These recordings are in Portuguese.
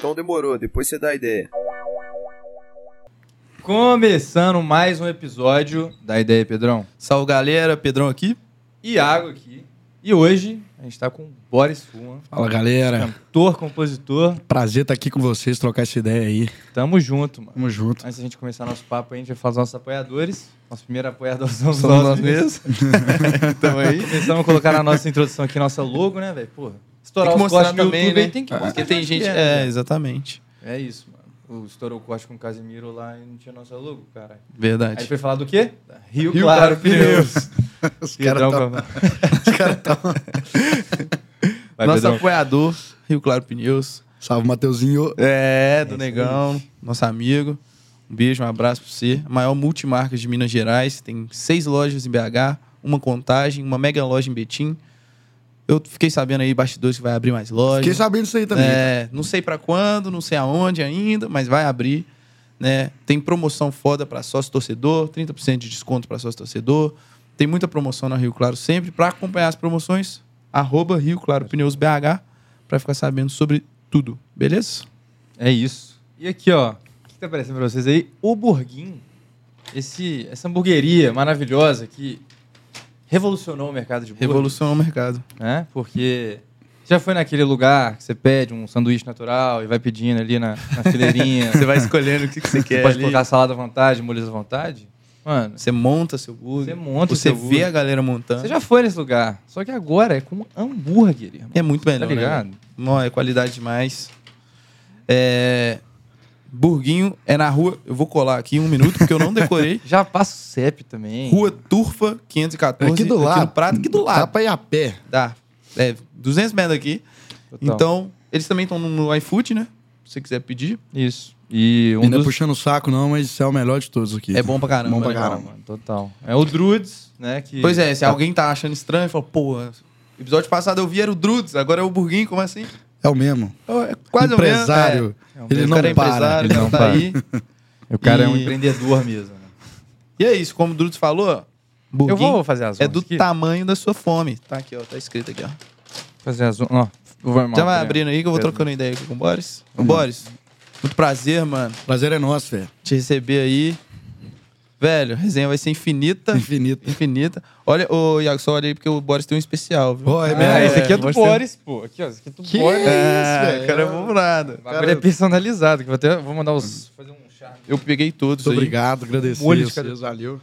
Então demorou, depois você dá a ideia. Começando mais um episódio da Ideia, Pedrão. Salve galera, Pedrão aqui. Iago aqui. E hoje a gente tá com o Boris Fuman, Fala galera, cantor, compositor. prazer estar aqui com vocês, trocar essa ideia aí. Tamo junto, mano. Tamo junto. Antes da gente começar nosso papo, aí, a gente vai falar dos nossos apoiadores. Nosso primeiro apoiador Somos nós nós mesmos. Tamo aí. Começamos a colocar na nossa introdução aqui nossa logo, né, velho? Porra. Estourar Tem que os cortes também, YouTube né? aí tem que Porque mostrar tem de gente. onde É, né? exatamente. É isso, mano. O estourou o corte com o Casimiro lá e não tinha nossa logo. Aí Verdade. foi falar do quê? Rio, Rio Claro Claro Pneus. Os caras como- Os caras tão... Vai, Nosso Pedrão. apoiador, Rio Claro Pneus. Salve, Mateuzinho. É, do Negão, nosso amigo. Um beijo, um abraço pra você. A maior multimarca de Minas Gerais. Tem seis lojas em BH, uma contagem, uma mega loja em Betim. Eu fiquei sabendo aí, bastidores, que vai abrir mais lojas. Fiquei sabendo disso aí também. É, não sei pra quando, não sei aonde ainda, mas vai abrir. Né? Tem promoção foda pra sócio torcedor, 30% de desconto pra sócio torcedor. Tem muita promoção na Rio Claro sempre. Pra acompanhar as promoções, arroba Rio Claro Pneus BH, pra ficar sabendo sobre tudo, beleza? É isso. E aqui, ó, o que tá aparecendo pra vocês aí? O Burguinho. Esse, essa hamburgueria maravilhosa que revolucionou o mercado de hambúrguer. Revolucionou o mercado. Né? Porque já foi naquele lugar que você pede um sanduíche natural e vai pedindo ali na, na fileirinha. Você vai escolhendo o que, que você Você quer. pode ali. colocar salada à vontade, molhos à vontade. Mano, Você monta seu burger. Você monta Você vê burger. a galera montando. você já foi nesse lugar. Só que agora é com hambúrguer, irmão. É muito melhor, Tá né, ligado? velho? Não, é qualidade demais. É... Burguinho é na rua. Eu vou colar aqui um minuto, porque eu não decorei. Já passa o CEP também. Rua Turfa, 514. Aqui do lado. no Prato, aqui do Dá lado. pra ir a pé. Dá. É, 200 metros aqui. Total. Então, eles também estão no iFood, né? Se você quiser pedir. Isso. E um Ainda dos... puxando o saco não, mas isso é o melhor de todos aqui. É bom pra caramba. Bom pra caramba. mano, total. É o Drudes, né? Que... Pois é, se Tá- alguém tá achando estranho, fala, pô, episódio passado eu vi era o Drudes, agora é o Burguinho, como assim? É o mesmo. É quase Empresário. o mesmo. É um Ele o não cara é para. empresário, ele ele não não tá para. aí. O cara é um E- empreendedor mesmo. né? E é isso, como o Drudes falou, Eu vou fazer as é do aqui. tamanho da sua fome. Tá aqui, ó, tá escrito aqui, ó. Fazer as. Ó, vou Já vai abrindo aí que eu vou trocando ideia aqui com o Boris. Ô, Boris, muito prazer, mano, Prazer é nosso, velho. te receber aí. Velho, a resenha vai ser infinita. Infinito. infinita. Olha, ô, Iago, só olha aí porque o Boris tem um especial, viu? Ó, é Ah, mesmo. esse aqui é do. Boris, pô. Aqui, ó. Esse aqui é do Que Boris. É, velho. cara, vamos nada. O bagulho é personalizado. Que vou, até, vou mandar os. Fazer um charme. Eu peguei todos Muito aí. obrigado, agradecer Molho de vocês, valeu.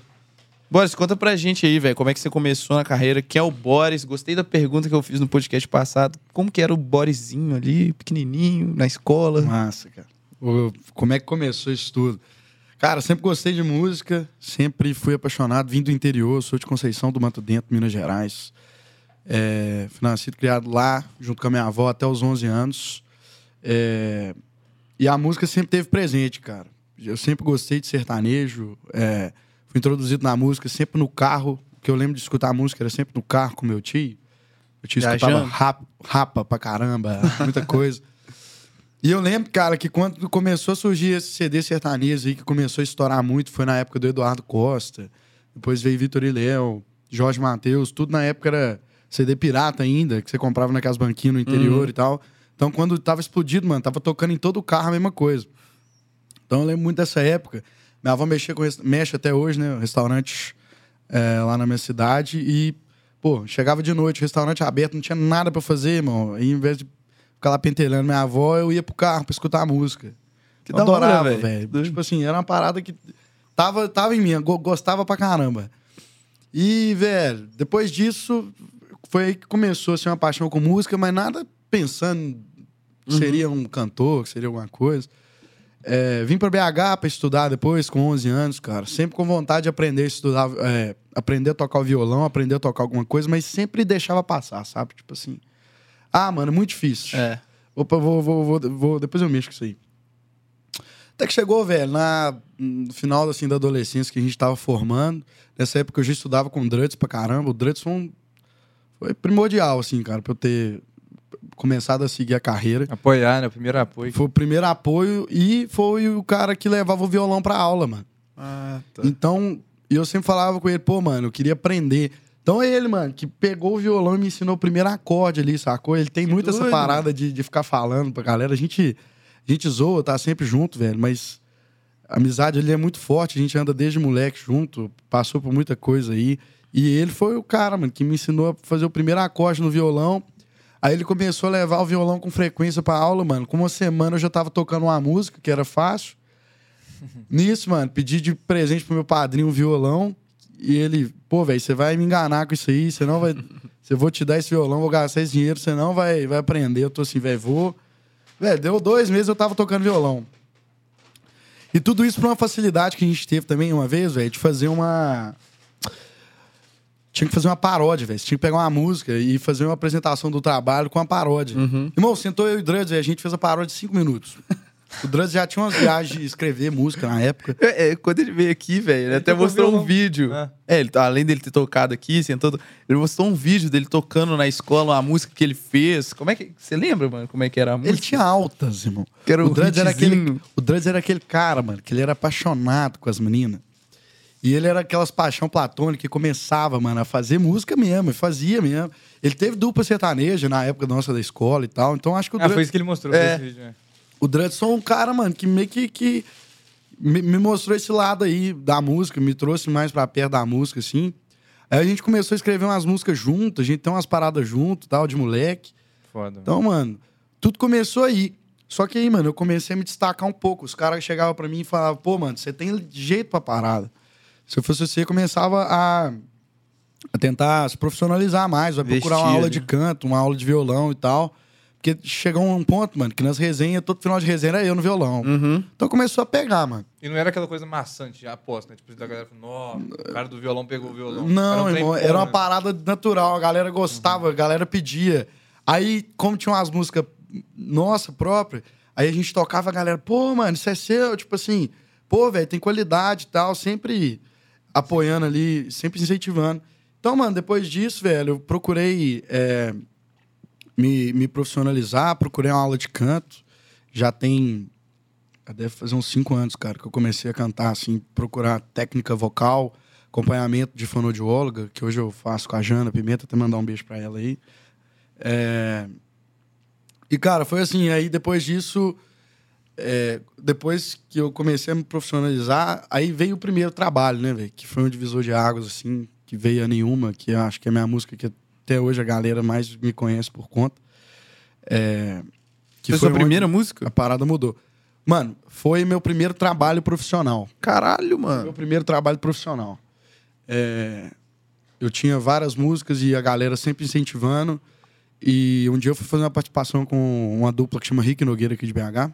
Boris, conta pra gente aí, velho, como é que você começou na carreira, quem é o Boris? Gostei da pergunta que eu fiz no podcast passado. Como que era o Borisinho ali, pequenininho, na escola? Massa, cara. O- Como é que começou isso tudo? Cara, sempre gostei de música, sempre fui apaixonado, vim do interior, sou de Conceição do Mato Dentro, Minas Gerais. É, fui nascido criado lá, junto com a minha avó, até os 11 anos. É, e a música sempre teve presente, cara. Eu sempre gostei de sertanejo, é, fui introduzido na música sempre no carro, que eu lembro de escutar a música, era sempre no carro com meu tio. Meu tio escutava Viajando? rap, rapa pra caramba, muita coisa. E eu lembro, cara, que quando começou a surgir esse CD sertanejo aí, que começou a estourar muito, foi na época do Eduardo Costa. Depois veio Vitor e Léo, Jorge Matheus, tudo na época era CD pirata ainda, que você comprava naquelas banquinhas no interior e tal. Então, quando tava explodido, mano, tava tocando em todo o carro a mesma coisa. Então, eu lembro muito dessa época. Minha avó mexia com, mexe até hoje, né? Restaurante é, lá na minha cidade. E, pô, chegava de noite, restaurante aberto, não tinha nada pra fazer, irmão. Aí, em vez de ficar lá pentelhando minha avó, eu ia pro carro pra escutar a música. Que eu adorava, velho. velho. Tipo assim, era uma parada que tava, tava em mim, gostava pra caramba. E, velho, depois disso, foi aí que começou assim, uma paixão com música, mas nada pensando que seria um cantor, que seria alguma coisa. É, vim pra BH pra estudar depois, com 11 anos, cara. Sempre com vontade de aprender a estudar, é, aprender a tocar o violão, aprender a tocar alguma coisa, mas sempre deixava passar, sabe? Tipo assim. Ah, mano, muito difícil. É. Opa, vou, vou, vou, vou- depois eu mexo com isso aí. Até que chegou, velho, na, no final assim, da adolescência que a gente tava formando. Nessa época eu já estudava com o Druts pra caramba. O Druts foi, um- foi primordial, assim, cara, pra eu ter começado a seguir a carreira. Apoiar, né? O primeiro apoio. Foi o primeiro apoio e foi o cara que levava o violão pra aula, mano. Ah, tá. Então, eu sempre falava com ele, pô, mano, eu queria aprender. Então é ele, mano, que pegou o violão e me ensinou o primeiro acorde ali, sacou? Ele tem muito essa parada de, de ficar falando pra galera. A gente, A gente zoa, tá sempre junto, velho, mas a amizade ali é muito forte. A gente anda desde moleque junto, passou por muita coisa aí. E ele foi o cara, mano, que me ensinou a fazer o primeiro acorde no violão. Aí ele começou a levar o violão com frequência pra aula, mano. Com uma semana eu já tava tocando uma música, que era fácil. Nisso, mano, pedi de presente pro meu padrinho um violão. E ele, pô, velho, você vai me enganar com isso aí, você não vai. Você vou te dar esse violão, vou gastar esse dinheiro, você não vai, vai aprender. Eu tô assim, velho, vou. Velho, deu dois meses eu tava tocando violão. E tudo isso por uma facilidade que a gente teve também uma vez, velho, de fazer uma. Tinha que fazer uma paródia, velho. Você tinha que pegar uma música e fazer uma apresentação do trabalho com uma paródia. Irmão, sentou eu e o Druds, velho, a gente fez a paródia em cinco minutos. O Druds já tinha umas viagens de escrever música na época. É, é, quando ele veio aqui, velho, ele, até mostrou um vídeo. É. É, ele, além dele ter tocado aqui, sentou, ele mostrou um vídeo dele tocando na escola uma música que ele fez. Como é que. Você lembra, mano, como é que era a música? Ele tinha altas, irmão. Que era o o Druds era aquele, o Druds era aquele cara, mano, que ele era apaixonado com as meninas. E ele era aquelas paixão platônica que começava, mano, a fazer música mesmo, e fazia mesmo. Ele teve dupla sertaneja na época nossa da escola e tal. Então acho que o Ah, foi isso que ele mostrou É. nesse vídeo, né? O Druds foi um cara, mano, que meio que, que me, me mostrou esse lado aí da música, me trouxe mais pra perto da música, assim. Aí a gente começou a escrever umas músicas juntas, a gente tem umas paradas junto, tal, de moleque. Foda. Então, mano, tudo começou aí. Só que aí, mano, eu comecei a me destacar um pouco. Os caras chegavam pra mim e falavam, pô, mano, você tem jeito pra parada. Se eu fosse você, começava a, a tentar se profissionalizar mais, vai procurar uma aula ali. de canto, uma aula de violão e tal. Porque chegou um ponto, mano, que nas resenhas, todo final de resenha era eu no violão. Uhum. Então começou a pegar, mano. E não era aquela coisa maçante, já aposto, né? Tipo, da galera falando, ó, o cara do violão pegou o violão. Não, um irmão, era uma né? parada natural. A galera gostava, a galera pedia. Aí, como tinha umas músicas nossa própria, aí a gente tocava, a galera, pô, mano, isso é seu, tipo assim, pô, velho, tem qualidade e tal, sempre apoiando ali, sempre incentivando. Então, mano, depois disso, velho, eu procurei é, me, me profissionalizar, procurei uma aula de canto. Já tem. Deve fazer uns cinco anos, cara, que eu comecei a cantar, assim, procurar técnica vocal, acompanhamento de fonoaudióloga, que hoje eu faço com a Jana Pimenta, até mandar um beijo pra ela aí. É, E, cara, foi assim, aí depois disso, é, depois que eu comecei a me profissionalizar, aí veio o primeiro trabalho, né? Que foi um divisor de águas, assim, que veio a nenhuma, que acho que é a minha música que até hoje a galera mais me conhece por conta. É, que Foi sua onde primeira música? A parada mudou. Mano, foi meu primeiro trabalho profissional. Caralho, Meu mano. primeiro trabalho profissional. É, eu tinha várias músicas e a galera sempre incentivando. E um dia eu fui fazer uma participação com uma dupla que chama Rick Nogueira aqui de BH,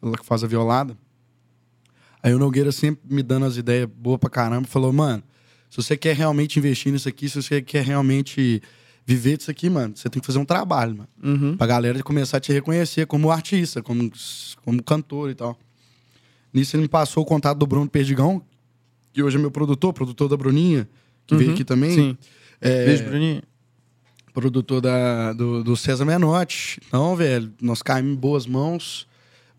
ela que faz a violada. Aí o Nogueira sempre me dando as ideias boas pra caramba, falou, mano, se você quer realmente investir nisso aqui, se você quer realmente viver disso aqui, mano, você tem que fazer um trabalho, mano. Uhum. Pra galera começar a te reconhecer como artista, como, como cantor e tal. Nisso ele me passou o contato do Bruno Perdigão, que hoje é meu produtor, produtor da Bruninha, que veio Uhum, aqui também. Sim. É, Beijo, Bruninho. produtor da, do, do César Menotti. Então, velho, nós caímos em boas mãos.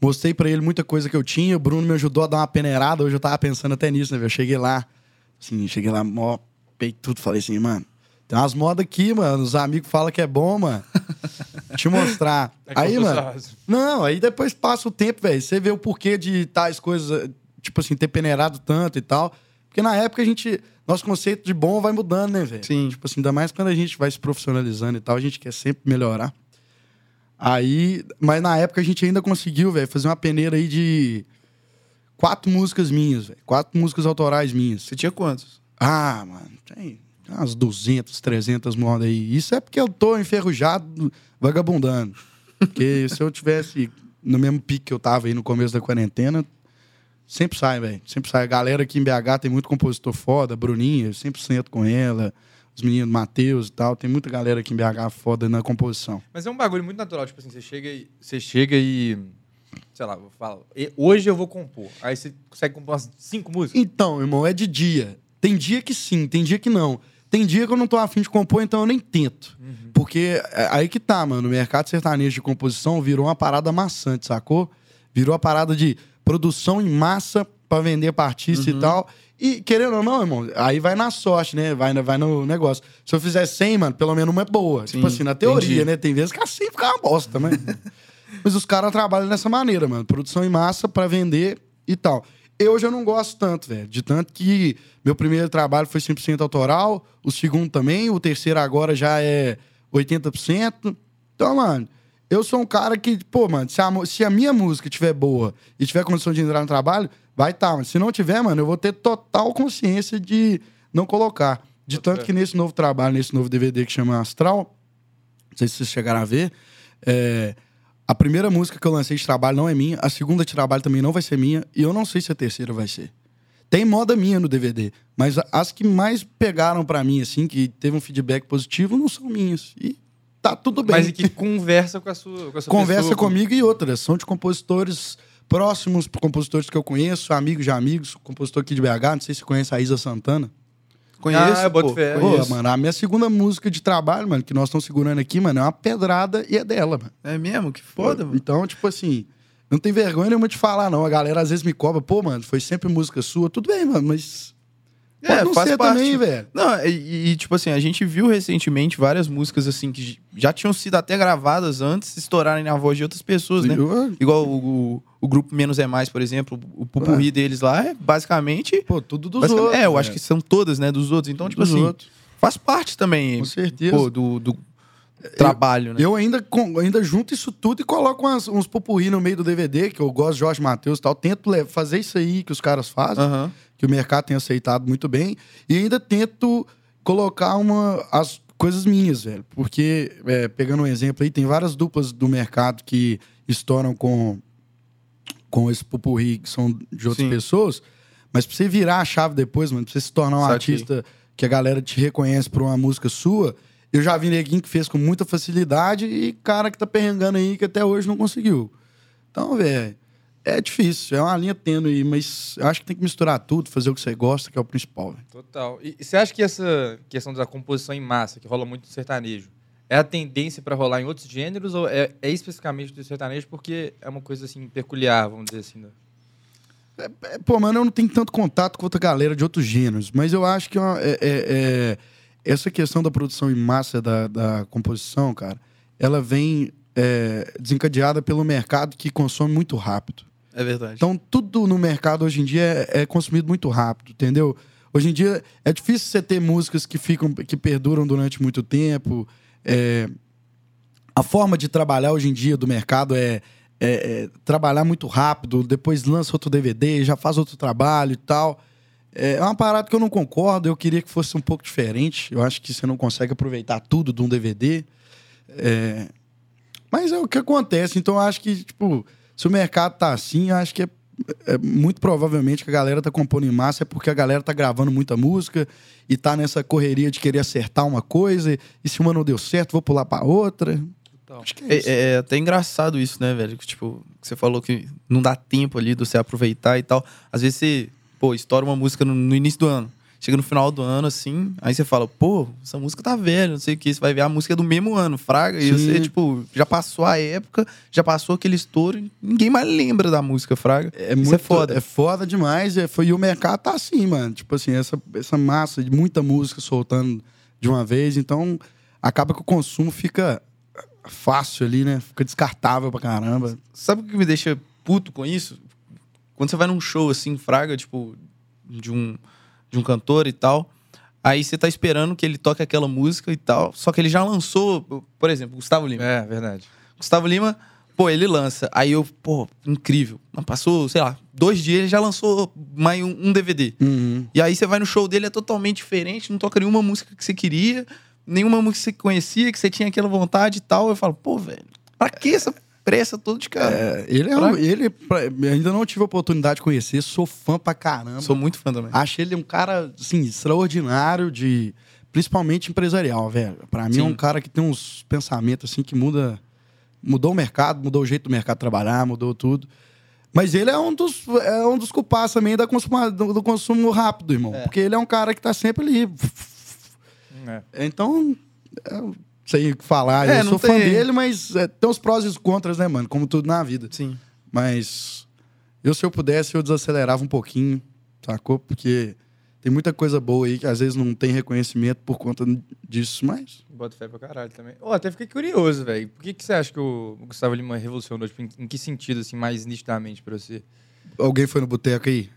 Mostrei pra ele muita coisa que eu tinha. O Bruno me ajudou a dar uma peneirada. Hoje eu tava pensando até nisso, né, velho? Eu cheguei lá, assim, cheguei lá, mó, peito tudo. Falei assim, mano, tem umas modas aqui, mano. Os amigos falam que é bom, mano. Te mostrar. É aí, mano. sarrado. Não, aí depois passa o tempo, velho. Você vê o porquê de tais coisas, tipo assim, ter peneirado tanto e tal. Porque na época a gente. Nosso conceito de bom vai mudando, né, velho? Sim. Tipo assim, ainda mais quando a gente vai se profissionalizando e tal, a gente quer sempre melhorar. Aí. Mas na época a gente ainda conseguiu, velho, fazer uma peneira aí de. Quatro músicas minhas, velho. Quatro músicas autorais minhas. Você tinha quantos? Ah, mano, tem umas 200, 300 modas aí. Isso é porque eu tô enferrujado, vagabundando. Porque se eu tivesse no mesmo pique que eu tava aí no começo da quarentena, sempre sai, velho. Sempre sai. A galera aqui em BH tem muito compositor foda, Bruninha, eu sempre sento com ela, os meninos Matheus e tal. Tem muita galera aqui em BH foda na composição. Mas é um bagulho muito natural, tipo assim, você chega e. Você chega e. Sei lá. "E- Hoje eu vou compor. Aí você consegue compor umas cinco músicas. Então, irmão, é de dia. Tem dia que sim, tem dia que não. Tem dia que eu não tô afim de compor, então eu nem tento. Porque é aí que tá, mano. O mercado sertanejo de composição virou uma parada maçante, sacou? Virou a parada de produção em massa pra vender pra artista e tal. E, querendo ou não, irmão, aí vai na sorte, né? Vai, vai no negócio. Se eu fizer 100, mano, pelo menos uma é boa. tipo assim, na teoria, entendi. né? Tem vezes que a 100 fica uma bosta, né? Mas os caras trabalham dessa maneira, mano. Produção em massa pra vender e tal. Eu já não gosto tanto, velho. De tanto que meu primeiro trabalho foi 100% autoral, o segundo também, o terceiro agora já é 80%. Então, mano, eu sou um cara que, pô, mano, se a, se a minha música estiver boa e tiver condição de entrar no trabalho, vai estar. mas se não tiver, mano, eu vou ter total consciência de não colocar. De tanto que nesse novo trabalho, nesse novo DVD que chama Astral, não sei se vocês chegaram a ver, é, a primeira música que eu lancei de trabalho não é minha, a segunda de trabalho também não vai ser minha, e eu não sei se a terceira vai ser. Tem moda minha no DVD, mas as que mais pegaram pra mim, assim, que teve um feedback positivo, não são minhas. E tá tudo bem. Mas e que conversa com a sua, com a sua Conversa pessoa, com- comigo e outras. São de compositores próximos, compositores que eu conheço, amigos de amigos, compositor aqui de BH, não sei se você conhece a Isa Santana. Conheço, Ah, eu boto pô, fé. Pô, mano, a minha segunda música de trabalho, mano, que nós estamos segurando aqui, mano, é uma pedrada e é dela, mano. É mesmo? Que foda, mano. Então, tipo assim, não tem vergonha nenhuma de falar, não. A galera às vezes me cobra, pô, mano, foi sempre música sua. Tudo bem, mano, mas. Pode É, não faz ser parte. também, velho. Não, e, e, tipo assim, a gente viu recentemente várias músicas assim que já tinham sido até gravadas antes, estourarem na voz de outras pessoas, né? Eu- Igual o, o, o grupo Menos é Mais, por exemplo, o pupurri deles lá é basicamente. Pô, tudo dos outros. é, eu acho velho. que são todas, né? Dos outros. Então, tipo Dos assim, outros. faz parte também Com certeza. pô, do, do trabalho, né? Eu ainda, com- ainda junto isso tudo e coloco umas- uns popurri no meio do DVD, que eu gosto de Jorge Matheus e tal. Tento fazer isso aí que os caras fazem, Aham. Que o mercado tem aceitado muito bem. E ainda tento colocar uma, as coisas minhas, velho. Porque, é, pegando um exemplo aí, tem várias duplas do mercado que estouram com, com esse popurri, que são de outras Sim. pessoas. Mas pra você virar a chave depois, mano, pra você se tornar um artista que a galera te reconhece por uma música sua, eu já vi neguinho que fez com muita facilidade e cara que tá perrengando aí que até hoje não conseguiu. Então, velho, é difícil, é uma linha tênue, mas eu acho que tem que misturar tudo, fazer o que você gosta, que é o principal, velho. Total. E, e você acha que essa questão da composição em massa, que rola muito no sertanejo, é a tendência pra rolar em outros gêneros ou é, é especificamente do sertanejo porque é uma coisa assim peculiar, vamos dizer assim? né? É, Pô, mano, eu não tenho tanto contato com outra galera de outros gêneros, mas eu acho que é é- é- é- essa questão da produção em massa da, da composição, cara, ela vem é, desencadeada pelo mercado que consome muito rápido. É verdade. Então, tudo no mercado hoje em dia é, é consumido muito rápido, entendeu? Hoje em dia é difícil você ter músicas que ficam, que perduram durante muito tempo. É, a forma de trabalhar hoje em dia do mercado é, é- é trabalhar muito rápido, depois lança outro DVD, já faz outro trabalho e tal. É uma parada que eu não concordo, eu queria que fosse um pouco diferente. Eu acho que você não consegue aproveitar tudo de um DVD. É, Mas é o que acontece, então eu acho que, tipo, se o mercado tá assim, eu acho que é, é muito provavelmente que a galera tá compondo em massa é porque a galera tá gravando muita música e tá nessa correria de querer acertar uma coisa e se uma não deu certo, vou pular pra outra. Acho que é isso. É, é até engraçado isso, né, velho? Que, tipo, que você falou que não dá tempo ali de você aproveitar e tal. Às vezes você, pô, estoura uma música no, no início do ano. Chega no final do ano, assim, aí você fala, pô, essa música tá velha, não sei o que. Você vai ver a música é do mesmo ano, fraga. E Sim. você, tipo, já passou a época, já passou aquele estouro, e ninguém mais lembra da música, fraga. É Isso muito é foda. É foda demais. É, foi, e o mercado tá assim, mano. Tipo assim, essa, essa massa de muita música soltando de uma vez. Então, acaba que o consumo fica fácil ali, né? Fica descartável pra caramba. Sabe o que me deixa puto com isso? Quando você vai num show assim, fraga, tipo, de um, de um cantor e tal, aí você tá esperando que ele toque aquela música e tal, só que ele já lançou, por exemplo, Gustavo Lima. É, verdade. Gustavo Lima, pô, ele lança. Aí eu, pô, incrível. Passou, sei lá, dois dias ele já lançou mais um, um DVD. Uhum. E aí você vai no show dele, é totalmente diferente, não toca nenhuma música que você queria, nenhuma música que você conhecia, que você tinha aquela vontade e tal. Eu falo, pô, velho, pra que essa pressa toda de cara? É, ele é um, Fraga. ele pra- ainda não tive a oportunidade de conhecer, sou fã pra caramba. Sou muito fã também. Acho ele um cara, assim, extraordinário de... Principalmente empresarial, velho. Pra mim é Sim. um cara que tem uns pensamentos, assim, que muda... Mudou o mercado, mudou o jeito do mercado trabalhar, mudou tudo. Mas ele é um dos, é um dos culpados também da consuma, do, do consumo rápido, irmão. Porque ele é um cara que tá sempre ali. É. Então, é, sei o que falar. É, eu não sou fã dele, mas é, tem os prós e os contras, né, mano? Como tudo na vida. Sim. Mas eu, se eu pudesse, eu desacelerava um pouquinho, sacou? Porque Tem muita coisa boa aí que às vezes não tem reconhecimento por conta disso, mas. Bota fé pra caralho também. Ô, até fiquei curioso, velho. Por que, que você acha que o Gustavo Lima revolucionou? Tipo, em, em que sentido, assim, mais nitidamente pra você? Alguém foi no boteco aí?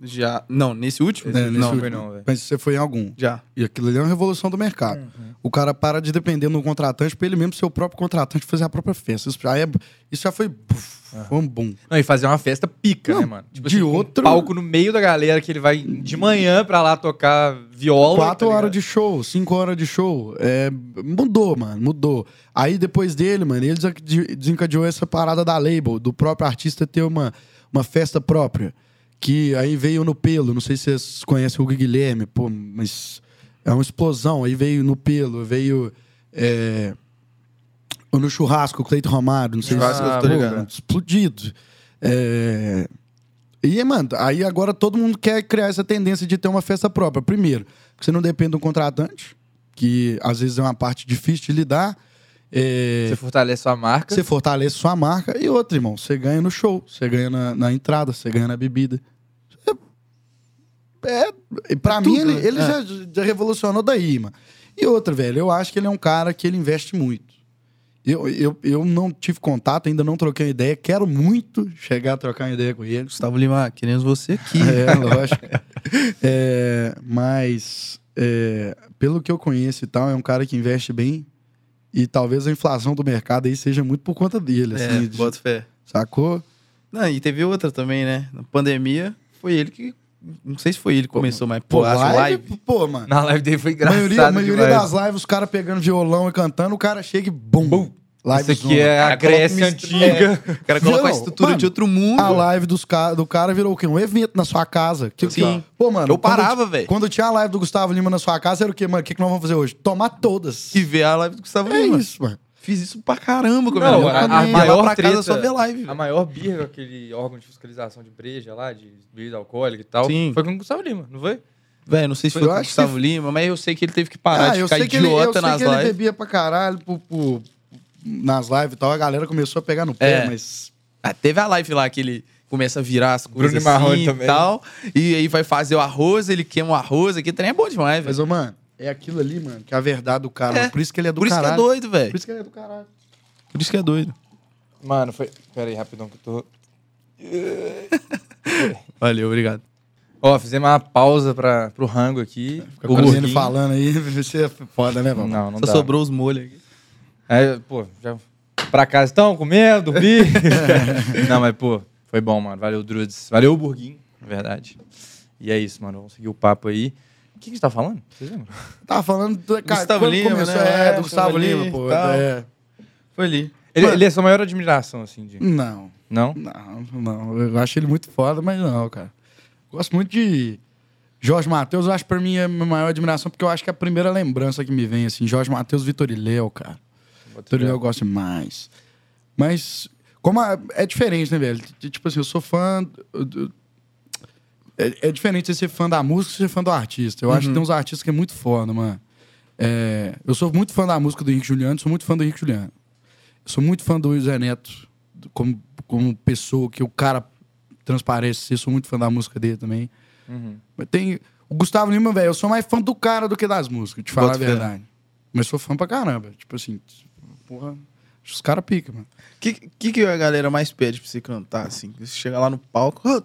Já. Não, nesse último? Esse É, último nesse não foi último. não, velho. Mas você foi em algum. Já. E aquilo ali é uma revolução do mercado. O cara para de depender do contratante pra ele mesmo ser o próprio contratante fazer a própria festa. Isso já, é, isso já foi, foi um boom. Não, e fazer uma festa pica, Não, né, mano? Tipo de assim, com um outro- palco no meio da galera que ele vai de manhã pra lá tocar viola. Quatro tá horas de show, cinco horas de show. É, mudou, mano, mudou. Aí depois dele, mano, ele desenca- desencadeou essa parada da label, do próprio artista ter uma, uma festa própria. Que aí veio no pelo, não sei se vocês conhecem o Guilherme, pô, mas é uma explosão. Aí veio no pelo, veio. É, no churrasco, o Cleiton Romário, não sei Churrasco, se pô, ligado. explodido. É, e, mano, aí agora todo mundo quer criar essa tendência de ter uma festa própria. Primeiro, que você não depende do contratante, que às vezes é uma parte difícil de lidar. É, Você fortalece sua marca. você fortalece sua marca. E outra, irmão, você ganha no show, você ganha na, na entrada, você ganha na bebida. É, é, e pra mim, tudo, ele, né? ele É. já, já revolucionou daí, mano. E outra, velho, eu acho que ele é um cara que ele investe muito. Eu, eu, eu não tive contato, ainda não troquei uma ideia. Quero muito chegar a trocar uma ideia com ele. Gustavo Lima, queremos você aqui. É, lógico. É, mas, é, pelo que eu conheço e tal, é um cara que investe bem. E talvez a inflação do mercado aí seja muito por conta dele, É, assim, de- bota fé. sacou? Não, e teve outra também, né? Na pandemia, foi ele que. Não sei se foi ele que começou, mas pô, Pô, live, live. pô, mano. Na live dele foi A engraçado maioria, a maioria das lives, os caras pegando violão e cantando, o cara chega e bum. Bum. Live Isso aqui é a Grécia antiga. O cara coloca a estrutura mano, de outro mundo. A live dos ca- do cara virou o quê? Um evento na sua casa. Que, Sim. Pô, mano. Eu parava, velho. Quando tinha a live do Gustavo Lima na sua casa, era o quê, mano? O que, que nós vamos fazer hoje? Tomar todas. E ver a live do Gustavo É Lima. isso, mano. Fiz isso pra caramba com a minha a- a maior pra casa treta- só ver live. A maior birra com aquele órgão de fiscalização de breja lá, de bebida alcoólica e tal, Sim. foi com o Gustavo Lima, não foi? Velho, não sei se Eu foi com o que Gustavo foi- Lima, mas eu sei que ele teve que parar de eu ficar sei que ele, eu idiota sei nas que ele lives. bebia pra caralho por- por- nas lives e tal. A galera começou a pegar no pé, É. mas. Ah, teve a live lá que ele começa a virar as Bruno coisas Marrone assim também. e tal. E aí vai fazer o arroz, ele queima o arroz. Aqui trem é bom demais, Mas, velho. ô, mano, é aquilo ali, mano, que é a verdade do cara. É. Por isso que ele é do Por isso que caralho. é doido, velho. Por isso que ele é do caralho. Por isso que é doido. Mano, foi. Pera aí, rapidão, que eu tô. Valeu, obrigado. Ó, fizemos uma pausa pra, pro rango aqui. Fica o Gurguinho. falando aí, você é foda, né, mano? Não, não Só dá. sobrou os molhos aqui. Aí, pô, já. Pra casa estão comendo, dormir. não, mas, pô, foi bom, mano. Valeu, Drudes. Valeu, Burguinho, na verdade. E é isso, mano. Vamos seguir o papo aí. O que, que a gente tá falando? Vocês lembram? Tava falando do cara, Gustavo Lima, começou, né? É, É, do Gustavo ali Lima, pô. É. Foi ali. Ele, ele é a sua maior admiração, assim, de. Não, Não? não, não. Eu acho ele muito foda, mas não, cara. Gosto muito de Jorge Matheus. Eu acho pra mim é a minha maior admiração, porque eu acho que é a primeira lembrança que me vem, assim. Jorge Matheus, Vitor e Léo, cara. Léo eu gosto demais. Mas, como a- é diferente, né, velho? Tipo assim, eu sou fã. do- É, é diferente você ser fã da música e ser fã do artista. Eu acho que tem uns artistas que é muito foda, mano. É, eu sou muito fã da música do Henrique Juliano, sou muito fã do Henrique Juliano. Eu sou muito fã do Zé Neto, como, como pessoa, que o cara transparece ser. Sou muito fã da música dele também. Uhum. Mas tem. O Gustavo Lima, velho, eu sou mais fã do cara do que das músicas, te falar Boto a fé. Mas sou fã pra caramba. Tipo assim, porra. Acho os caras pica, mano. O que, que, que a galera mais pede pra você cantar, assim? Você chega lá no palco, "Ô,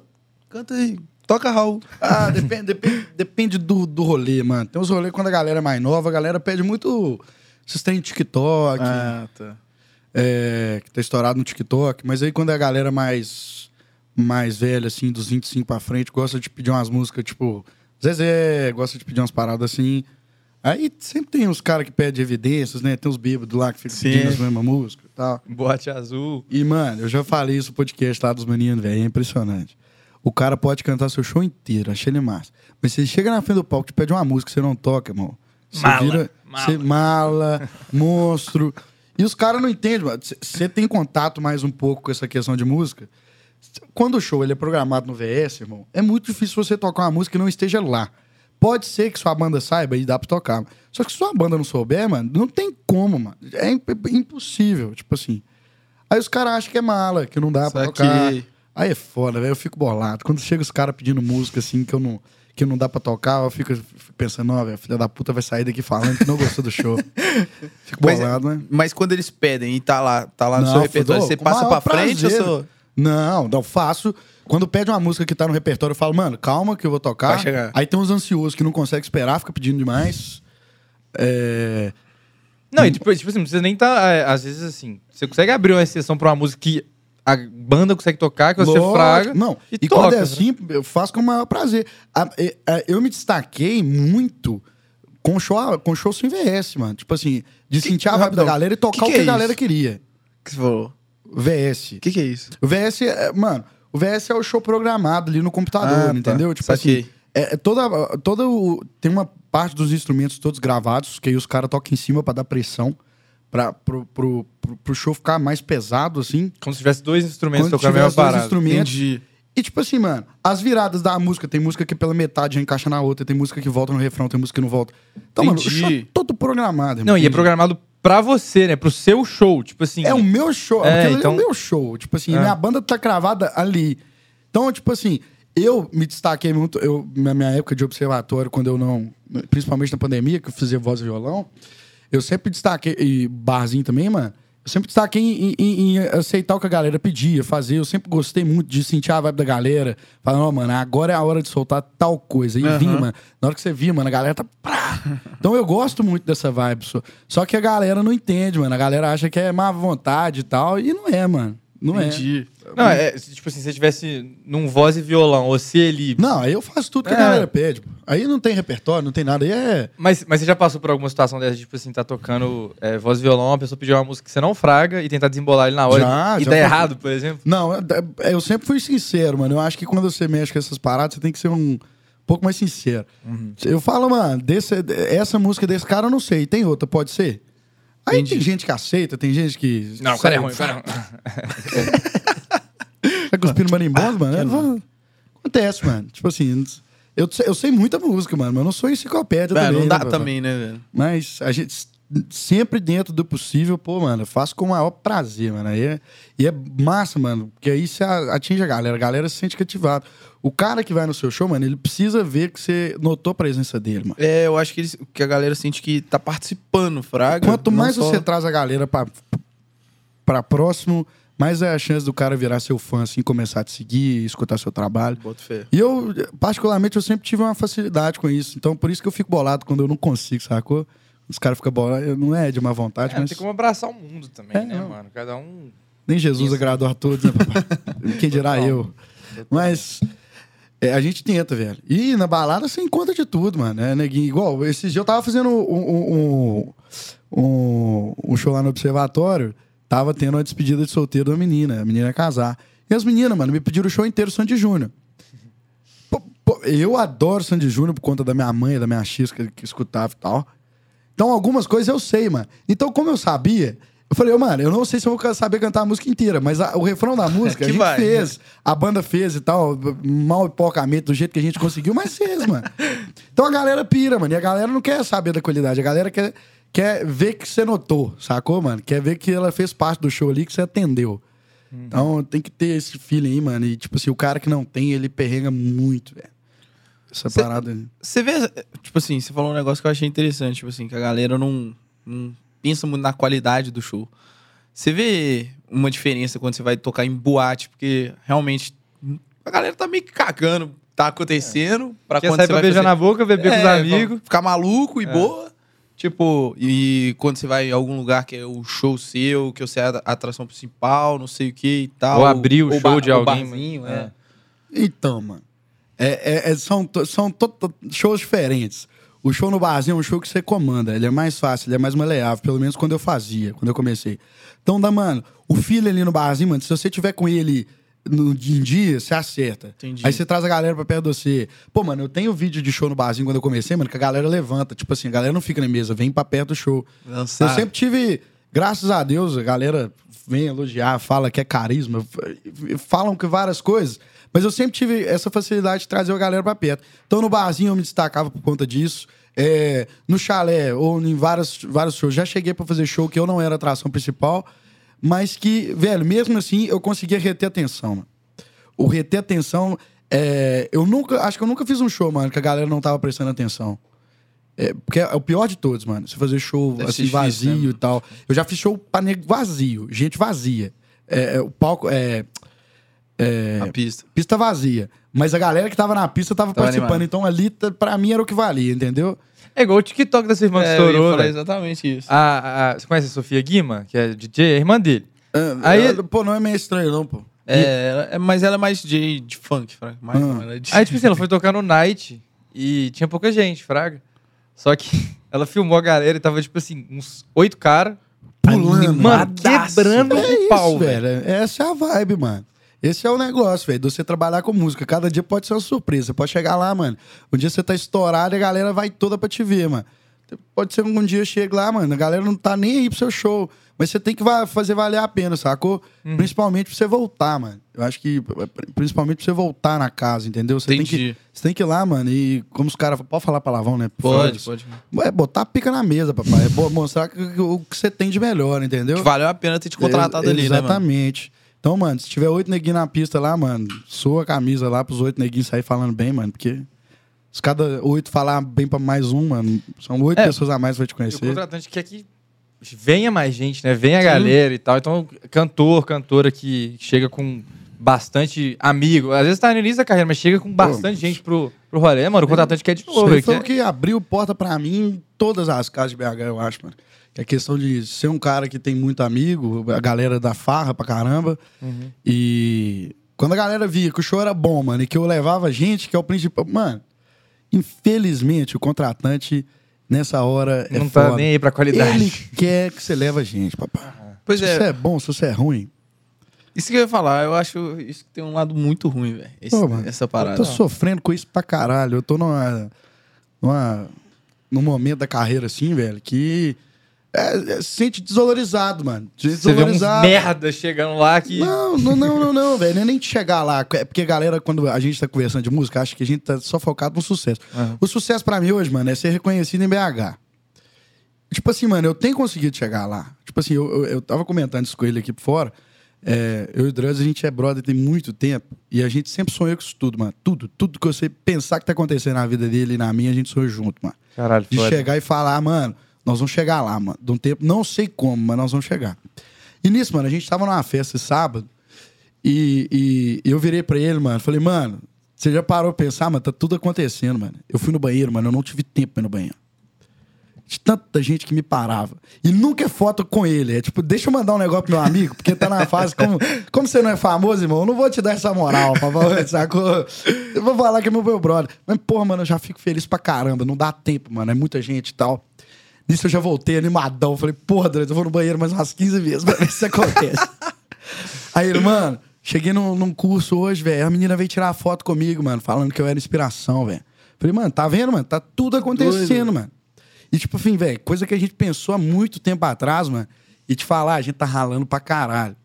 canta aí, toca Raul. Ah, depende, depende, depende do, do rolê, mano. Tem uns rolês quando a galera é mais nova, a galera pede muito. Vocês têm TikTok, Ah, tá. é, que tá estourado no TikTok, mas aí quando é a galera mais, mais velha, assim, dos 25 pra frente, gosta de pedir umas músicas tipo Zezé, gosta de pedir umas paradas assim. Aí sempre tem os caras que pedem evidências, né? Tem os bêbados lá que ficam Sim. pedindo as mesmas músicas e tal. Boate azul. E, mano, eu já falei isso no podcast lá dos meninos, velho. É impressionante. O cara pode cantar seu show inteiro, achei ele massa. Mas ele chega na frente do palco e te pede uma música, você não toca, irmão. Você Mala, vira. mala. Você mala, monstro. E os caras não entendem, mano. Você tem contato mais um pouco com essa questão de música. Quando o show ele é programado no VS, irmão, é muito difícil você tocar uma música que não esteja lá. Pode ser que sua banda saiba e dá pra tocar. Só que se sua banda não souber, mano, não tem como, mano. É imp- impossível. Tipo assim. Aí os caras acham que é mala, que não dá pra Saquei. tocar. Aí é foda, velho. Eu fico bolado. Quando chega os caras pedindo música assim que eu não. que não dá pra tocar, eu fico, fico pensando, não, velho, filha da puta vai sair daqui falando que não gostou do show. Fico Mas- bolado, né? Mas quando eles pedem e tá lá, tá lá no Não, seu repertório, você passa pra frente ou prazer. só... Não, não faço. Quando pede uma música que tá no repertório, eu falo, mano, calma que eu vou tocar. Vai chegar. Aí tem uns ansiosos que não conseguem esperar, fica pedindo demais. É... Não, e tipo, tipo assim, precisa nem tá. é, às vezes, assim, você consegue abrir uma exceção pra uma música que a banda consegue tocar, que você Lógico, fraga. Não, e e, toca, quando é né? assim, eu faço com o maior prazer. Eu me destaquei muito com show, com show sem VS, mano. Tipo assim, de sentir a vibe da galera e tocar que o que que é a galera queria. que você falou? VS. O que, que é isso? O VS é, mano, o VS é o show programado ali no computador, Ah, tá. entendeu? Tipo Saquei. assim, é, toda, toda o, tem uma parte dos instrumentos todos gravados, que aí os caras tocam em cima pra dar pressão, pra, pro, pro, pro, pro show ficar mais pesado, assim. Como se tivesse dois instrumentos tocando a mesma dois parada. instrumentos. Entendi. E tipo assim, mano, as viradas da música, tem música que pela metade já encaixa na outra, tem música que volta no refrão, tem música que não volta. Então, mano, o Entendi. show é todo programado. irmão. Não, e é programado pra você, né? Pro seu show. Tipo assim. É o meu show, É, é, então- é o meu show. Tipo assim, É. minha banda tá cravada ali. Então, tipo assim, eu me destaquei muito, eu, na minha época de observatório, quando eu não. Principalmente na pandemia, que eu fazia voz e violão, eu sempre destaquei. E barzinho também, mano. Eu sempre destaquei em, em- em aceitar o que a galera pedia, fazer. Eu sempre gostei muito de sentir a vibe da galera. Falando, ó, mano, agora é a hora de soltar tal coisa. E Aham. vinha, mano. Na hora que você via, mano, a galera tá. Então eu gosto muito dessa vibe. Só que a galera não entende, mano. A galera acha que é má vontade e tal. E não é, mano. Não é. Entendi. Não, é tipo assim, se você tivesse num voz e violão, ou se ele. Não, aí eu faço tudo que É. a galera pede. Aí não tem repertório, não tem nada. Aí é. Mas, mas você já passou por alguma situação dessa, tipo assim, tá tocando é, voz e violão, a pessoa pediu uma música que você não fraga e tentar desembolar ele na hora Já, e já foi. errado, por exemplo? Não, é- é- eu sempre fui sincero, mano. Eu acho que quando você mexe com essas paradas, você tem que ser um pouco mais sincero. Uhum. Eu falo, mano, desse, essa música desse cara eu não sei. Tem outra, pode ser? Aí Entendi. tem gente que aceita, tem gente que. Não, o cara é ruim, o cara é ruim. Tá cuspindo marimbondo, mano? É, vai- Acontece, mano. Tipo assim, eu, sei- eu sei muita música, mano, mas eu não sou enciclopédia também. não dá né, também, né, velho? Mas a gente sempre dentro do possível, pô, mano, eu faço com o maior prazer, mano. Aí é- e é massa, mano, porque aí você atinge a galera, a galera se sente cativado. O cara que vai no seu show, mano, ele precisa ver que você notou a presença dele, mano. É, eu acho que, eles, que a galera sente que tá participando, Fraga. Quanto mais só- você traz a galera pra, pra próximo, mais é a chance do cara virar seu fã, assim, começar a te seguir, escutar seu trabalho. Boto fé. E eu, particularmente, eu sempre tive uma facilidade com isso. Então, por isso que eu fico bolado quando eu não consigo, sacou? Os caras ficam bolados. Não é de má vontade, É, mas tem como abraçar o mundo também, É, né, não. mano? Cada um. nem Jesus Isso. agradou a todos, né, papai? Quem dirá eu? Mas é, a gente tenta, velho. E na balada você encontra de tudo, mano. É, neguinho. Igual, esses dias eu tava fazendo um, um, um, um show lá no observatório. Tava tendo uma despedida de solteiro da menina. A menina ia casar. E as meninas, mano, me pediram o show inteiro Sandy Júnior. Eu adoro Sandy Júnior por conta da minha mãe, da minha X que, que escutava e tal. Então, algumas coisas eu sei, mano. Então, como eu sabia, eu falei, mano, eu não sei se eu vou saber cantar a música inteira, mas a- o refrão da música a gente vai. fez, a banda fez e tal, mal e porcamente, do jeito que a gente conseguiu, mas fez, mano. Então a galera pira, mano, e a galera não quer saber da qualidade, a galera quer, quer ver que você notou, sacou, mano? Quer ver que ela fez parte do show ali, que você atendeu. Então tem que ter esse feeling aí, mano. E, tipo assim, o cara que não tem, ele perrenga muito, velho. Essa Cê- parada aí. Você vê, tipo assim, você falou um negócio que eu achei interessante, tipo assim, que a galera não, não pensa muito na qualidade do show. Você vê uma diferença quando você vai tocar em boate, porque realmente a galera tá meio que cagando, tá acontecendo, pra Quer quando sair você pra vai beijar fazer- na boca, beber com os É, amigos. Ficar maluco e É. boa. Tipo, e quando você vai em algum lugar que é o show seu, que você é a atração principal, não sei o que e tal. Ou abrir o ou show de alguém, barzinho, mano. é. Então, mano. É, é- é- são são to- to- shows diferentes. O show no barzinho é um show que você comanda. Ele é mais fácil, ele é mais maleável. Pelo menos quando eu fazia, quando eu comecei. Então, dá, mano, o filho ali no barzinho, mano, se você tiver com ele no dia em dia, você acerta. Entendi. Aí você traz a galera pra perto de você. Pô, mano, eu tenho vídeo de show no barzinho quando eu comecei, mano, que a galera levanta. Tipo assim, a galera não fica na mesa, vem pra perto do show. Dançar. Eu sempre tive, graças a Deus, a galera vem elogiar, fala que é carisma, falam que várias coisas, mas eu sempre tive essa facilidade de trazer a galera pra perto. Então no barzinho eu me destacava por conta disso. É, no chalé ou em vários, vários shows, já cheguei pra fazer show que eu não era atração principal, mas que, velho, mesmo assim eu conseguia reter atenção. Mano. O reter atenção é, eu nunca, acho que eu nunca fiz um show, mano, que a galera não tava prestando atenção. É, porque é o pior de todos, mano. Você fazer show Deve assim, difícil, vazio né? e tal. Eu já fiz show pra nego vazio, gente vazia. É, é, o palco é, é, A pista. pista vazia. Mas a galera que tava na pista tava, Tava participando. animado. Então ali, tá- pra mim, era o que valia, entendeu? É igual o TikTok da sua irmã que É, eu ia estourou, falar velho. exatamente isso. A, a- você conhece a Sofia Guima, que é DJ, é a irmã dele. Aí- Aí, pô, não é meio estranho, não, pô. É, ela- é, mas ela é mais de, de funk, Fraga. Mais, Ah. não, ela é de... Aí, tipo assim, ela foi tocar no Night e tinha pouca gente, fraga. Só que ela filmou a galera e tava, tipo assim, uns oito caras Pulando. Mano, quebrando É o isso, pau, velho. velho. Essa é a vibe, mano. Esse é o negócio, velho. De você trabalhar com música. Cada dia pode ser uma surpresa. Você pode chegar lá, mano. Um dia você tá estourado e a galera vai toda pra te ver, mano. Pode ser que um dia eu chegue lá, mano. A galera não tá nem aí pro seu show. Mas você tem que fazer valer a pena, sacou? Uhum. Principalmente pra você voltar, mano. Eu acho que. Principalmente pra você voltar na casa, entendeu? Você tem que. Entendi. Você tem que ir lá, mano, e como os caras. Pode falar palavrão, né? Pode, pode. É botar a pica na mesa, papai. É mostrar o que você tem de melhor, entendeu? Que valeu a pena ter te contratado É, ali, né, mano? Exatamente. Então, mano, se tiver oito neguinhos na pista lá, mano, sua camisa lá pros oito neguinhos sair falando bem, mano, porque se cada oito falar bem pra mais um, mano, são oito É, pessoas a mais que vai te E o conhecer. contratante quer que venha mais gente, né? Venha a galera e tal. Então, cantor, cantora que chega com bastante amigo. Às vezes tá no início da carreira, mas chega com bastante gente pro, pro rolê, mano. O contratante quer de novo. foi o que abriu porta pra mim em todas as casas de BH, eu acho, mano. Que é questão de ser um cara que tem muito amigo, a galera da farra pra caramba. Uhum. E quando a galera via que o show era bom, mano, e que eu levava gente, que é o principal. Mano, infelizmente, o contratante, nessa hora, é Não tá foda. nem aí pra qualidade. Ele quer que você leve a gente, papai. Pois se é. você é bom, se você é ruim. Isso que eu ia falar, eu acho isso que tem um lado muito ruim, velho. Essa Eu parada. tô sofrendo com isso pra caralho. Eu tô numa. numa num momento da carreira assim, velho, que. É, é, se sente desvalorizado, mano. Você vê Desvalorizado. merda chegando lá que. Não, não, não, não, não, velho. Não é nem de chegar lá. É porque a galera, quando a gente tá conversando de música, acha que a gente tá só focado no sucesso. Aham. O sucesso pra mim hoje, mano, é ser reconhecido em BH. Tipo assim, mano, eu tenho conseguido chegar lá. Tipo assim, eu, eu, eu tava comentando isso com ele aqui por fora. É, eu e o Druz, a gente é brother tem muito tempo. E a gente sempre sonhou com isso tudo, mano. Tudo, tudo que você pensar que tá acontecendo na vida dele e na minha, a gente sonhou junto, mano. Caralho, De foda. chegar e falar, mano, nós vamos chegar lá, mano. De um tempo, não sei como, mas nós vamos chegar. E nisso, mano, a gente tava numa festa sábado e, e eu virei pra ele, mano. Falei, mano, você já parou pra pensar, mano? Tá tudo acontecendo, mano. Eu fui no banheiro, mano, eu não tive tempo pra ir no banheiro. De tanta gente que me parava. E nunca é foto com ele. É tipo, deixa eu mandar um negócio pro meu amigo, porque tá na fase. Como, como você não é famoso, irmão, eu não vou te dar essa moral, favor, sacou? Eu vou falar que é meu brother. Mas, porra, mano, eu já fico feliz pra caramba. Não dá tempo, mano. É muita gente e tal. Nisso eu já voltei animadão. Falei, porra, Dredd, eu vou no banheiro mais umas 15 vezes pra ver se isso acontece. Aí ele, mano, cheguei num, num curso hoje, velho. A menina veio tirar foto comigo, mano, falando que eu era inspiração, velho. Falei, mano, tá vendo, mano? Tá tudo acontecendo, mano. E, tipo assim, velho, coisa que a gente pensou há muito tempo atrás, mano, e te falar, a gente tá ralando pra caralho.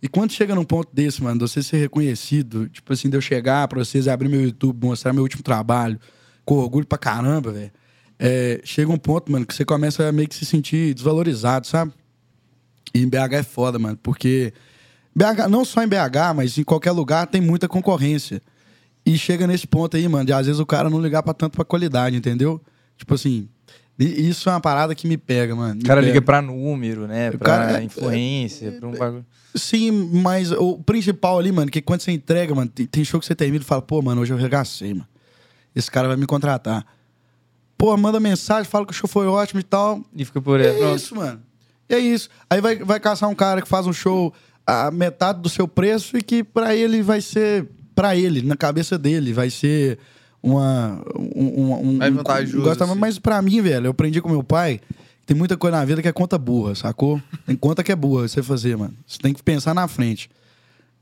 E quando chega num ponto desse, mano, de você ser reconhecido, tipo assim, de eu chegar pra vocês abrir meu YouTube, mostrar meu último trabalho, com orgulho pra caramba, velho. É, chega um ponto, mano, que você começa a meio que se sentir desvalorizado, sabe? E em BH é foda, mano, porque BH, não só em BH, mas em qualquer lugar tem muita concorrência. E chega nesse ponto aí, mano, de às vezes o cara não ligar pra tanto pra qualidade, entendeu? Tipo assim, isso é uma parada que me pega, mano. me O cara pega. liga pra número, né? Pra cara é- influência, pra um bagulho. Sim, mas o principal ali, mano, que quando você entrega, mano, tem, tem show que você termina e fala, pô, mano, hoje eu regacei, mano. Esse cara vai me contratar. Pô, manda mensagem, fala que o show foi ótimo e tal. E fica por aí. É Pronto. isso, mano. E é isso. Aí vai, vai caçar um cara que faz um show a metade do seu preço e que pra ele vai ser. Pra ele, na cabeça dele, vai ser uma. Um, um, Mais um- vantajoso, gosta- assim. Mas pra mim, velho, eu aprendi com meu pai. Tem muita coisa na vida que é conta burra, sacou? Tem conta que é burra você fazer, mano. Você tem que pensar na frente.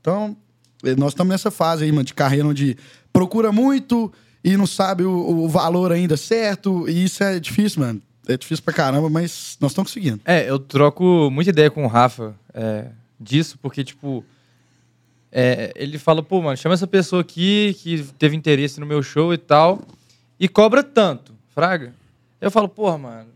Então, eh, nós estamos nessa fase aí, mano, de carreira onde procura muito e não sabe o, o valor ainda certo. E isso é difícil, mano. É difícil pra caramba, mas nós estamos conseguindo. É, eu troco muita ideia com o Rafa é, disso, porque, tipo, é, ele fala, pô, mano, chama essa pessoa aqui que teve interesse no meu show e tal, e cobra tanto, fraga. Eu falo, porra, mano,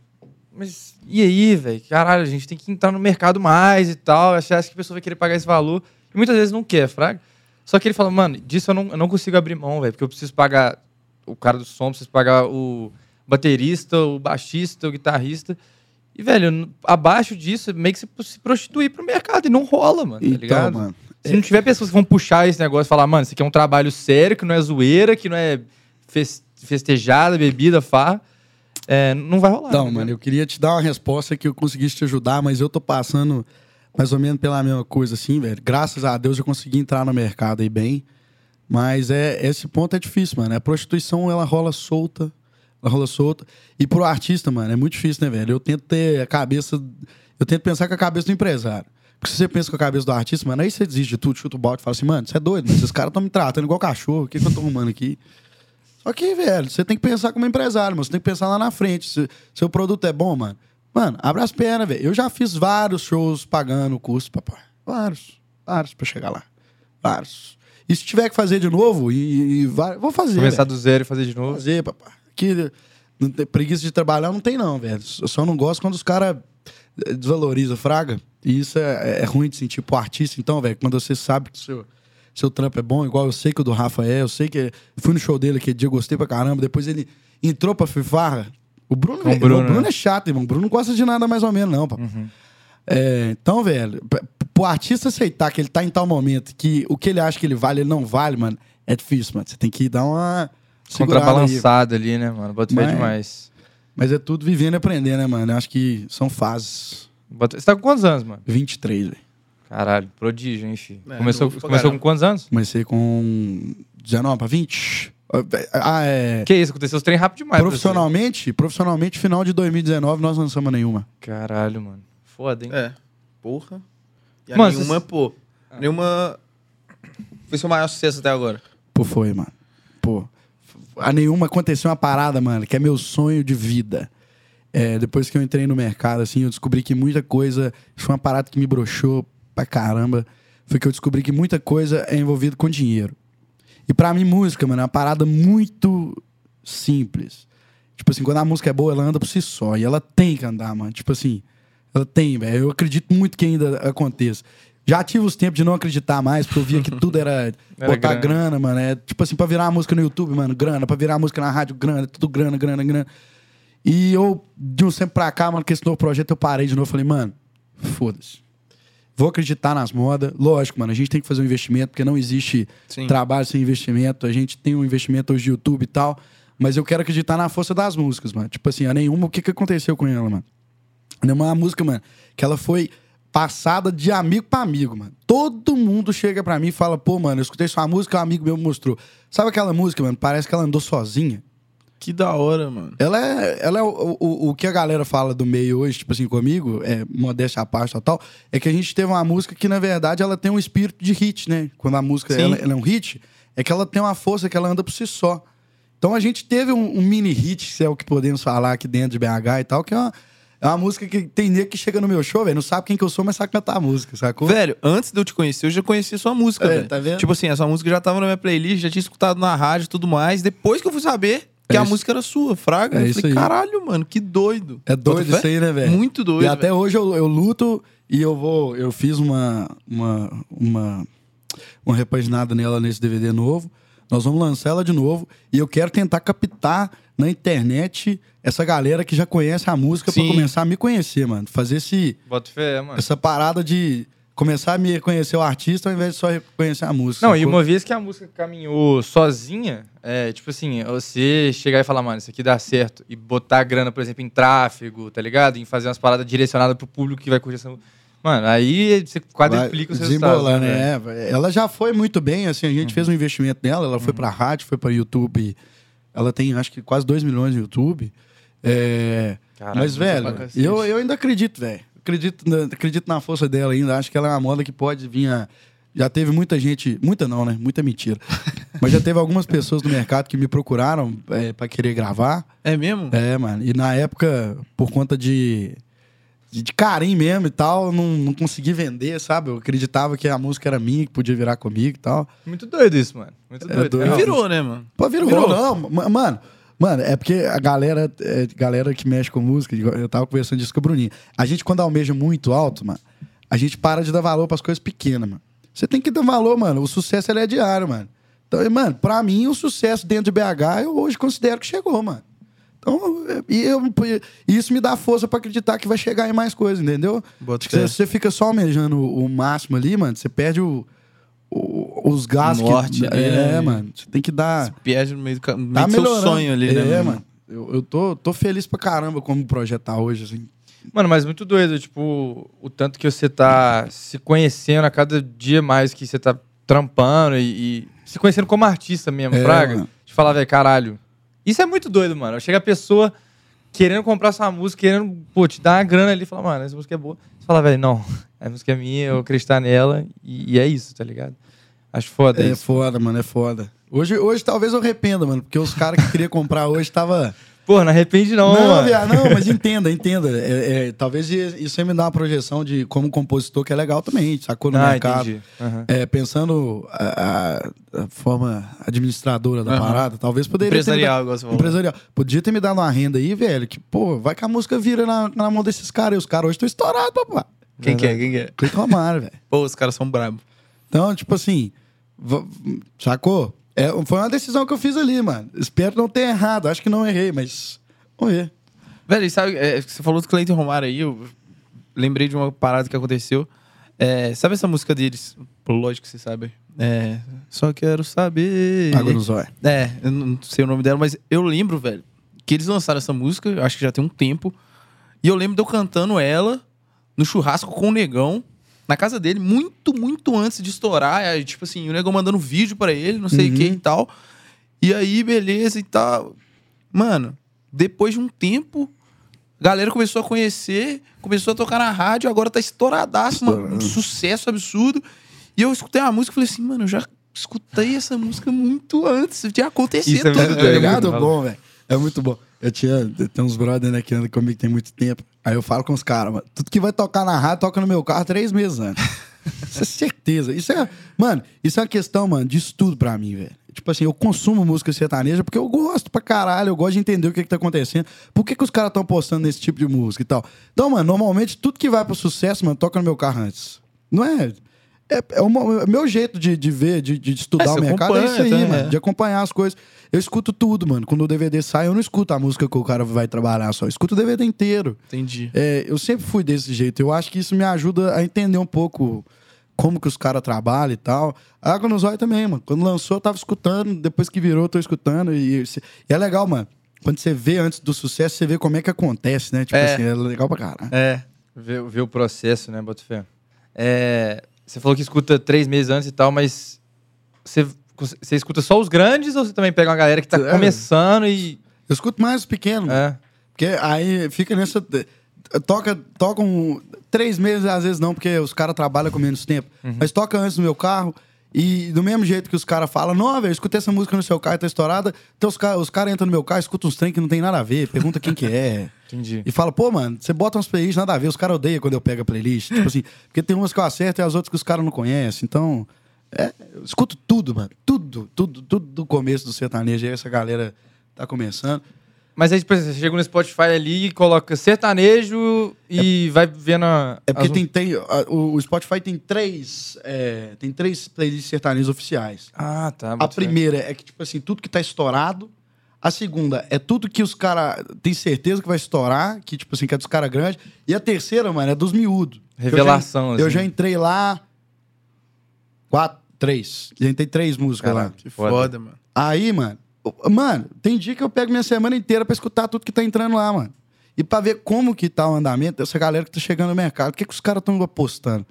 mas e aí, velho? Caralho, a gente tem que entrar no mercado mais e tal. Você acha que a pessoa vai querer pagar esse valor? E muitas vezes não quer, fraga. Só que ele fala, mano, disso eu não, eu não consigo abrir mão, velho, porque eu preciso pagar o cara do som, preciso pagar o baterista, o baixista, o guitarrista. E, velho, abaixo disso, meio que se, se prostituir pro mercado. E não rola, mano, tá Então, ligado? mano. Se não tiver pessoas que vão puxar esse negócio e falar, mano, isso aqui é um trabalho sério, que não é zoeira, que não é fes- festejada, bebida, farra, é, não vai rolar. Então, entendeu? mano, eu queria te dar uma resposta que eu conseguisse te ajudar, mas eu tô passando mais ou menos pela mesma coisa, assim, velho. Graças a Deus eu consegui entrar no mercado aí bem. Mas é, esse ponto é difícil, mano. A prostituição, ela rola solta. Ela rola solta. E pro artista, mano, é muito difícil, né, velho? Eu tento ter a cabeça. Eu tento pensar com a cabeça do empresário. Porque se você pensa com a cabeça do artista, mano, aí você desiste de tudo, chuta o balde e fala assim, mano, você é doido, mas esses caras estão me tratando igual cachorro. O que, que eu tô arrumando aqui? Só que, velho, você tem que pensar como empresário, mano. Você tem que pensar lá na frente. Se seu produto é bom, mano. Mano, abre as pernas, velho. Eu já fiz vários shows pagando o custo, papai. Vários. Vários pra chegar lá. Vários. E se tiver que fazer de novo, e, e vai- vou fazer. Começar velho. do zero e fazer de novo. fazer, não tem- preguiça de trabalhar não tem, não, velho. Eu só não gosto quando os caras desvalorizam fraga. E isso é, é ruim de sentir pro artista, então, velho. Quando você sabe que seu, seu trampo é bom, igual eu sei que o do Rafa é, eu sei que. Fui no show dele aquele dia, gostei pra caramba. Depois ele entrou pra Fifarra. O Bruno, o Bruno, o Bruno né? é chato, irmão. O Bruno não gosta de nada mais ou menos, não, papai. É, então, velho, pro artista aceitar que ele tá em tal momento, que o que ele acha que ele vale, ele não vale, mano, é difícil, mano. Você tem que dar uma. Contrabalançada ali, né, mano? Bota fé demais. Mas é tudo vivendo e aprendendo, né, mano? Eu acho que são fases. Bota- Você tá com quantos anos, mano? 23, velho. Caralho, prodígio, hein, filho? É, começou começou com quantos anos? Comecei com 19 pra 20. Ah, é. Que isso, aconteceu os trem rápido demais. Profissionalmente, profissionalmente, final de 2019, nós não lançamos nenhuma. Caralho, mano. Foda, hein? É. Porra. E a Mano, nenhuma, vocês- pô. Nenhuma. Foi seu maior sucesso até agora. Pô, foi, mano. Pô. A nenhuma aconteceu uma parada, mano, que é meu sonho de vida. É, depois que eu entrei no mercado, assim, eu descobri que muita coisa. Isso foi uma parada que me broxou pra caramba. Foi que eu descobri que muita coisa é envolvida com dinheiro. E pra mim, música, mano, é uma parada muito simples. Tipo assim, quando a música é boa, ela anda por si só. E ela tem que andar, mano. Tipo assim, tem, velho. Eu acredito muito que ainda aconteça. Já tive os tempos de não acreditar mais, porque eu via que tudo era, Era botar grana. grana. mano. É tipo assim, pra virar uma música no YouTube, mano, grana. Pra virar uma música na rádio, grana. Tudo grana, grana, grana. E eu, de um tempo pra cá, mano, com esse novo projeto, eu parei de novo. Falei, mano, foda-se. Vou acreditar nas modas. Lógico, mano, a gente tem que fazer um investimento, porque não existe Sim. trabalho sem investimento. A gente tem um investimento hoje de YouTube e tal. Mas eu quero acreditar na força das músicas, mano. Tipo assim, a nenhuma, o que, que aconteceu com ela, mano? É uma música, mano, que ela foi passada de amigo pra amigo, mano. Todo mundo chega pra mim e fala, pô, mano, eu escutei sua música, um amigo meu me mostrou. Sabe aquela música, mano? Parece que ela andou sozinha. Que da hora, mano. Ela é, ela é o, o, o que a galera fala do meio hoje, tipo assim, comigo, é modéstia à parte e tal, é que a gente teve uma música que, na verdade, ela tem um espírito de hit, né? Quando a música ela, ela é um hit, é que ela tem uma força que ela anda por si só. Então a gente teve um, um mini hit, se é o que podemos falar aqui dentro de BH e tal, que é uma, é uma música que tem nego que chega no meu show, velho, não sabe quem que eu sou, mas sabe cantar a música, sacou? Velho, antes de eu te conhecer, eu já conhecia sua música, É, velho. tá vendo? Tipo assim, a sua música já tava na minha playlist, já tinha escutado na rádio e tudo mais. Depois que eu fui saber que É a isso. música era sua, Fraga, É eu isso falei, aí. caralho, mano, que doido. É doido isso aí, né, velho? Muito doido. E até velho. hoje eu, eu luto e eu vou. Eu fiz uma, uma, uma, uma repaginada nela nesse DVD novo. Nós vamos lançar ela de novo. E eu quero tentar captar na internet essa galera que já conhece a música Sim. começar a me conhecer, mano. Fazer esse, Bota fé, mano. essa parada de começar a me conhecer o artista ao invés de só reconhecer a música. Não, e sacou? uma vez que a música caminhou sozinha, é tipo assim, você chegar e falar, mano, isso aqui dá certo, e botar a grana, por exemplo, em tráfego, tá ligado? Em fazer umas paradas direcionadas pro público que vai curtir essa música. Mano, aí você quadriplica os resultados. né, é. Ela já foi muito bem, assim, a gente fez um investimento nela, ela foi pra rádio, foi pra YouTube. Ela tem, acho que, quase 2 milhões no YouTube. É, Caralho, Mas, música velho, eu, eu ainda acredito, velho. Acredito na, acredito na força dela ainda. Acho que ela é uma moda que pode vir a... Já teve muita gente... Muita não, né? Muita mentira. Mas já teve algumas pessoas no mercado que me procuraram é, pra querer gravar. É mesmo? É, mano. E na época, por conta de, de, de carinho mesmo e tal, eu não, não consegui vender, sabe? Eu acreditava que a música era minha, que podia virar comigo e tal. Muito doido isso, mano. Muito É doido. doido. real. Virou, né, mano? Pô, virou, Virou. não. ma- Mano, mano, é porque a galera, é, galera que mexe com música, eu tava conversando disso com o Bruninho. A gente, quando almeja muito alto, mano, a gente para de dar valor pras coisas pequenas, mano. Você tem que dar valor, mano. O sucesso ele é diário, mano. Então, mano, pra mim, o sucesso dentro de BH, eu hoje considero que chegou, mano. Então, e eu, e isso me dá força pra acreditar que vai chegar em mais coisas, entendeu? Se você fica só almejando o, o máximo ali, mano, você perde o, o- os gastos. norte que, ali, é, né? mano. Você tem que dar. Perde no meio do, Tá meio do seu sonho ali, né? É, mano. Eu, eu tô, tô feliz pra caramba como o projeto tá hoje, assim. Mano, mas muito doido, tipo, o tanto que você tá se conhecendo a cada dia mais que você tá trampando e, e se conhecendo como artista mesmo, É, Fraga. mano. De falar, velho, caralho. Isso é muito doido, mano. Chega a pessoa querendo comprar sua música, querendo, pô, te dar uma grana ali e falar, mano, essa música é boa. Você fala, velho, não, a música é minha, eu acreditar nela e, e é isso, tá ligado? Acho foda É isso. foda, mano, é foda. Hoje, hoje talvez eu arrependa, mano, porque os caras que queriam comprar hoje tava. Pô, não arrepende não, Não, mano. viado, não, mas entenda, entenda. É, é, talvez isso aí me dá uma projeção de como compositor que é legal também, sacou no Ah, mercado. Aham. É, pensando a, a- forma administradora da Aham. parada, talvez poderia ter me Empresarial, igual você dado, falou. empresarial. Podia ter me dado uma renda aí, velho, que, pô, vai que a música vira na, na mão desses caras. E os caras hoje estão estourados, papá. Quem que é? Quem que é? Clica velho. Pô, os caras são brabos. Então, tipo assim, sacou? É, foi uma decisão que eu fiz ali, mano. Espero não ter errado. Acho que não errei, mas. Vamos ver. Velho, e sabe, é, você falou do Cleiton Romário aí, eu lembrei de uma parada que aconteceu. É, sabe essa música deles? Lógico que você sabe. É, só quero saber. Água no zóio. É, eu não sei o nome dela, mas eu lembro, velho, que eles lançaram essa música, eu acho que já tem um tempo. E eu lembro de eu cantando ela no churrasco com o negão, na casa dele, muito, muito antes de estourar. Aí, tipo assim, o negão mandando vídeo pra ele, não sei o Uhum. que e tal. E aí, beleza e tal. Mano, depois de um tempo, a galera começou a conhecer, começou a tocar na rádio, agora tá estouradaço, mano. Um sucesso absurdo. E eu escutei a música e falei assim, mano, eu já escutei essa música muito antes de acontecer Isso é tudo, muito tá É, ligado? muito bom, velho. É muito bom. Eu tinha. Tem uns brothers, né, que andam comigo tem muito tempo. Aí eu falo com os caras, mano. Tudo que vai tocar na rádio toca no meu carro três meses antes. Isso é certeza. Isso é. Mano, isso é uma questão, mano, de estudo pra mim, velho. Tipo assim, eu consumo música sertaneja porque eu gosto pra caralho, eu gosto de entender o que, que tá acontecendo. Por que, que os caras estão postando nesse tipo de música e tal? Então, mano, normalmente tudo que vai pro sucesso, mano, toca no meu carro antes. Não é. É, é o é meu jeito de, de ver, de, de estudar É, o mercado, é isso aí, tá? mano. É. De acompanhar as coisas. Eu escuto tudo, mano. Quando o DVD sai, eu não escuto a música que o cara vai trabalhar só. Eu escuto o DVD inteiro. Entendi. É, eu sempre fui desse jeito. Eu acho que isso me ajuda a entender um pouco como que os caras trabalham e tal. A Água no Zóio também, mano. Quando lançou, eu tava escutando. Depois que virou, eu tô escutando. E, e é legal, mano. Quando você vê antes do sucesso, você vê como é que acontece, né? Tipo É. assim, é legal pra caralho. É. Ver, ver o processo, né, Botafé? É, você falou que escuta três meses antes e tal, mas você, você escuta só os grandes ou você também pega uma galera que tá É. começando e. Eu escuto mais os pequenos. É. Porque aí fica nessa. Toca, toca um, três meses, às vezes não, porque os caras trabalham com menos tempo. Mas toca antes no meu carro. E do mesmo jeito que os caras falam, não, velho, escutei essa música no seu carro e tá estourada. Então os caras os cara entram no meu carro, escutam uns trem que não tem nada a ver, pergunta quem que é. Entendi. E fala, pô, mano, você bota umas playlists nada a ver, os caras odeiam quando eu pego a playlist. Tipo assim, porque tem umas que eu acerto e as outras que os caras não conhecem. Então, é, eu escuto tudo, mano. Tudo, tudo, tudo do começo do sertanejo. Aí essa galera tá começando. Mas aí, por exemplo, você chega no Spotify ali e coloca sertanejo e vai vendo. a- É porque as- tem, tem, a- o, o Spotify tem três, é, tem três playlists sertanejos oficiais. Ah, tá. A primeira é que, tipo assim, tudo que tá estourado. A segunda é tudo que os caras têm certeza que vai estourar, que, tipo assim, que é dos caras grandes. E a terceira, mano, é dos miúdos. Revelação, Eu já, eu assim. já entrei lá. Quatro, três. Já entrei três músicas Caralho. lá. Que Foda. foda, mano. Aí, mano, mano, tem dia que eu pego minha semana inteira pra escutar tudo que tá entrando lá, mano. E pra ver como que tá o andamento dessa galera que tá chegando no mercado. O que, que os caras estão apostando? O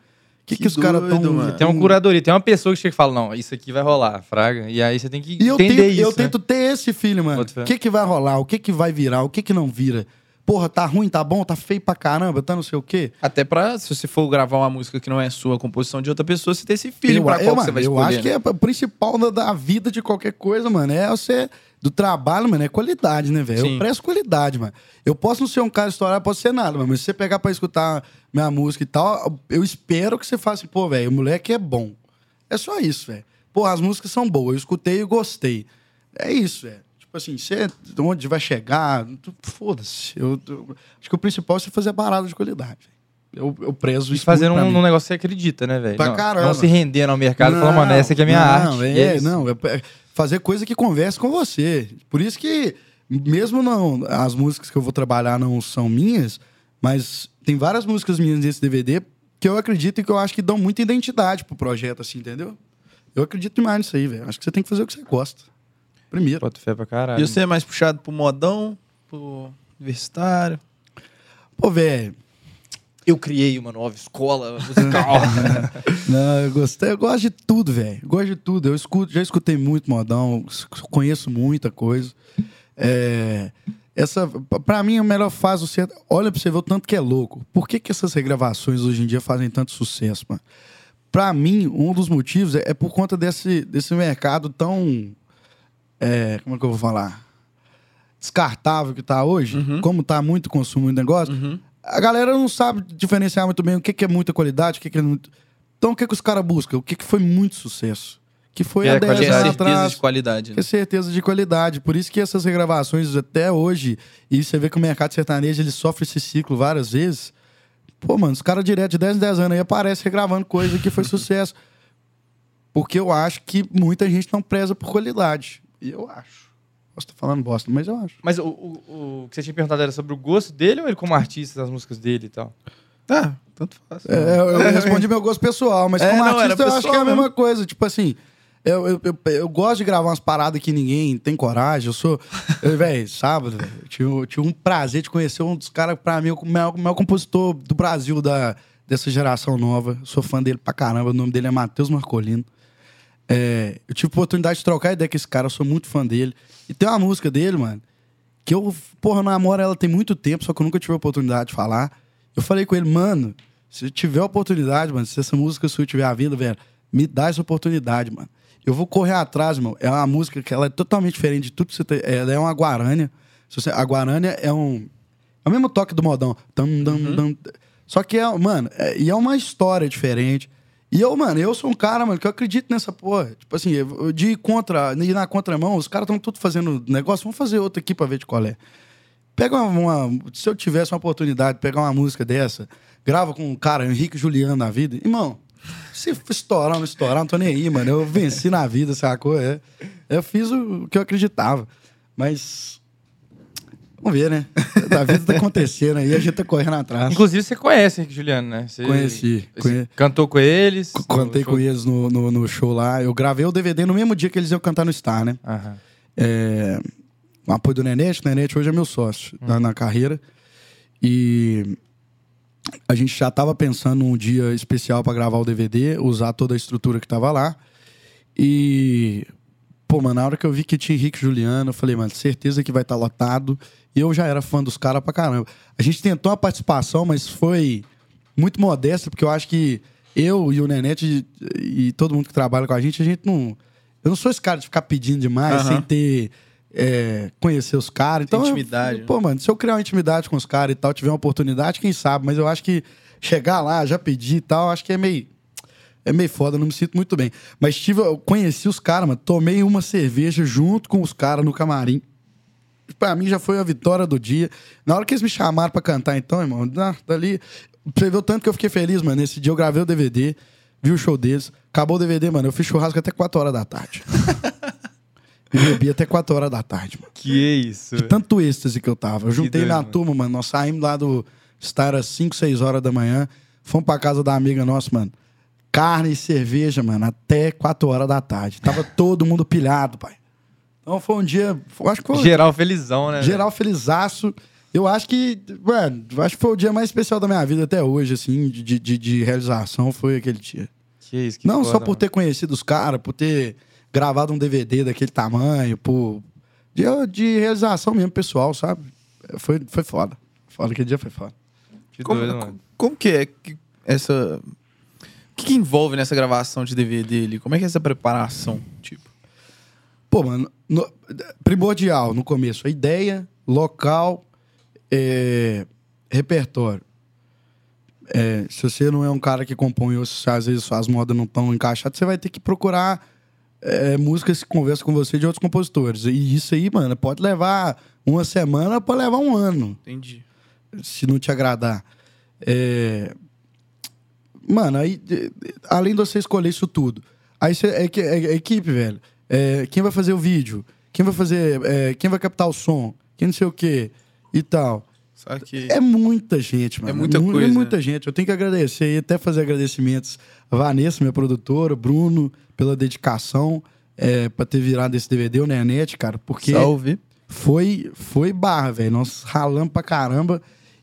que, que, Que os caras estão. mano. Tem uma curadoria, tem uma pessoa que chega e fala: não, isso aqui vai rolar, Fraga. E aí você tem que E eu, entender tento, isso. eu né? tento ter esse filho, mano. O que, que vai rolar? O que, que vai virar? O que, que não vira? Porra, tá ruim, tá bom, tá feio pra caramba, tá não sei o quê. Até pra, se você for gravar uma música que não é sua, composição de outra pessoa, você ter esse eu, pra eu, qual que mano, você vai eu escolher. acho que né? é o principal da, da vida de qualquer coisa, mano. É você. Do trabalho, mano, é qualidade, né, velho? Eu presto qualidade, mano. Eu posso não ser um cara estourado, posso ser nada, mano. Mas se você pegar pra escutar minha música e tal, eu espero que você faça pô, velho, o moleque é bom. É só isso, velho. Pô, as músicas são boas, eu escutei e gostei. É isso, velho. Tipo assim, você, onde vai chegar, foda-se. Eu, eu- acho que o principal é você fazer parada de qualidade. eu, eu prezo E isso muito pra um, um negócio que você acredita, né, velho? Pra não, caramba. não se rendendo ao mercado e falando, mano, essa aqui é a minha não, arte. É, E é não, é é fazer coisa que converse com você. Por isso que, mesmo não, as músicas que eu vou trabalhar não são minhas, mas tem várias músicas minhas nesse DVD que eu acredito e que eu acho que dão muita identidade pro projeto, assim, entendeu? Eu acredito demais nisso aí, velho. Acho que você tem que fazer o que você gosta. Primeiro. Boto fé pra caralho. E você é mais puxado pro modão, pro universitário? Pô, velho. Eu criei uma nova escola musical. Não, eu gostei, eu gosto de tudo, velho. Gosto de tudo. Eu escuto, já escutei muito modão, conheço muita coisa. É, essa, pra mim, a melhor fase centro. Olha pra você ver o tanto que é louco. Por que, que essas regravações hoje em dia fazem tanto sucesso, mano? Pra mim, um dos motivos é, é por conta desse, desse mercado tão. É, como é que eu vou falar? Descartável que tá hoje. Como tá muito consumo de negócio a galera não sabe diferenciar muito bem o que, que é muita qualidade, o que, que é muito. Então, o que, que os caras buscam? O que, que foi muito sucesso? Que foi É, há 10 Que é anos certeza atrás. de qualidade. Né? é certeza de qualidade. Por isso que essas regravações até hoje, e você vê que o mercado sertanejo ele sofre esse ciclo várias vezes. Pô, mano, os caras direto de 10 em 10 anos aí aparecem regravando coisa que foi sucesso. Porque eu acho que muita gente não preza por qualidade. E eu acho. Posso estar falando bosta, mas eu acho. Mas o, o, o que você tinha perguntado era sobre o gosto dele ou ele como artista, das músicas dele e tal? Ah, tanto faz. É, eu eu respondi meu gosto pessoal, mas É, como não, artista eu acho que é a pessoal mesma mesmo. coisa. Tipo assim, eu, eu, eu, eu gosto de gravar umas paradas que ninguém tem coragem. Eu sou. Velho, sábado, véio, eu tive, eu tive um prazer de conhecer um dos caras, pra mim, o maior, maior compositor do Brasil da, dessa geração nova. Eu sou fã dele pra caramba. O nome dele é Matheus Marcolino. É, eu tive oportunidade de trocar ideia com esse cara, eu sou muito fã dele. E tem uma música dele, mano, que eu, porra, eu namoro ela tem muito tempo, só que eu nunca tive a oportunidade de falar. Eu falei com ele, mano, se tiver oportunidade, mano, se essa música sua tiver a vida, velho, me dá essa oportunidade, mano. Eu vou correr atrás, irmão. É uma música que ela é totalmente diferente de tudo que você tem. Ela é uma guarânia. Você- a guarânia é um. É o mesmo toque do modão. Tam, dam. Só que é, mano, é- e é uma história diferente. E eu, mano, eu sou um cara, mano, que eu acredito nessa porra. Tipo assim, de ir contra, ir na contramão, os caras estão tudo fazendo negócio, vamos fazer outra aqui pra ver de qual é. Pega uma, uma- Se eu tivesse uma oportunidade de pegar uma música dessa, grava com um cara, Henrique Juliano na vida, irmão, se estourar ou não estourar, não tô nem aí, mano. Eu venci na vida, sacou? É. Eu fiz o que eu acreditava. Mas. Vamos ver, né? A vida tá acontecendo aí, a gente tá correndo atrás. Inclusive, você conhece o Henrique Juliano, né? Você, Conheci, você conhe- Cantou com eles? C- Cantei com eles no, no, no show lá. Eu gravei o DVD no mesmo dia que eles iam cantar no Star, né? Aham. É, o apoio do Nenete. O Nenete hoje é meu sócio na, na carreira. E a gente já tava pensando num dia especial para gravar o DVD, usar toda a estrutura que tava lá. E, pô, mano, na hora que eu vi que tinha Henrique e Juliano, eu falei, mano, certeza que vai estar lotado. E eu já era fã dos caras pra caramba. A gente tentou uma participação, mas foi muito modesta, porque eu acho que eu e o Nenete e, todo mundo que trabalha com a gente, a gente não. Eu não sou esse cara de ficar pedindo demais Aham. sem ter. é, conhecer os caras. Então, eu- Intimidade, né? pô, mano, se eu criar uma intimidade com os caras e tal, tiver uma oportunidade, quem sabe, mas eu acho que chegar lá, já pedir e tal, acho que é meio. É meio foda, não me sinto muito bem. Mas tive, eu conheci os caras, mano. Tomei uma cerveja junto com os caras no camarim. Pra mim já foi a vitória do dia. Na hora que eles me chamaram pra cantar, então, irmão, da- dali. Você o tanto que eu fiquei feliz, mano. Nesse dia eu gravei o DVD, vi o show deles. Acabou o DVD, mano. Eu fiz churrasco até 4 horas da tarde. e bebi até 4 horas da tarde, mano. Que isso. De tanto êxtase que eu tava. Eu juntei doido, minha mano. turma, mano. Nós saímos lá do Star às 5, 6 horas da manhã. Fomos pra casa da amiga nossa, mano. Carne e cerveja, mano, até 4 horas da tarde. Tava todo mundo pilhado, pai. Então foi um dia. Acho que foi Geral felizão, né? geral felizaço. Eu acho que, mano, acho que foi o dia mais especial da minha vida até hoje, assim, de, de, de realização, foi aquele dia. Que isso, que Não foda, só por mano. ter conhecido os caras, por ter gravado um DVD daquele tamanho, por. De, de realização mesmo, pessoal, sabe? Foi, foi foda. Foda, aquele dia foi foda. Que Como, doido, mano. como que é que essa. O que, que envolve nessa gravação de DVD ali? Como é que é essa preparação? Tipo, Pô, mano, no- primordial no começo, a ideia, local, é, repertório. É, se você não é um cara que compõe, ou se às vezes suas modas não estão encaixadas, você vai ter que procurar é, músicas que conversam com você de outros compositores. E isso aí, mano, pode levar uma semana, pode levar um ano entendi. se não te agradar. É, Mano, aí, além de você escolher isso tudo, aí você, é, é- é equipe, velho. É, quem vai fazer o vídeo? Quem vai fazer. é, quem vai captar o som? Quem não sei o quê e tal. Só que. É muita gente, mano. É muita mu- coisa. É muita gente. Eu tenho que agradecer e até fazer agradecimentos a Vanessa, minha produtora, Bruno, pela dedicação é, pra ter virado esse DVD, o Nenete, cara, porque Salve. foi, foi barra, velho. Nós ralamos pra caramba.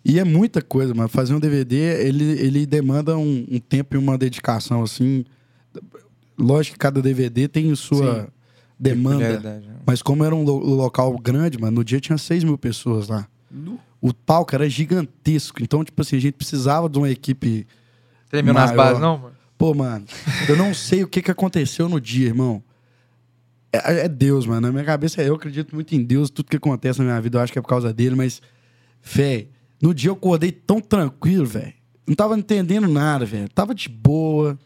E é muita coisa, mano. Fazer um DVD, ele, ele demanda um, um tempo e uma dedicação, assim. Lógico que cada DVD tem sua demanda. Peculiaridade, né? Mas como era um lo- local grande, mano, no dia tinha 6 mil pessoas lá. O palco era gigantesco. Então, tipo assim, a gente precisava de uma equipe. Tremeu nas bases, não, mano? Pô, mano, eu não sei o que, que aconteceu no dia, irmão. É, é Deus, mano. Na minha cabeça, eu acredito muito em Deus. Tudo que acontece na minha vida, eu acho que é por causa dele. Mas, véi, no dia eu acordei tão tranquilo, velho. Não tava entendendo nada, velho. Tava de boa.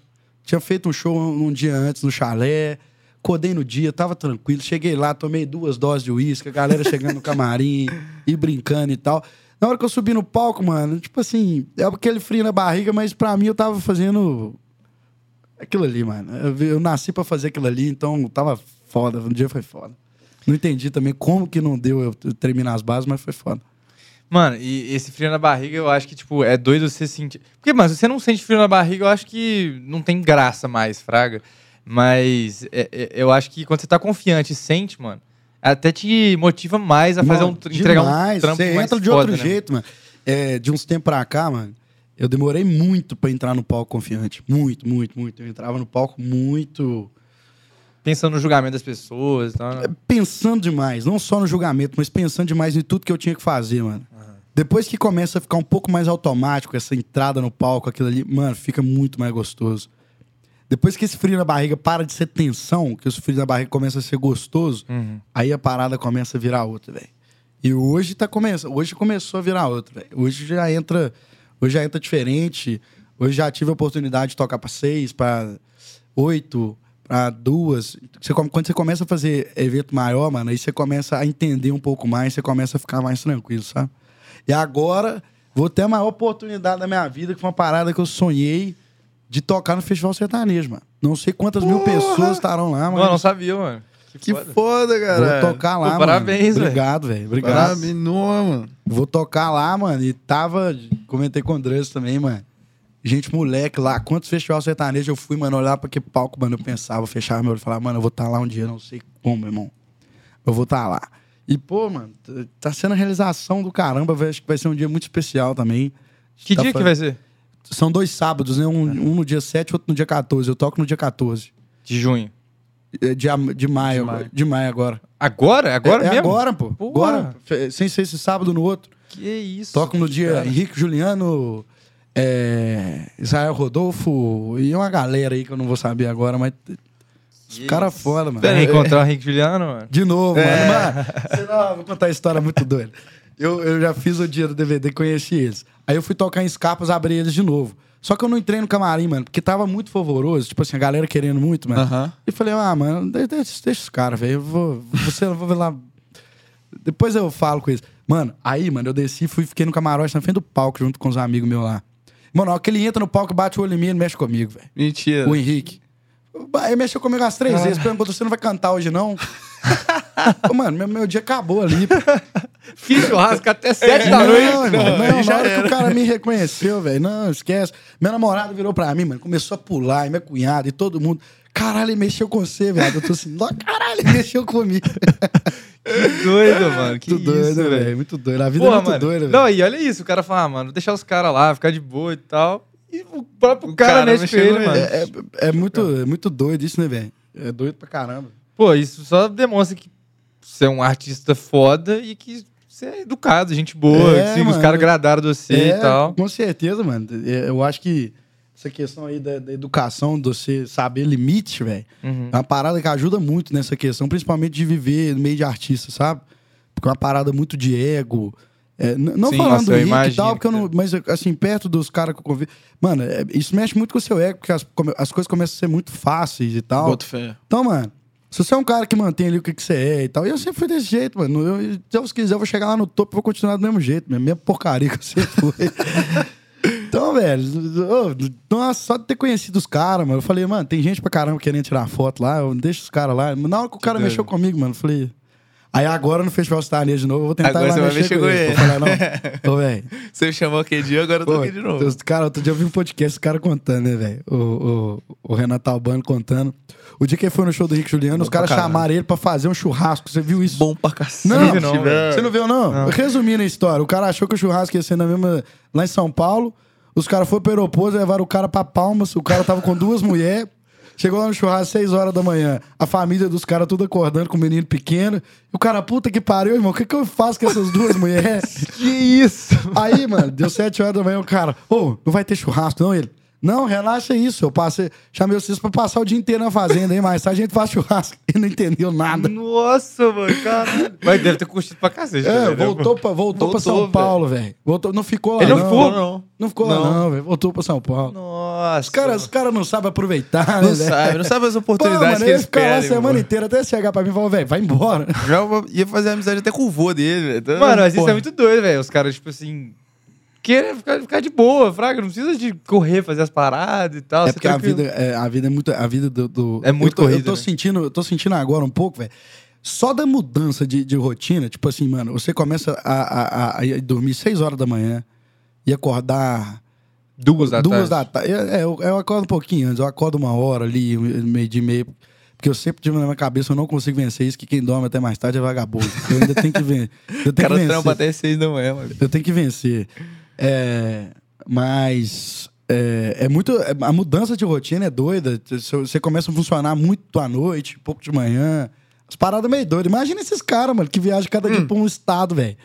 Tinha feito um show um dia antes no chalé. Acordei no dia, tava tranquilo. Cheguei lá, tomei duas doses de uísque, a galera chegando no camarim e brincando e tal. Na hora que eu subi no palco, mano, tipo assim, é aquele frio na barriga, mas pra mim eu tava fazendo aquilo ali, mano. Eu, eu nasci pra fazer aquilo ali, então tava foda. Um dia foi foda. Não entendi também como que não deu eu terminar as bases, mas foi foda. Mano, e esse frio na barriga, eu acho que, tipo, é doido você sentir. Porque, mano, se você não sente frio na barriga, eu acho que não tem graça mais, Fraga. Mas é- é- eu acho que quando você tá confiante e sente, mano, até te motiva mais a fazer Mano, um, tr- entregar um demais. trampo Você mais entra de foda, outro né? jeito, mano. É, de uns tempos pra cá, mano, eu demorei muito pra entrar no palco confiante. Muito, muito, muito. Eu entrava no palco muito Pensando no julgamento das pessoas e tal, né? pensando demais, não só no julgamento, mas pensando demais em tudo que eu tinha que fazer, mano. Depois que começa a ficar um pouco mais automático, essa entrada no palco, aquilo ali, mano, fica muito mais gostoso. Depois que esse frio na barriga para de ser tensão, que esse frio na barriga começa a ser gostoso, Uhum. aí a parada começa a virar outra, velho. E hoje tá começando, hoje começou a virar outra, velho. Hoje já entra, hoje já entra diferente. Hoje já tive a oportunidade de tocar pra seis, pra oito, pra duas. Você, quando você começa a fazer evento maior, mano, aí você começa a entender um pouco mais, você começa a ficar mais tranquilo, sabe? E agora vou ter a maior oportunidade da minha vida, que foi uma parada que eu sonhei de tocar no Festival Sertanejo, mano. Não sei quantas mil pessoas estarão lá, Mano, mano. não sabia, mano. Que foda. foda, cara. Vou tocar lá, Pô, mano. parabéns, velho. Obrigado, velho. Obrigado. Parabéns, não, mano. Vou tocar lá, mano. E tava. Comentei com o Andrés também, mano. Gente, moleque lá. Quantos festivais sertanejos eu fui, mano? Olhar pra que palco, mano. Eu pensava, fechava meu olho e falava, mano, eu vou estar lá um dia, não sei como, meu irmão. Eu vou estar lá. E, pô, mano, tá sendo a realização do caramba. Acho que vai ser um dia muito especial também. Que Tá dia que vai ser? São dois sábados, né? Um, um no dia 7 outro no dia 14. Eu toco no dia 14. De junho. É, De, de maio. maio. De maio agora. Agora? Agora é, é mesmo? agora, pô. Porra. Agora. Sem ser esse sábado no outro. Que isso? Toco no dia cara. Henrique Juliano, é, Israel Rodolfo e uma galera aí que eu não vou saber agora, mas os caras foda, mano. Vai reencontrar o Henrique Juliano, mano? De novo, É. mano. senão eu vou contar uma história muito doida. Eu, eu já fiz o dia do DVD e conheci eles. Aí eu fui tocar em Escapas, abri eles de novo. Só que eu não entrei no camarim, mano, porque tava muito favoroso, tipo assim, a galera querendo muito, mano. E falei, ah, mano, de- deixa, deixa os caras, velho. Eu vou. Você eu vou ver lá. Depois eu falo com eles. Mano, aí, mano, eu desci fui fiquei no camarote na frente do palco junto com os amigos meus lá. Mano, hora que ele entra no palco, bate o olho em mim, ele mexe comigo, velho. Mentira. O Henrique. Ele mexeu comigo umas três vezes, perguntou: você não vai cantar hoje, não? Pô, mano, meu, meu dia acabou ali. Fiz churrasco até sete da Não, noite. irmão, não, aí já na hora era. que o cara me reconheceu, velho, não, esquece. Minha namorada virou pra mim, mano, começou a pular, e minha cunhada, e todo mundo. Caralho, ele mexeu com você, velho. Eu tô assim, "Nó, caralho, ele mexeu comigo. Que doido, mano. Que muito doido, velho. Muito doido. A vida Porra, é muito mano. doida, velho. Não, e olha isso, o cara fala, ah, mano, deixar os caras lá, ficar de boa e tal. E o próprio O cara, cara no- mano. É, é- é muito, é muito doido isso, né, velho? É doido pra caramba. Pô, isso só demonstra que você é um artista foda e que você é educado, gente boa, É, que sim, os caras agradaram de você é, e tal. com certeza, mano. É, Eu acho que essa questão aí da, da educação, de você saber limite, velho, Uhum. é uma parada que ajuda muito nessa questão, principalmente de viver no meio de artista, sabe? Porque é uma parada muito de ego. É, não Sim, falando nossa, Rick e tal, porque eu que- não, mas assim, perto dos caras que eu convido. Mano, é, isso mexe muito com o seu ego, porque as, as coisas começam a ser muito fáceis e tal. Boto fé. Então, mano, se você é um cara que mantém ali o que, que você é e tal, e eu sempre fui desse jeito, mano. Eu, se Deus quiser, eu vou chegar lá no topo e vou continuar do mesmo jeito, mesmo, mesma porcaria que você foi. Não, velho. Nossa, só de ter conhecido os caras, mano. Eu falei, mano, tem gente pra caramba querendo tirar foto lá. Eu deixo os caras lá. Na hora que o cara doido. mexeu comigo, mano, eu falei. Aí agora no Festival Sertanejo de novo, eu vou tentar Agora ir lá você vai mexer com ele. Vou falar, não. Ô, velho. Você me chamou aquele dia, agora eu tô Pô, aqui de novo. os- Cara, outro dia eu vi um podcast, os caras contando, né, velho? O, o, o Renato Albano contando. O dia que ele foi no show do Rick Juliano, os pra caras chamaram ele pra fazer um churrasco. Você viu isso? Bom pra cacete. Não, não não, você não viu, não? Resumindo a história, o cara achou que o churrasco ia ser na mesma, lá em São Paulo. Os caras foram pro aeroporto, levaram o cara pra Palmas. O cara tava com duas mulheres. Chegou lá no churrasco, 6 horas da manhã. A família dos caras tudo acordando com o menino pequeno. E o cara, puta que pariu, irmão. O que, que eu faço com essas duas mulheres? Que isso? Aí, mano, deu 7 horas da manhã. O cara, ô, não vai ter churrasco, não? Ele, não, relaxa isso. Eu passei, chamei vocês pra passar o dia inteiro na fazenda, hein? Mas a gente faz churrasco. E não entendeu nada. Nossa, mano, caralho. Mas deve ter curtido pra cacete. É, né, voltou, pra, voltou, pra Voltou, São velho. Paulo, velho. Voltou, não ficou lá, Ele não não. ficou? não. Não ficou lá, Não. não, velho. Voltou pra São Paulo. pô? Nossa. Os caras os cara não sabem aproveitar, Não né, velho? sabe, não sabe as Pô, oportunidades mano, que eu ia eles ficar lá a semana mano. inteira até chegar pra mim e falar, velho, vai embora. Já ia fazer amizade até com o vô dele, velho. Então, Mano, mas isso é muito doido, velho. Os caras, tipo assim. Querem ficar, ficar de boa, Fraga. Não precisa de correr, fazer as paradas e tal. É porque a tranquilo. vida, é, a vida é muito. A vida do. do- É muito eu tô, corrida, Eu tô, né? sentindo, eu tô sentindo agora um pouco, velho. Só da mudança de, de rotina, tipo assim, mano, você começa a, a, a- a ir dormir 6 horas da manhã e acordar Duas da duas tarde. da tarde. É, é, eu, eu acordo um pouquinho antes, eu acordo uma hora ali, meio de meio. Porque eu sempre tive na minha cabeça, eu não consigo vencer isso, que quem dorme até mais tarde é vagabundo. Eu ainda tenho que vencer. Eu tenho que vencer. trampa até seis da manhã, mano. Eu tenho que vencer. É, mas é, é muito. é- a mudança de rotina é doida. Você começa a funcionar muito à noite, pouco de manhã. As paradas meio doidas. Imagina esses caras, mano, que viajam cada dia pra um estado, velho.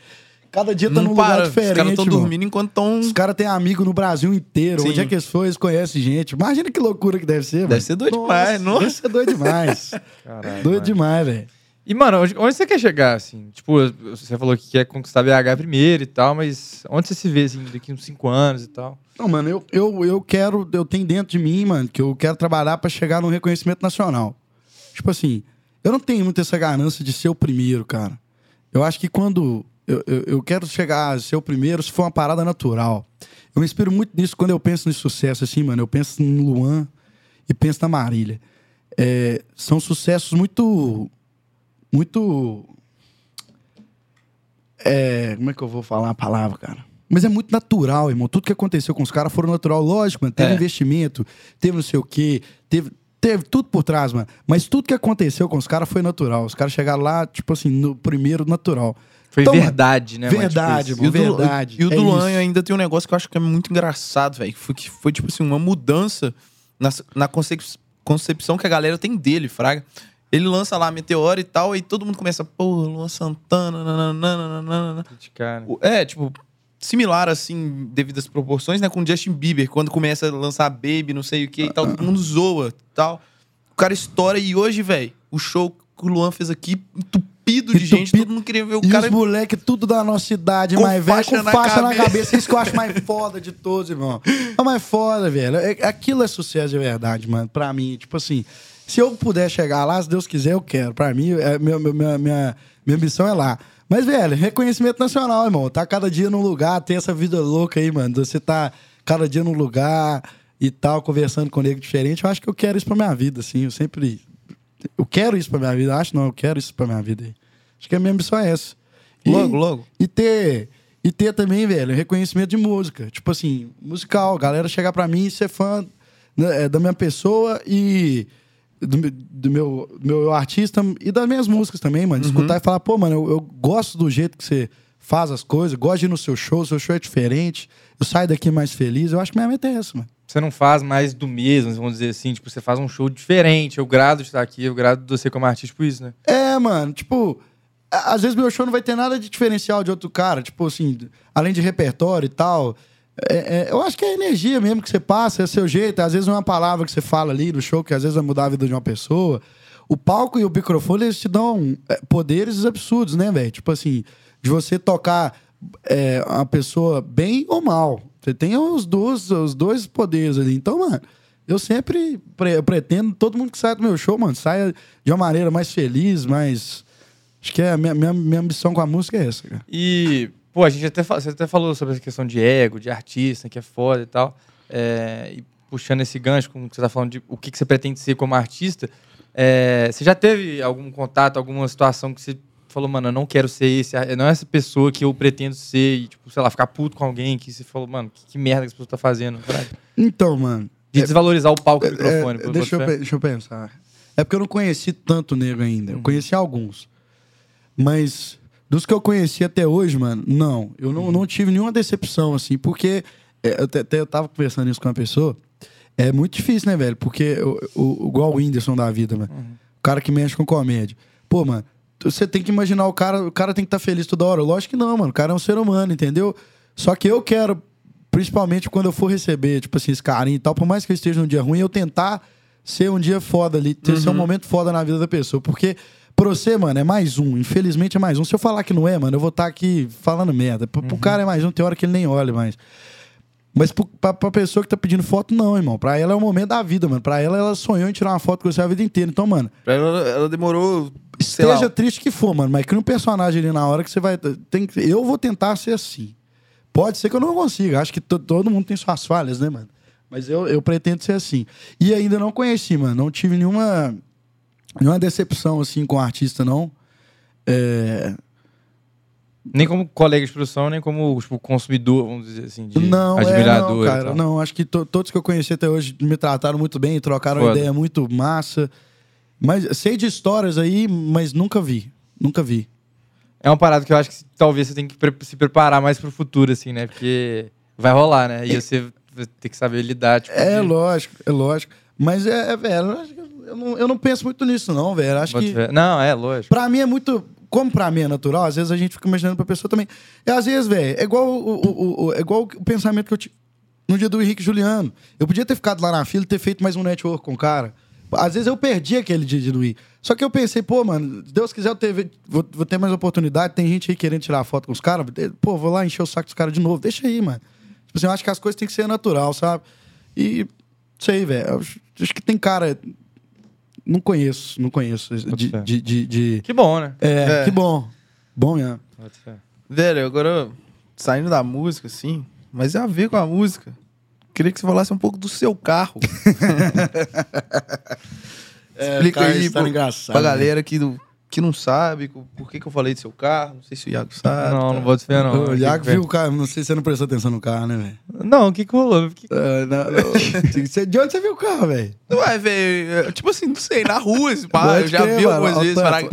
Cada dia tá num Não lugar para, os diferente. caras estão dormindo enquanto estão... Os caras têm amigo no Brasil inteiro. Sim. Onde é que eles foram? Eles conhecem gente. Imagina que loucura que deve ser, mano. Deve ser doido demais, nossa. Deve ser doido demais. Caralho, doido mano. demais, velho. E, mano, onde, onde você quer chegar, assim? Tipo, você falou que quer conquistar BH primeiro e tal, mas onde você se vê, assim, daqui uns cinco anos e tal? Não, mano, eu, eu, eu quero, eu tenho dentro de mim, mano, que eu quero trabalhar pra chegar num reconhecimento nacional. Tipo assim, eu não tenho muito essa ganância de ser o primeiro, cara. Eu acho que quando eu, eu, eu quero chegar a ser o primeiro, se for uma parada natural. Eu me inspiro muito nisso quando eu penso no sucesso, assim, mano. Eu penso no Luan e penso na Marília. É, são sucessos muito. Muito. É, como é que eu vou falar a palavra, cara? Mas é muito natural, irmão. Tudo que aconteceu com os caras foram natural. Lógico, mano. Teve É. investimento, teve não sei o quê, teve, teve tudo por trás, mano. Mas tudo que aconteceu com os caras foi natural. Os caras chegaram lá, tipo assim, no primeiro natural. Foi Então, verdade, né? mano? verdade, Tipo E isso. o, do, Verdade, e o é do Luan isso. ainda tem um negócio que eu acho que é muito engraçado, velho. Foi, que foi, tipo assim, uma mudança na, na concep- concepção que a galera tem dele, Fraga. Ele lança lá Meteoro e tal, e todo mundo começa, pô, Luan Santana, nananana. Criticar, né? O- É, tipo, similar, assim, devido às proporções, né, com o Justin Bieber, quando começa a lançar Baby, não sei o que e tal, todo mundo zoa tal. O cara estoura e hoje, velho, o show que o Luan fez aqui, entupido de gente, todo mundo queria ver o E cara. os moleque tudo da nossa idade, Com mais velho, com na faixa na cabeça. cabeça. Isso que eu acho mais foda de todos, irmão. É o mais foda, velho. É- Aquilo é sucesso de verdade, mano. Pra mim, tipo assim, se eu puder chegar lá, se Deus quiser, eu quero. Pra mim, é, meu- minha, minha, minha missão é lá. Mas, velho, reconhecimento nacional, irmão. Tá cada dia num lugar, tem essa vida louca aí, mano. Você tá cada dia num lugar e tal, conversando com nego diferente. Eu acho que eu quero isso pra minha vida, assim. Eu sempre. Eu quero isso pra minha vida. Acho não, eu quero isso pra minha vida aí. Acho que a minha missão é essa. E- Logo, logo. E ter, e ter também, velho, reconhecimento de música. Tipo assim, musical. Galera chegar pra mim e ser fã né, é, da minha pessoa e do, do meu, do meu artista e das minhas músicas também, mano. Escutar e falar, pô, mano, eu, eu gosto do jeito que você faz as coisas, gosto de ir no seu show, seu show é diferente, eu saio daqui mais feliz. Eu acho que minha meta é essa, mano. Você não faz mais do mesmo, vamos dizer assim. Tipo, você faz um show diferente. Eu grado de estar aqui, eu grado de você como artista, tipo isso, né? É, mano, tipo, às vezes meu show não vai ter nada de diferencial de outro cara, tipo assim, além de repertório e tal. É- é, eu acho que é a energia mesmo que você passa, é o seu jeito. Às vezes é uma palavra que você fala ali no show que às vezes vai mudar a vida de uma pessoa. O palco e o microfone, eles te dão é, poderes absurdos, né, velho? Tipo assim, de você tocar é, uma pessoa bem ou mal. Você tem os dois, os dois poderes ali. Então, mano, eu sempre pre- pretendo, todo mundo que sai do meu show, mano, saia de uma maneira mais feliz, mais. Acho que é a minha, minha, minha ambição com a música é essa, cara. E, Pô, a gente até, você até falou sobre essa questão de ego, de artista, que é foda e tal. É, e puxando esse gancho, como você tá falando de o que, que você pretende ser como artista, é, você já teve algum contato, alguma situação que você falou, mano, eu não quero ser esse, não é essa pessoa que eu pretendo ser, e, tipo, sei lá, ficar puto com alguém que você falou, mano, que, que merda que essa pessoa tá fazendo? Então, mano. De desvalorizar o palco do É, microfone. pô, deixa, eu, pe- deixa eu pensar. É porque eu não conheci tanto nego ainda. Uhum. Eu conheci alguns. Mas dos que eu conheci até hoje, mano, não. Eu Uhum. não, não tive nenhuma decepção, assim, porque. é, eu até, eu tava conversando isso com uma pessoa. É muito difícil, né, velho? Porque o, o, igual o Whindersson da vida, mano. Uhum. O cara que mexe com comédia. Pô, mano, você tem que imaginar o cara, o cara tem que estar feliz toda hora. Lógico que não, mano. O cara é um ser humano, entendeu? Só que eu quero, principalmente quando eu for receber, tipo assim, esse carinho e tal, por mais que eu esteja num dia ruim, eu tentar ser um dia foda ali, ter ser um momento foda na vida da pessoa. Porque pra você, mano, é mais um. Infelizmente é mais um. Se eu falar que não é, mano, eu vou estar aqui falando merda. Pro, pro cara é mais um, tem hora que ele nem olha mais. Mas pro, pra, pra pessoa que tá pedindo foto, não, irmão. Pra ela é o momento da vida, mano. Pra ela, ela sonhou em tirar uma foto com você a vida inteira. Então, mano, Pra ela, ela demorou. Esteja lá, triste que for, mano, mas cria um personagem ali na hora que você vai. Tem, eu vou tentar ser assim. Pode ser que eu não consiga. Acho que to- todo mundo tem suas falhas, né, mano? Mas eu, eu pretendo ser assim. E ainda não conheci, mano. Não tive nenhuma, nenhuma decepção, assim, com o artista, não. É, Nem como colega de produção, nem como tipo, consumidor, vamos dizer assim, de não, é, admirador. não, e cara. Não, acho que to- todos que eu conheci até hoje me trataram muito bem, trocaram uma Foda. ideia muito massa. Mas sei de histórias aí, mas nunca vi. Nunca vi. É uma parada que eu acho que talvez você tem que pre- se preparar mais pro futuro, assim, né? Porque vai rolar, né? E você vai ter que saber lidar, tipo. É de- lógico, é lógico. Mas é, é, velho, eu não, eu não penso muito nisso, não, velho. Acho Bota que. fé. Não, é, lógico. Pra mim é muito. Como pra mim é natural, às vezes a gente fica imaginando pra pessoa também. E às vezes, velho, é igual o, o- o- é igual o pensamento que eu tive no dia do Henrique Juliano. Eu podia ter ficado lá na fila e ter feito mais um network com o cara. Às vezes eu perdi aquele dia de Luí. Só que eu pensei, pô, mano, se Deus quiser eu ter, vou, vou ter mais oportunidade. Tem gente aí querendo tirar foto com os caras. Pô, vou lá encher o saco dos caras de novo. Deixa aí, mano. Tipo assim, eu acho que as coisas têm que ser natural, sabe? E sei, velho. acho que tem cara. Não conheço, não conheço. De, de, de, de- Que bom, né? é, É. que bom. Bom mesmo. Velho, agora saindo da música, assim, mas é a ver com a música. Queria que você falasse um pouco do seu carro. Explica cara, aí tá pra né? galera que, não- que não sabe por que, que eu falei do seu carro. Não sei se o Iago sabe. não, tá? não vou fé, não. o Iago Que que viu o carro, não sei se você não prestou atenção no carro, né, velho? Não, o que que rolou? Que- Ah, não, não. Você- de onde você viu o carro, velho? Ué, velho, é, tipo assim, não sei, na rua, esse pá, eu já vi mano, algumas vezes. tá, parar-.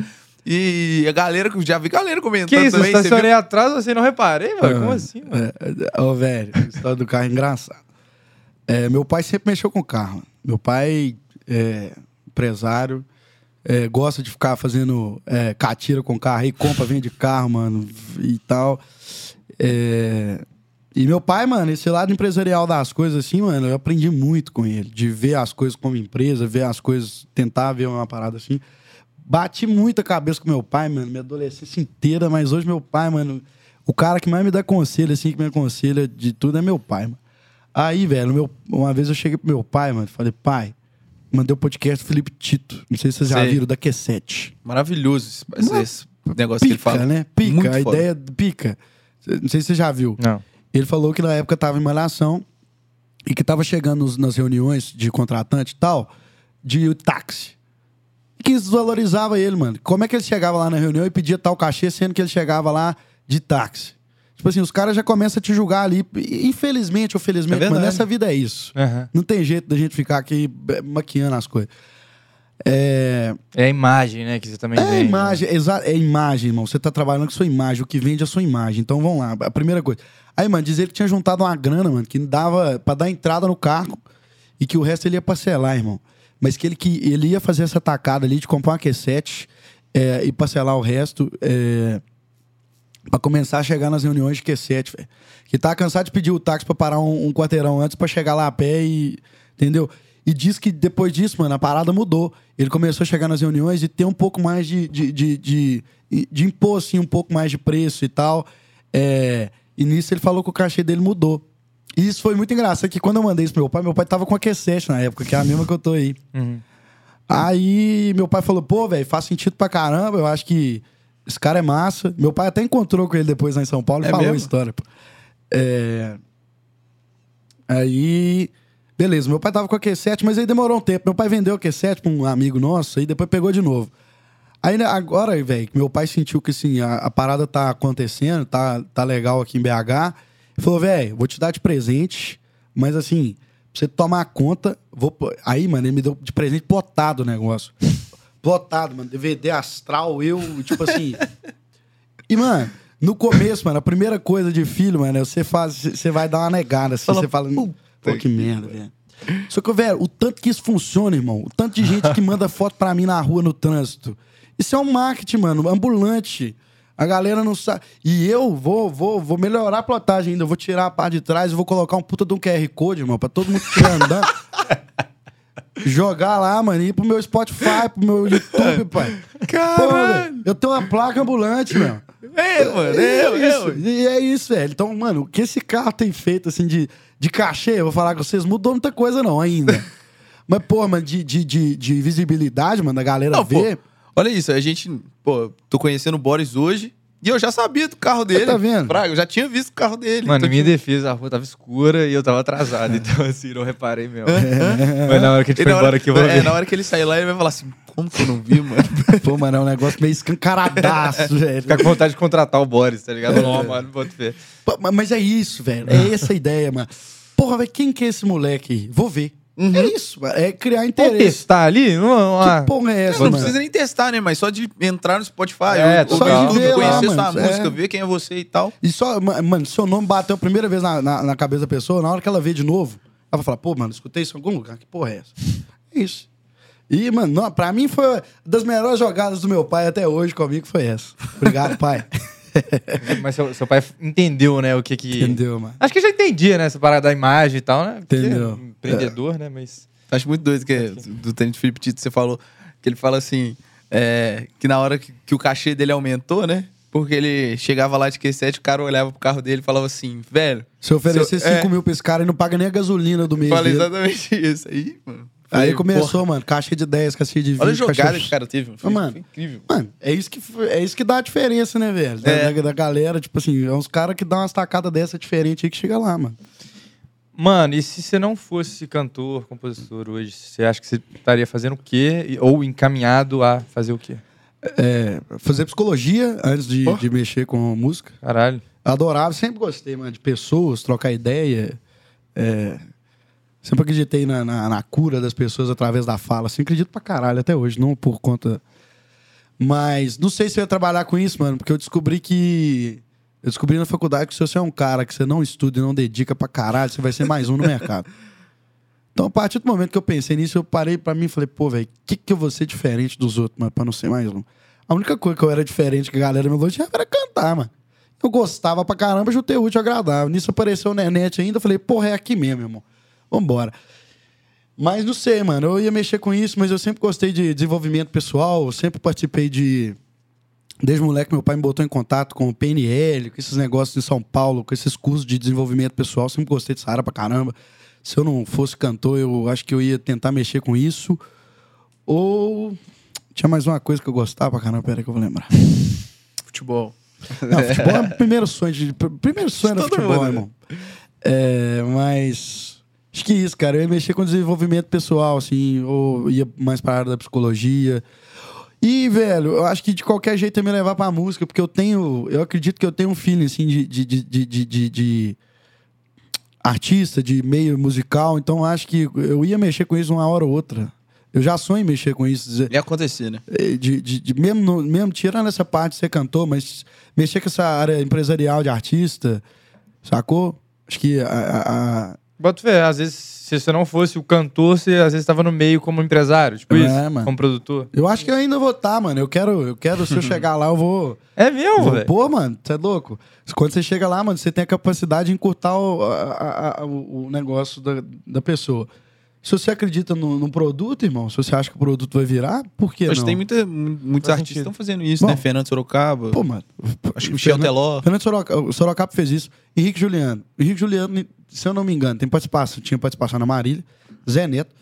E a galera, já vi galera comentando Que isso? Eu também. você estacionei atrás, você não reparei, mano? Como Ah, assim, mano? é, é, Ô, velho, a história do carro é engraçada. É, meu pai sempre mexeu com carro. Meu pai é empresário, é, gosta de ficar fazendo é, catira com carro aí, compra, vende carro, mano, e tal. É, e meu pai, mano, esse lado empresarial das coisas assim, mano, eu aprendi muito com ele. De ver as coisas como empresa, ver as coisas, tentar ver uma parada assim. Bati muita cabeça com meu pai, mano, minha adolescência inteira, mas hoje meu pai, mano, o cara que mais me dá conselho, assim, que me aconselha de tudo é meu pai, mano. Aí, velho, meu, uma vez eu cheguei pro meu pai, mano, falei, pai, mandei o podcast do Felipe Tito. Não sei se vocês já Sei. viram, da Q7. Maravilhoso esse, esse- é negócio que ele Pica, fala. né? Pica, Muito a foda. ideia pica. Não sei se você já viu. Não. Ele falou que na época tava em malhação e que tava chegando nos- nas reuniões de contratante e tal, de táxi. Que desvalorizava ele, mano. Como é que ele chegava lá na reunião e pedia tal cachê, sendo que ele chegava lá de táxi? Tipo assim, os caras já começam a te julgar ali. Infelizmente ou felizmente, É mas nessa vida é isso. Aham. Não tem jeito da gente ficar aqui maquiando as coisas. É, É a imagem, né? Que você também é vende, imagem, exa- é imagem, irmão. Você tá trabalhando com sua imagem. O que vende é a sua imagem. Então vamos lá. A primeira coisa. Aí, mano, dizer que tinha juntado uma grana, mano, que dava pra dar entrada no carro e que o resto ele ia parcelar, irmão. Mas que ele, que ele ia fazer essa tacada ali de comprar uma Q7 é, e parcelar o resto é, pra começar a chegar nas reuniões de Q7, velho. Que tá cansado de pedir o táxi pra parar um, um quarteirão antes pra chegar lá a pé e. Entendeu? E diz que depois disso, mano, a parada mudou. Ele começou a chegar nas reuniões e ter um pouco mais de. de, de, de, de impor, assim, um pouco mais de preço e tal. É, e nisso ele falou que o cachê dele mudou. E isso foi muito engraçado, que quando eu mandei isso pro meu pai, meu pai tava com a Q7 na época, que é a mesma que eu tô aí. Uhum. Aí meu pai falou, pô, velho, faz sentido pra caramba, eu acho que Esse cara é massa. Meu pai até encontrou com ele depois lá em São Paulo e É falou mesmo? a história. pô. É... Aí, beleza, meu pai tava com a Q7, mas aí demorou um tempo. Meu pai vendeu a Q7 pra um amigo nosso, aí depois pegou de novo. Aí né, agora, velho, que meu pai sentiu que assim, a, a parada tá acontecendo, tá, tá legal aqui em BH. Falou, velho, vou te dar de presente, mas assim, pra você tomar conta, vou. Aí, mano, ele me deu de presente plotado o negócio. Plotado, mano. DVD astral, eu, tipo assim. E, mano, no começo, mano, a primeira coisa de filho, mano, é você faz, você vai dar uma negada, assim, Fala, você fala, "Puta pô, que merda, velho. Só que, velho, o tanto que isso funciona, irmão, o tanto de gente que manda foto pra mim na rua, no trânsito, isso é um marketing, mano, ambulante. A galera não sabe. E eu vou, vou, vou melhorar a plotagem ainda. Eu vou tirar a parte de trás e vou colocar um puta de um QR Code, irmão, pra todo mundo que estiver andando. Jogar lá, mano, ir pro meu Spotify, pro meu YouTube, pai. Pô, velho, eu tenho uma placa ambulante, meu. É, mano, É eu, isso, eu. E é isso, velho. Então, mano, o que esse carro tem feito, assim, de, de cachê, eu vou falar com vocês, mudou muita coisa não ainda. Mas, pô, mano, de, de, de, de visibilidade, mano, da galera Não, pô, ver. olha isso, a gente, pô, tô conhecendo o Boris hoje e eu já sabia do carro dele. tá vendo? Fraga, eu já tinha visto o carro dele. Mano, Então, em minha tipo, defesa, a rua tava escura e eu tava atrasado. Então, assim, não reparei mesmo. Mas na hora que a gente e foi hora- embora aqui, eu vou é, ver. na hora que ele sair lá, ele vai falar assim, como que eu não vi, mano? Pô, mano, é um negócio meio escancaradaço, velho. Ficar com vontade de contratar o Boris, tá ligado? Não, mano, vou te ver. Mas é isso, velho. É essa a ideia, mano. Porra, velho, quem que é esse moleque aí? Vou ver. É isso, mano. É criar interesse. testar ali? Não, não, ah. Que porra é essa, não mano? precisa nem testar, né? Mas só de entrar no Spotify, É, ou, só de ver lá, conhecer mano, sua é. música, ver quem é você e tal. E só, ma- mano, seu nome bateu a primeira vez na, na, na cabeça da pessoa, na hora que ela vê de novo, ela vai falar, pô, mano, escutei isso em algum lugar, que porra é essa? É isso. E, mano, não, pra mim foi uma das melhores jogadas do meu pai até hoje comigo, foi essa. Obrigado, pai. Mas seu, seu pai entendeu, né, o que que... Entendeu, mano? Acho que já entendia, né, essa parada da imagem e tal, né? Porque Entendeu. é um empreendedor, né, mas... Acho muito doido que do Tenente Felipe Tito você falou que ele fala assim, é, que na hora que, que o cachê dele aumentou, né? Porque ele chegava lá de Q7, o cara olhava pro carro dele e falava assim, velho, Se eu oferecer Se eu- 5 é. mil pra esse cara e não paga nem a gasolina do mês fala exatamente isso aí, mano. Aí Falei, começou, porra, mano, caixa de 10, caixa de 20. Olha a jogada caixa... que o cara teve, Ô, mano. foi incrível. Mano, é isso, que, foi- é isso que dá a diferença, né, velho? Da, É. da- da galera, tipo assim, é uns caras que dão umas tacadas dessa diferente aí que chega lá, mano. Mano, e se você não fosse cantor, compositor hoje, você acha que você estaria fazendo o quê? E- Ou encaminhado a fazer o quê? É, fazer psicologia antes de, de mexer com música. Caralho. Adorava, sempre gostei, mano, de pessoas, trocar ideia. É, sempre acreditei na, na, na cura das pessoas através da fala. Assim, acredito pra caralho até hoje, não por conta. Mas não sei se eu ia trabalhar com isso, mano, porque eu descobri que. Eu descobri na faculdade que se você é um cara que você não estuda e não dedica pra caralho, você vai ser mais um no mercado. Então, a partir do momento que eu pensei nisso, eu parei pra mim e falei, pô, velho, o que, que eu vou ser diferente dos outros, mano, pra não ser mais um? A única coisa que eu era diferente que a galera me elogiava era cantar, mano. Eu gostava pra caramba, juntei útil e agradável. Nisso apareceu o Nenete ainda, eu falei, porra, é aqui mesmo, irmão. Vambora. Mas não sei, mano. Eu ia mexer com isso, mas eu sempre gostei de desenvolvimento pessoal, eu sempre participei de. Desde moleque, meu pai me botou em contato com o PNL, com esses negócios de São Paulo, com esses cursos de desenvolvimento pessoal. Sempre gostei dessa área pra caramba. Se eu não fosse cantor, eu acho que eu ia tentar mexer com isso. Ou. Tinha mais uma coisa que eu gostava pra caramba, peraí que eu vou lembrar. Futebol. Não, futebol é o primeiro sonho. De, pr- primeiro sonho era futebol, mundo, né? irmão. É, mas. Acho que isso, cara. Eu ia mexer com desenvolvimento pessoal, assim, ou ia mais pra área da psicologia. E, velho, eu acho que de qualquer jeito ia me levar pra música, porque eu tenho. Eu acredito que eu tenho um feeling, assim, de. de, de, de, de- de- artista, de meio musical, então acho que eu ia mexer com isso uma hora ou outra. Eu já sonho em mexer com isso. dizer- Ia acontecer, né? eh, de, de- de- mesmo, no- mesmo tirando essa parte de ser cantor, mas mexer com essa área empresarial de artista, sacou? Acho que a, a- a- Bota fé, às vezes, se você não fosse o cantor, você às vezes estava no meio como empresário, tipo É, isso, mano. como produtor. eu acho que eu ainda vou estar, mano. Eu quero, eu quero, se eu chegar lá, eu vou. É mesmo, velho. pô, mano, você é louco? Quando você chega lá, mano, você tem a capacidade de encurtar o, a- a- o negócio da, da pessoa. Se você acredita no, no produto, irmão, se você acha que o produto vai virar, por que Hoje não? tem muita, mu- muitos Faz artistas sentido. estão fazendo isso, Bom. né? Fernando Sorocaba. Pô, mano. acho que Michel Teló. Fernando Soroca, o Sorocaba fez isso. Henrique Juliano. Henrique Juliano, se eu não me engano, tem participação. Tinha participação na Marília, Zé Neto,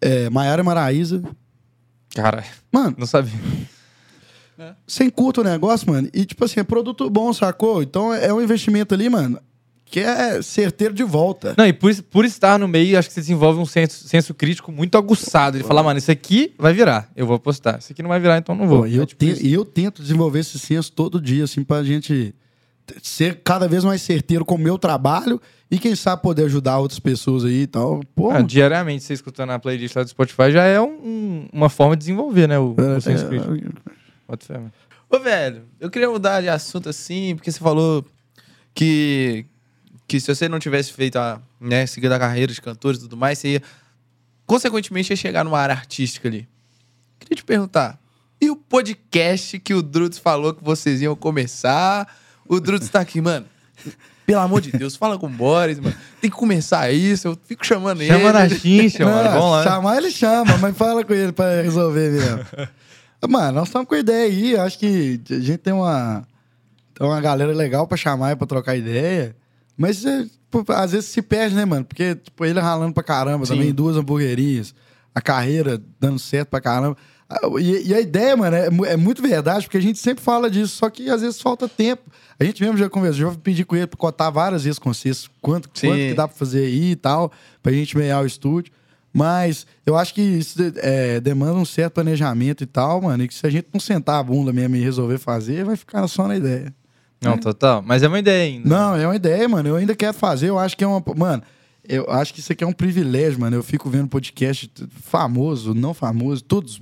é, Maiara Maraíza. Cara, Mano, não sabia. É. Você encurta o negócio, mano, e tipo assim, é produto bom, sacou? Então é um investimento ali, mano, que é certeiro de volta. Não, e por, por estar no meio, acho que você desenvolve um senso, senso crítico muito aguçado. Ele fala, mano, isso aqui vai virar, eu vou apostar. Isso aqui não vai virar, então não vou. E eu, É tipo te- eu tento desenvolver esse senso todo dia, assim, pra gente ser cada vez mais certeiro com o meu trabalho e quem sabe poder ajudar outras pessoas aí e tal. Pô, Ah, diariamente, você escutando a playlist lá do Spotify já é um- um- uma forma de desenvolver, né? O, é, o senso é, crítico. Mano. Ô, velho, eu queria mudar de assunto assim, porque você falou que, que se você não tivesse feito a, né, seguido a carreira de cantores e tudo mais, você ia, consequentemente, ia chegar numa área artística ali. Queria te perguntar, e o podcast que o Drudes falou que vocês iam começar? O Drudes tá aqui, mano. Pelo amor de Deus, fala com o Boris, mano. Tem que começar isso, eu fico chamando ele. Chama na chincha, mano. Vamos lá. chamar ele chama, mas fala com ele pra resolver mesmo. Mano, nós estamos com ideia aí. Acho que a gente tem uma, tem uma galera legal pra chamar e pra trocar ideia. Mas é, pô, às vezes se perde, né, mano? Porque tipo, ele ralando pra caramba Sim. também, duas hamburguerias, a carreira dando certo pra caramba. Ah, E, e a ideia, mano, é, é muito verdade, porque a gente sempre fala disso, só que às vezes falta tempo. A gente mesmo já conversou, já pedi com ele pra cotar várias vezes com vocês quanto, Sim. quanto que dá pra fazer aí e tal, pra gente meiar o estúdio. Mas eu acho que isso é, demanda um certo planejamento e tal, mano. E que se a gente não sentar a bunda mesmo e resolver fazer, vai ficar só na ideia. Não, total. Mas é uma ideia ainda. Não, é uma ideia, mano. Eu ainda quero fazer. Eu acho que é uma. Mano, eu acho que isso aqui é um privilégio, mano. Eu fico vendo podcast famoso, não famoso, todos.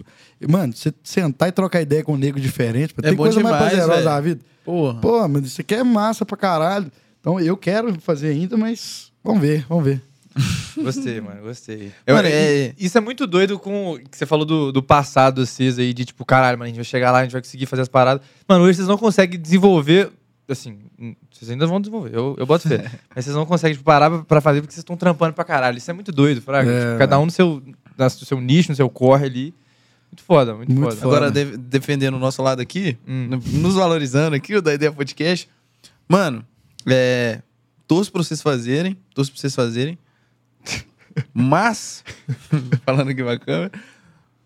Mano, você sentar e trocar ideia com um nego diferente, É tem coisa mais demais, prazerosa velho. da vida. Porra. Pô, mas isso aqui é massa pra caralho. Então eu quero fazer ainda, mas vamos ver, vamos ver. Gostei, mano, gostei. Mano, Eu- é- e- Isso é muito doido com o que você falou do, do passado, vocês aí, de tipo, caralho, mano, a gente vai chegar lá, a gente vai conseguir fazer as paradas. Mano, hoje vocês não conseguem desenvolver, assim, hum, vocês ainda vão desenvolver, eu, eu boto fé. mas vocês não conseguem tipo, parar pra- fazer porque vocês estão trampando pra caralho. Isso é muito doido, Fraga. É. Tipo, cada um no seu, no seu nicho, no seu corre ali. Muito foda, muito, Muito foda. foda. Agora, de- defendendo o nosso lado aqui, Hum. no- nos valorizando aqui, o da Ideia Podcast. Mano, é. Torço pra vocês fazerem. Torço pra vocês fazerem. Mas. falando aqui pra câmera.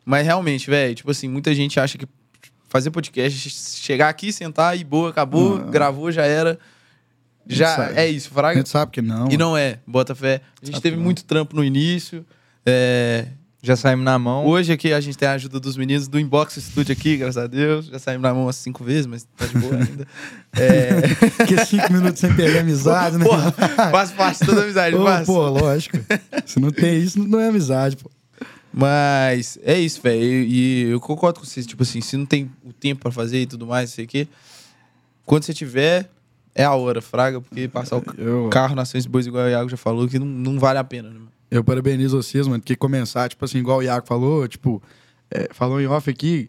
Mas realmente, velho, tipo assim, muita gente acha que fazer podcast, chegar aqui, sentar e boa, acabou, Não. gravou, já era. Já sabe. é isso, A Fraga. gente sabe que não. E não é, bota fé. A gente teve muito trampo no início. É, Já saímos na mão. Hoje aqui a gente tem a ajuda dos meninos do Inbox Studio aqui, graças a Deus. Já saímos na mão umas cinco vezes, mas tá de boa ainda. É... Porque cinco minutos sem perder a amizade, né? Porra, faz parte toda a amizade, Ô, faz. pô, lógico. Se não tem isso, não é amizade, pô. Mas é isso, velho. E eu concordo com vocês. Tipo assim, se não tem o tempo pra fazer e tudo mais, não sei o quê. Quando você tiver, é a hora, fraga, porque passar o Eu, carro na de bois, igual o Iago já falou, que não, não vale a pena, né? mano? eu parabenizo vocês, mano, que começar, tipo assim, igual o Iago falou, tipo, é, falou em off aqui,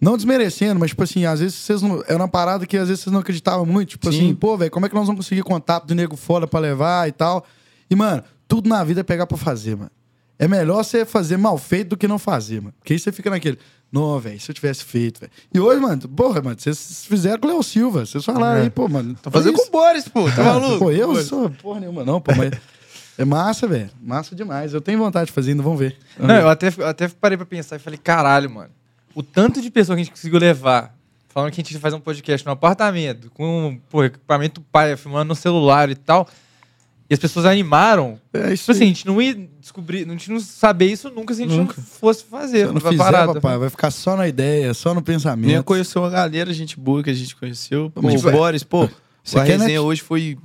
não desmerecendo, mas, tipo assim, às vezes vocês não. Era uma parada que às vezes vocês não acreditavam muito. Tipo Sim. assim, pô, velho, como é que nós vamos conseguir contato de nego fora pra levar e tal? E, mano, tudo na vida é pegar pra fazer, mano. É melhor você fazer mal feito do que não fazer, mano. Porque aí você fica naquele. Não, velho, se eu tivesse feito, velho. E hoje, mano, porra, mano, vocês fizeram com o Léo Silva. Vocês falaram É. aí, pô, mano. Tô fazendo olha com o Boris, pô, tá ah, maluco? Pô, eu Boris. sou porra nenhuma, não, pô, mas. É massa, velho. Massa demais. Eu tenho vontade de fazer ainda, vamos ver. Vamos Não, ver. eu até, eu até parei pra pensar e falei, caralho, mano. O tanto de pessoa que a gente conseguiu levar, falando que a gente ia fazer um podcast no apartamento, com pô, equipamento pai, filmando no celular e tal. E as pessoas animaram. É isso Tipo assim, a gente não ia descobrir, a gente não saber isso nunca se a gente Nunca. não fosse fazer. Se eu não fizer, parada. papai, vai ficar só na ideia, só no Nem pensamento. conheceu uma galera, gente boa que a gente conheceu. Pô, Mas, o Boris, pô, Você a quer, né? resenha hoje foi.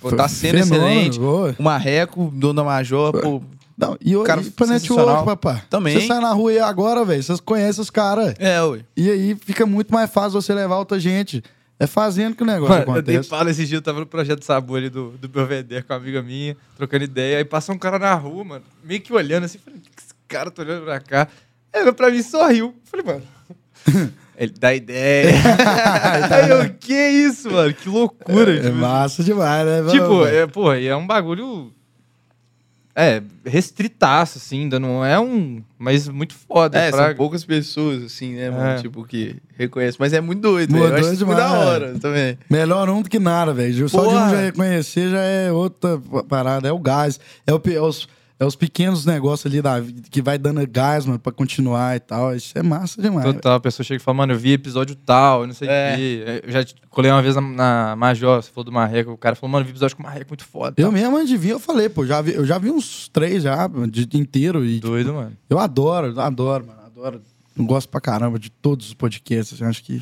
Pô, Foi tá sendo fenômeno, excelente. boa. O Marreco, Dona Major, pô. Não, e, o- Cara e pra network, papai. Também. Você sai na rua aí agora, velho. Vocês conhecem os caras. É, ué. E aí fica muito mais fácil você levar outra gente. É fazendo que o negócio Mano, eu dei acontece. fala esse dia, eu tava no projeto Sabor ali do, do Belvedere com uma amiga minha, trocando ideia. Aí passa um cara na rua, mano, meio que olhando assim, falei, o que esse cara tá olhando pra cá? Aí olhou pra mim e sorriu. Falei, mano. Ele dá ideia. aí eu, que isso, mano? Que loucura. É tipo, massa demais, né? Tipo, é, e é um bagulho. É, restritaço, assim, ainda não é um. Mas muito foda. É, fraga. são poucas pessoas, assim, né, mano? É. Tipo, que reconhecem. Mas é muito doido, Muito velho. Eu acho muito da hora também. Melhor um do que nada, velho. Só de um já reconhecer já é outra parada. É o gás. É, o, é os, É os pequenos negócios ali da vida que vai dando gás, mano, pra continuar e tal. Isso é massa demais. Total, a pessoa chega e fala, mano, eu vi episódio tal, eu não sei o É. quê. Eu já colei uma vez na, na Major, você falou do Marreco, o cara falou, mano, eu vi episódio com o Marreco muito foda. Eu tal. mesmo, antes de vir, eu falei, pô, já vi, eu já vi uns três já, de inteiro. E, tipo, Doido, mano. eu adoro, adoro, mano. Adoro. Eu gosto pra caramba de todos os podcasts. Eu acho que.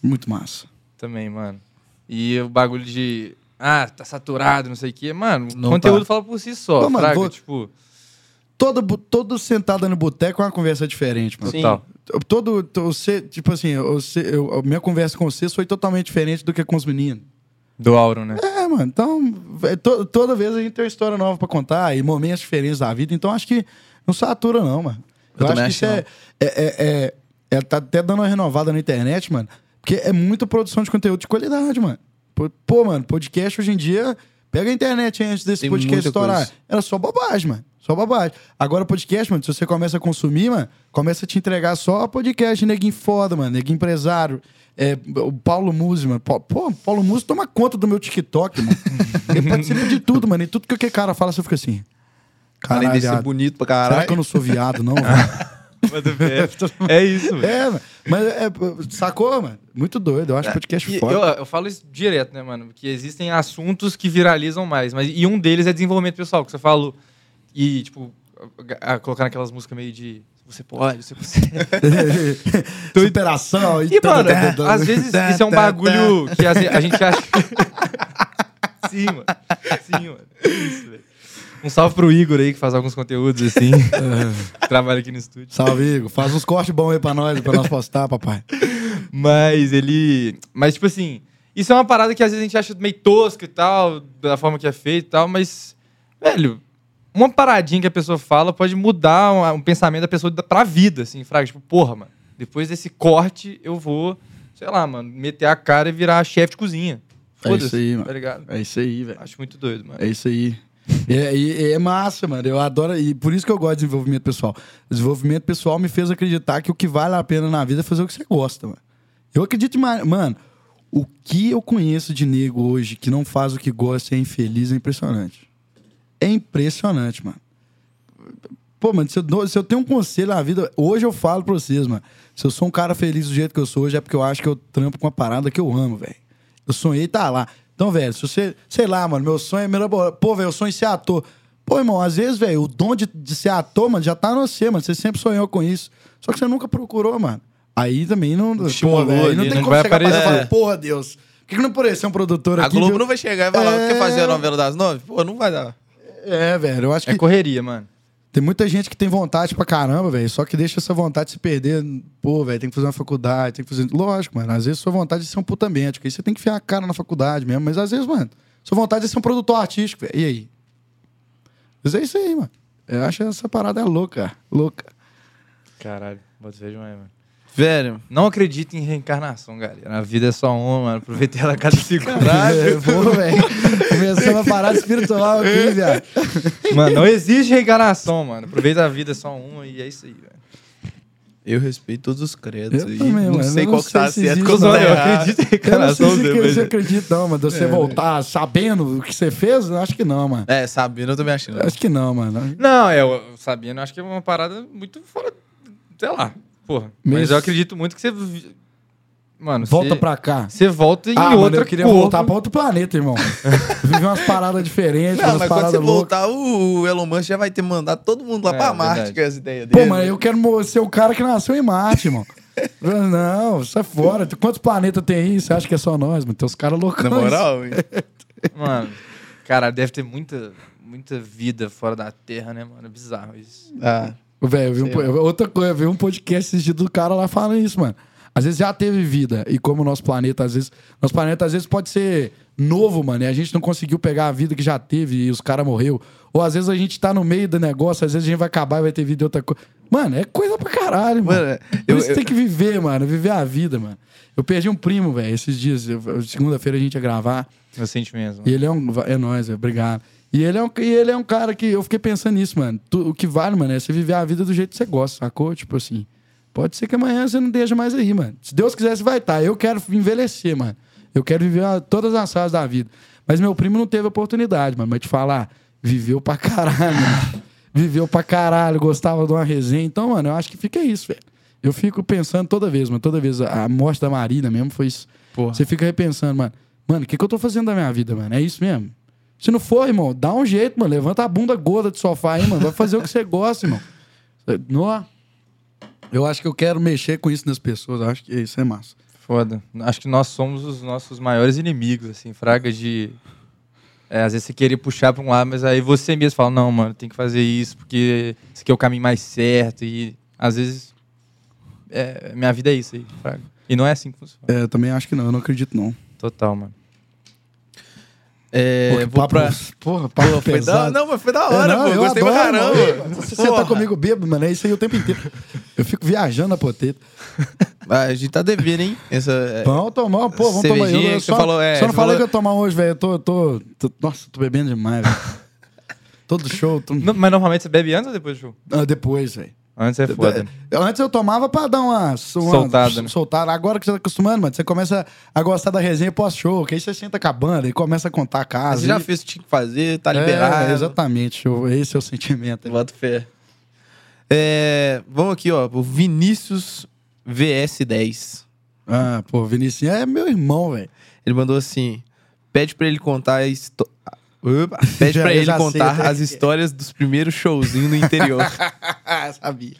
Muito massa. Também, mano. E o bagulho de. Ah, tá saturado, não sei o quê. Mano, o Não conteúdo tá. fala por si só. Ô, mano, fraga, vou- tipo, Todo, todo sentado no boteco é uma conversa diferente, mano. total. Todo, to- você, tipo assim, você, eu, a minha conversa com vocês foi totalmente diferente do que com os meninos. Do Auro, né? É, mano, então, é, to- toda vez a gente tem uma história nova pra contar e momentos diferentes da vida, então acho que não satura, não, mano. Eu Eu, acho que isso é, é, é, é- é- Tá até dando uma renovada na internet, mano, porque é muita produção de conteúdo de qualidade, mano. Pô, mano, podcast hoje em dia. Pega a internet antes desse Tem podcast estourar. coisa. Era só bobagem, mano. Só bobagem. Agora, podcast, mano, se você começa a consumir, mano, começa a te entregar só podcast, neguinho foda, mano, neguinho empresário. É, o Paulo Musi, mano. Pô, Paulo Musi toma conta do meu TikTok, mano. Ele participa de tudo, mano. E tudo que aquele cara fala, você fica assim. Além Caralho, de ser bonito pra será caralho. que eu não sou viado, não? velho? É isso, velho. é, mano. Mas, é, sacou, mano? Muito doido. Eu acho podcast E foda. eu, eu falo isso direto, né, mano? Que existem assuntos que viralizam mais. Mas, e um deles é desenvolvimento pessoal, que você falou. E, tipo, a, a- colocar naquelas músicas meio de. Você pode, você consegue. Superação. E, mano, às vezes isso é um bagulho que a, a gente acha. Sim, mano. Sim, mano. Isso, velho. Um salve pro Igor aí, que faz alguns conteúdos assim. Trabalha aqui no estúdio. Salve, Igor. Faz uns cortes bons aí pra nós, pra nós postar, papai. Mas ele. Mas, tipo assim, isso é uma parada que às vezes a gente acha meio tosca e tal, da forma que é feito e tal, mas, velho, uma paradinha que a pessoa fala pode mudar um, um pensamento da pessoa pra vida, assim, fraga. Tipo, porra, mano, depois desse corte eu vou, sei lá, mano, meter a cara e virar chefe de cozinha. É isso aí, mano. Tá ligado? É isso aí, velho. Acho muito doido, mano. É isso aí. É, e é massa, mano. Eu adoro. E por isso que eu gosto de desenvolvimento pessoal. Desenvolvimento pessoal me fez acreditar que o que vale a pena na vida é fazer o que você gosta, mano. Eu acredito demais. Mano, o que eu conheço de nego hoje que não faz o que gosta e é infeliz é impressionante. É impressionante, mano. Pô, mano, se eu, se eu tenho um conselho na vida, hoje eu falo pra vocês, mano. Se eu sou um cara feliz do jeito que eu sou hoje, é porque eu acho que eu trampo com uma parada que eu amo, velho. Eu sonhei tá lá. Então, velho, se você. Sei lá, mano, meu sonho é mirabolante. Pô, velho, eu sonho em ser ator. Pô, irmão, às vezes, velho, o dom de, de ser ator, mano, já tá no você, mano. Você sempre sonhou com isso. Só que você nunca procurou, mano. Aí também não. Pô, estimulou velho, aí não ali, tem não como vai chegar pra e aparecer. falar, porra, Deus. Por que, que não apareceu um produtor A aqui? Globo viu? não vai chegar e falar, É. quer fazer a novela das nove? Pô, não vai dar. É, velho, eu acho que. É correria, mano. Tem muita gente que tem vontade pra caramba, velho. Só que deixa essa vontade se perder. Pô, velho, tem que fazer uma faculdade, tem que fazer. Lógico, mano. Às vezes sua vontade é ser um puta médico. Aí você tem que enfiar a cara na faculdade mesmo. Mas às vezes, mano, sua vontade é ser um produtor artístico, velho. E aí? Mas é isso aí, mano. Eu acho essa parada louca. Louca. Caralho, bota ver demais, mano. Velho, Não acredito em reencarnação, galera. A vida é só uma, mano. Aproveita ela a cada segundo. É, Pô, velho. Começando a parada espiritual aqui, viado. Mano, não existe reencarnação, mano. Aproveita a vida é só uma e é isso aí, velho. eu respeito todos os credos Eu aí. também, não mano. sei Eu qual não que tá se certo, existe, qual que Não, tá eu errado. acredito em Eu não sei reencarnação, se mas- acredita, não, mas você voltar sabendo o que você fez, eu acho que não, mano. É, sabendo, eu também acho. que não. Acho que não, mano. Não, é, eu sabia, não acho que é uma parada muito fora. Sei lá, porra. Mas, Mas- eu acredito muito que você. Mano, Volta você, pra cá. Você volta em Ah, mano, outra eu queria corpo. voltar pra outro planeta, irmão. Viver umas paradas diferentes, Não, umas mas quando paradas você loucas. voltar, o Elon Musk já vai ter mandado todo mundo lá É, pra Marte verdade. com as ideias dele. Pô, mas eu quero mo- ser o cara que nasceu em Marte, irmão. Não, sai fora. Quantos planetas tem aí? Você acha que é só nós, mano? Tem os caras loucos. Na moral, hein? Mano, cara, deve ter muita, muita vida fora da Terra, né, mano? É bizarro isso. Ah, Velho, eu um, outra coisa, eu vi um podcast do cara lá falando isso, mano. Às vezes já teve vida. E como o nosso planeta, às vezes. Nosso planeta, às vezes, pode ser novo, mano. E a gente não conseguiu pegar a vida que já teve e os caras morreu. Ou às vezes a gente tá no meio do negócio, às vezes a gente vai acabar e vai ter vida de outra coisa. Mano, é coisa pra caralho, mano. Mano, Por eu- isso eu- tem que viver, mano. Viver a vida, mano. Eu perdi um primo, velho, esses dias. Eu- Segunda-feira a gente ia gravar. Meus sentimentos, mano. E ele é um. É nóis, velho, obrigado. E ele, é um, e ele é um cara que eu fiquei pensando nisso, mano. Tu- o que vale, mano, é você viver a vida do jeito que você gosta, sacou? Tipo assim. Pode ser que amanhã você não deixa mais aí, mano. Se Deus quiser, você vai estar. Eu quero envelhecer, mano. Eu quero viver a- todas as fases da vida. Mas meu primo não teve oportunidade, mano. Mas te falar, viveu pra caralho. mano. viveu pra caralho, gostava de uma resenha. Então, mano, eu acho que fica isso, velho. Eu fico pensando toda vez, mano. Toda vez a a morte da Marina mesmo foi isso. Porra. Você fica repensando, mano. Mano, o que, que eu tô fazendo da minha vida, mano? É isso mesmo? Se não for, irmão, dá um jeito, mano. Levanta a bunda gorda do sofá aí, mano. Vai fazer o que você gosta, irmão. Nó. Eu acho que eu quero mexer com isso nas pessoas. Eu acho que isso é massa. Foda. Acho que nós somos os nossos maiores inimigos, assim, fraga de. É, às vezes você querer puxar pra um lado, mas aí você mesmo fala, não, mano, tem que fazer isso, porque esse aqui é o caminho mais certo. E às vezes. É, minha vida é isso aí, fraga. E não é assim que funciona. É, eu também acho que não. Eu não acredito, não. Total, mano. É, Pô, que vou papo- pra... Porra, papo Pô, foi da... Não, mas foi da É, hora, não, pô. eu Gostei pra adoro, caramba. mano. Se você tá comigo bêbado, mano, é isso aí o tempo inteiro. Eu fico viajando na poteta. Ah, a gente tá devendo, hein? Essa... é, Vamos tomar, pô, vamos tomar. Eu, eu só, falou, é, só não falou- que eu ia tomar hoje, velho. Eu tô, tô, tô- Nossa, tô bebendo demais, velho. Todo show. Tô... Não, mas normalmente você bebe antes ou depois do show? Ah, depois, velho. Antes é foda. Eu- Antes eu tomava pra dar uma, Soltada, né? soltada. Agora que você tá acostumando, mano, você começa a gostar da resenha pós-show, que aí você senta com a banda e começa a contar a casa. Você já e- fez o que tinha que fazer, tá É, liberado. exatamente. Esse é o sentimento. Boto fé. É, vamos aqui, ó. O Vinícius VS10. Ah, pô, Vinicius é meu irmão, velho. Ele mandou assim: pede pra ele contar a Opa, Pede Já- pra ele contar as histórias dos primeiros showzinhos no interior. Sabia.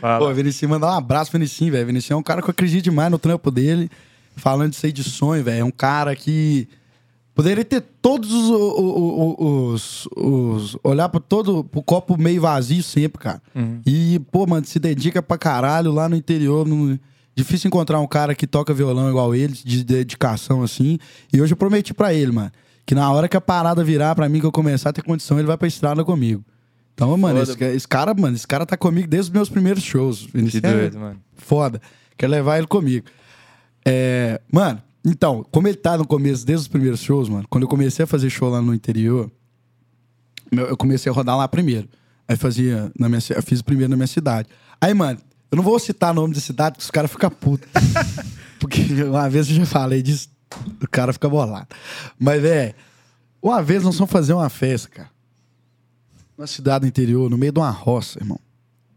Fala. Pô, Vinicius, mandar um abraço pro Vinicius, velho. Vinicius é um cara que eu acredito demais no trampo dele. Falando disso aí de sonho, velho. É um cara que poderia ter todos os. o- o- os, os- olhar pra todo o copo meio vazio sempre, cara. Uhum. E, pô, mano, se dedica pra caralho lá no interior. no- Difícil encontrar um cara que toca violão igual ele, de dedicação assim. E hoje eu prometi pra ele, mano, que na hora que a parada virar pra mim, que eu começar a ter condição, ele vai pra estrada comigo. Então, mano, esse, esse cara, mano, esse cara tá comigo desde os meus primeiros shows. Que doido, mano. Foda. Quero levar ele comigo. É, mano, então, como ele tá no começo, desde os primeiros shows, mano, quando eu comecei a fazer show lá no interior, eu comecei a rodar lá primeiro. Aí fazia na minha, eu fiz o primeiro na minha cidade. Aí, mano, eu não vou citar nome de cidade, porque os caras ficam putos. porque uma vez eu já falei disso, o cara fica bolado. Mas, é, uma vez nós fomos fazer uma festa, cara. Numa cidade interior, no meio de uma roça, irmão.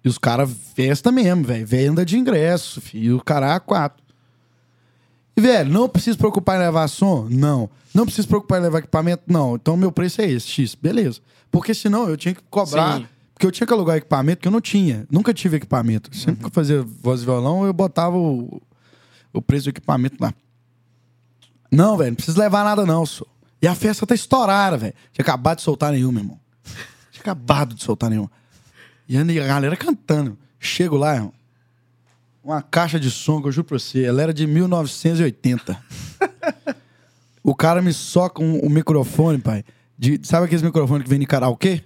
E os caras, festa mesmo, velho. Venda de ingresso, filho. O cara a quatro. E, velho, não precisa se preocupar em levar som? Não. Não precisa se preocupar em levar equipamento? Não. Então, meu preço é esse, X. Beleza. Porque senão eu tinha que cobrar. Sim. Porque eu tinha que alugar equipamento que eu não tinha. Nunca tive equipamento. Sempre que eu fazia voz e violão, eu botava o, o preço do equipamento lá. Não, velho, não precisa levar nada, não, só. E a festa tá estourada, velho. Tinha acabado de soltar nenhuma, irmão. Tinha acabado de soltar nenhuma. E a galera cantando. Chego lá, irmão. Uma caixa de som que eu juro pra você, ela era de 1980. o cara me soca um, um microfone, pai. De, sabe aqueles microfones que vem de karaokê?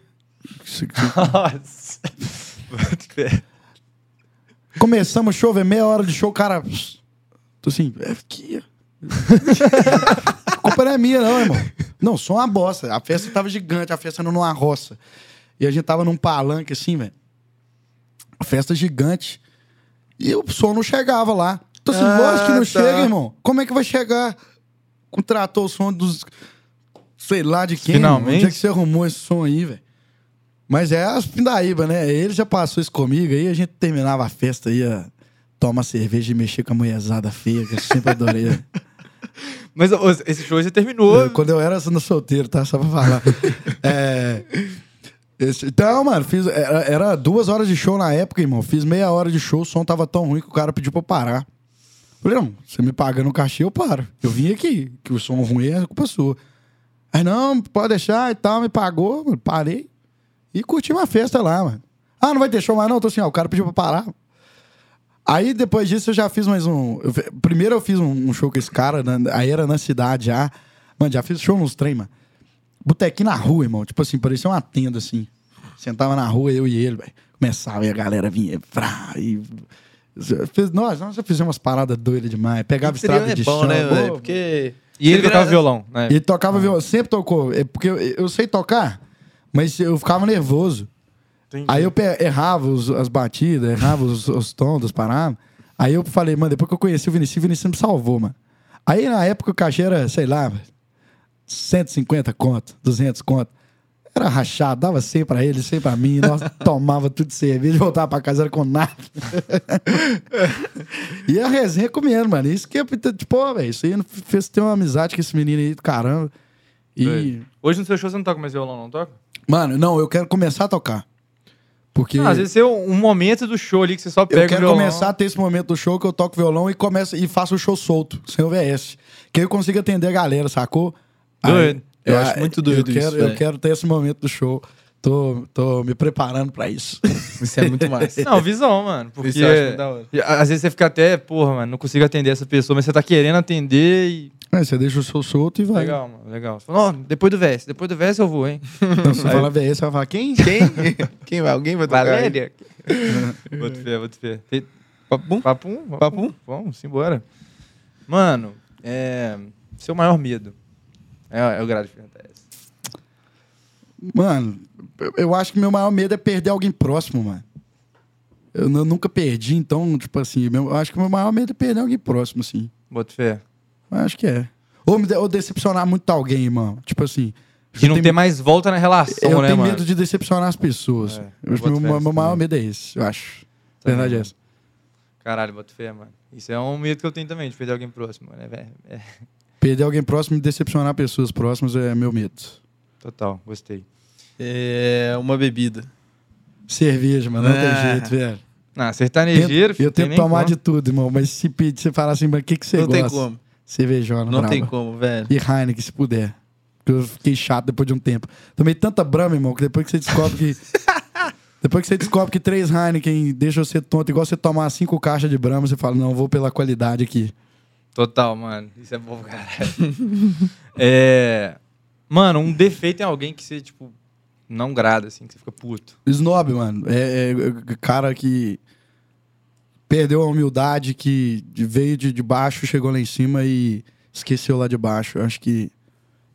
Nossa. Começamos o show, velho, meia hora de show, o cara. Tô assim, é aqui. A culpa não é minha, não, irmão. Não, só uma bosta. A festa tava gigante, a festa era numa roça. E a gente tava num palanque assim, velho. Festa gigante. E o som não chegava lá. Tô assim, Ah, lógico que não tá. chega, irmão. Como é que vai chegar? Contratou o som dos. Sei lá de quem. Finalmente. Onde é que você arrumou esse som aí, velho? Mas é as pindaíba, né? Ele já passou isso comigo, aí a gente terminava a festa, ia tomar cerveja e mexer com a mulherzada feia, que eu sempre adorei. Mas ô, esse show já terminou. Quando eu era no solteiro, tá? Só pra falar. É, esse- então, mano, fiz, era, era duas horas de show na época, irmão. Fiz meia hora de show, o som tava tão ruim que o cara pediu pra eu parar. Falei, não, você me pagando um cachê, eu paro. Eu vim aqui, que o som ruim é culpa sua. Aí, não, pode deixar e tal, me pagou, mano, parei. E curti uma festa lá, mano. Ah, não vai ter show mais não? Tô assim, ó, o cara pediu pra parar. Aí, depois disso, eu já fiz mais um... eu primeiro eu fiz um, um show com esse cara, né? aí era na cidade já. Mano, já fiz show nos trem, mano. Botequinho na rua, irmão. Tipo assim, parecia uma tenda, assim. Sentava na rua, eu e ele, velho. Começava e a galera vinha. Vrá, e... Fiz, nós, nós já fizemos umas paradas doidas demais. Pegava estrada é de bom, chão. né, velho? Porque. E ele tocava vira- violão, né? ele tocava violão, sempre tocou. É porque eu, eu sei tocar, mas eu ficava nervoso. Aí eu errava os- as batidas, errava os, os tons das paradas. Aí eu falei, mano, depois que eu conheci o Vinicius, o Vinicius me salvou, mano. Aí na época o cachê era, sei lá, 150 conto, 200 conto. Era rachado, dava 100 pra ele, 100 pra mim. Nós tomava tudo de cerveja, voltava pra casa era com nada. e a resenha comendo, mano. Isso que é, tipo, velho, isso aí fez ter uma amizade com esse menino aí do caramba. E. Hoje no seu show você não toca mais violão, não toca? mano, não, eu quero começar a tocar. Porque Não, às vezes é um momento do show ali que você só pega eu o quero violão. começar a ter esse momento do show que eu toco violão e começo e faço o show solto, sem o VS. Que aí eu consigo atender a galera, sacou? Doido. Eu Aí, acho muito doido eu quero, isso, Eu velho. quero ter esse momento do show. Tô, tô me preparando pra isso. Isso é muito massa. Não, visão, mano. Porque Isso eu acho muito da hora. às vezes você fica até, porra, mano, não consigo atender essa pessoa, mas você tá querendo atender e. Aí você deixa o show solto e vai. Legal, mano, legal. Você fala, "Não, depois do VS, depois do VS eu vou, hein? Então, se você falar VS, você vai falar quem? Quem? Quem vai? Alguém vai tocar? Valéria? Vou te ver, vou te ver. Papum? Papum? Vamos, Papum? Vamos, simbora. Mano, é. Seu maior medo. É, é o grado de perguntar essa. Mano, eu, eu acho que meu maior medo é perder alguém próximo, mano. Eu, nu- nunca perdi, então, tipo assim, meu- eu acho que meu maior medo é perder alguém próximo, assim. Boto fé. Eu acho que é. Ou, me de- ou decepcionar muito alguém, irmão. Tipo assim. De não eu ter tenho- mais volta na relação, Eu né, tenho mano? medo de decepcionar as pessoas. É, eu eu meu, meu maior medo é esse, eu acho. Também, Verdade é essa. Caralho, boto fé, mano. Isso é um medo que eu tenho também, de perder alguém próximo, né, velho? É, Perder alguém próximo e decepcionar pessoas próximas é meu medo. total, gostei. É uma bebida. Cerveja, mano, não Ah. tem jeito, velho. Ah, sertanejeiro, Tento- filho, eu tento tomar como. de tudo, irmão, mas se pedir, você falar assim, mas o que, que você não gosta? tem como. Cervejona, Não brava. tem como, velho. E Heineken, se puder. Porque eu fiquei chato depois de um tempo. Tomei tanta brama, irmão, que depois que você descobre que. depois que você descobre que três Heineken deixa você tonto, igual você tomar cinco caixas de brama, você fala, não, vou pela qualidade aqui. Total, mano. Isso é bom, caralho. é... Mano, um defeito em alguém que você, tipo, não grada, assim, que você fica puto. Snob, mano. É, é- é cara que perdeu a humildade, que veio de, de baixo, chegou lá em cima e esqueceu lá de baixo. Eu acho que.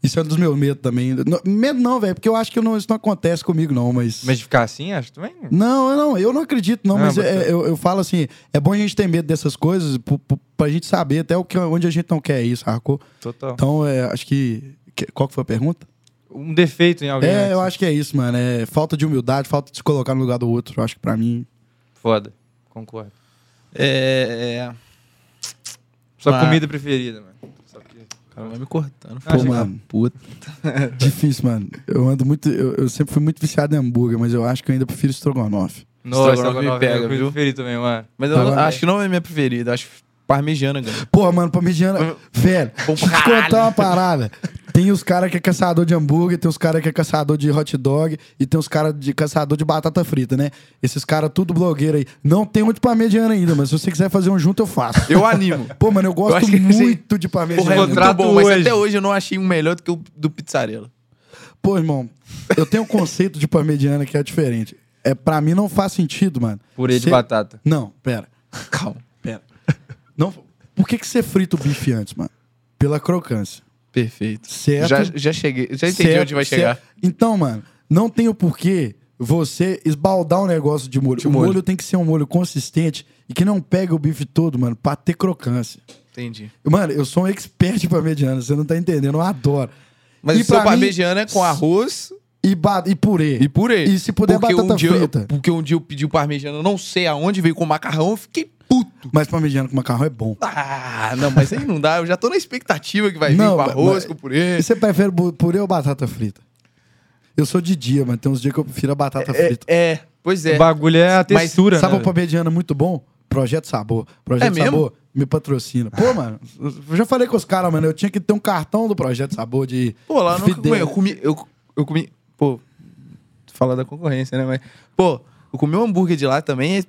Isso é um dos meus medos também. Não- medo não, velho, porque eu acho que não- isso não acontece comigo, não, mas. Mas de ficar assim, acho também. Não, eu não, eu não acredito, não, Ah, mas é- fé. eu, eu falo assim: é bom a gente ter medo dessas coisas pra gente saber até o que, onde a gente não quer ir, sacou? Total. Então, é, acho que. que- Qual que foi a pergunta? Um defeito em alguém. né, É, que eu acho que é isso, mano. É falta de humildade, falta de se colocar no lugar do outro. Eu acho que pra mim. Foda. Concordo. É. é... Sua Ah. comida preferida, mano. Só que... O cara vai me cortando. Pô, chega- mano. Puta. Difícil, mano. Eu ando muito. Eu, eu sempre fui muito viciado em hambúrguer, mas eu acho que eu ainda prefiro estrogonofe. Nossa, Estrogonofe me estrogonofe é pega, meu preferido também, mano. Mas eu Agora- acho que não é minha preferida. Acho que parmegiana ganha. Porra, mano, parmegiana. Velho, deixa eu te contar uma parada. Tem os caras que é caçador de hambúrguer, tem os caras que é caçador de hot dog e tem os caras de caçador de batata frita, né? Esses caras tudo blogueiro aí. Não tem um de parmegiana ainda, mas se você quiser fazer um junto, eu faço. Eu animo. Pô, mano, eu gosto esse- muito de parmegiana. Porra, é muito bom, mas hoje. até hoje eu não achei um melhor do que o do pizzarela. Pô, irmão, eu tenho um conceito de parmegiana que é diferente. É, pra mim não faz sentido, mano. Purê de Cê- batata. Não, pera. Calma. Pera. Não, por que, que você frita o bife antes, mano? Pela crocância. Perfeito. Certo? Já, já cheguei. Já entendi Certo, onde vai certo. chegar. Então, mano, não tem o porquê você esbaldar um negócio de molho. De o molho. molho. tem que ser um molho consistente e que não pega o bife todo, mano, pra ter crocância. Entendi. Mano, eu sou um expert em parmegiana, você não tá entendendo, eu adoro. Mas E o seu parmegiana é com arroz E, e purê. e purê. E se puder, porque batata um dia, frita. Porque um dia eu pedi o parmegiana, não sei aonde, veio com macarrão, eu fiquei puto. Mas parmegiana com macarrão é bom. Ah, não, mas aí não dá. Eu já tô na expectativa que vai vir Não, com arroz, mas- com purê. E você prefere purê ou batata frita? Eu sou de dia, mas tem uns dias que eu prefiro a batata É, frita. é, pois é. O bagulho é a Mas textura, Sabe né? um parmegiana muito bom? Projeto Sabor. Projeto É mesmo? Sabor me patrocina. Pô, mano, eu já falei com os caras, mano, eu tinha que ter um cartão do Projeto Sabor de. Pô, lá Fidel. comi. Eu comi. Eu, eu comi. Pô, falar da concorrência, né? Mas. Pô, eu comi um hambúrguer de lá também.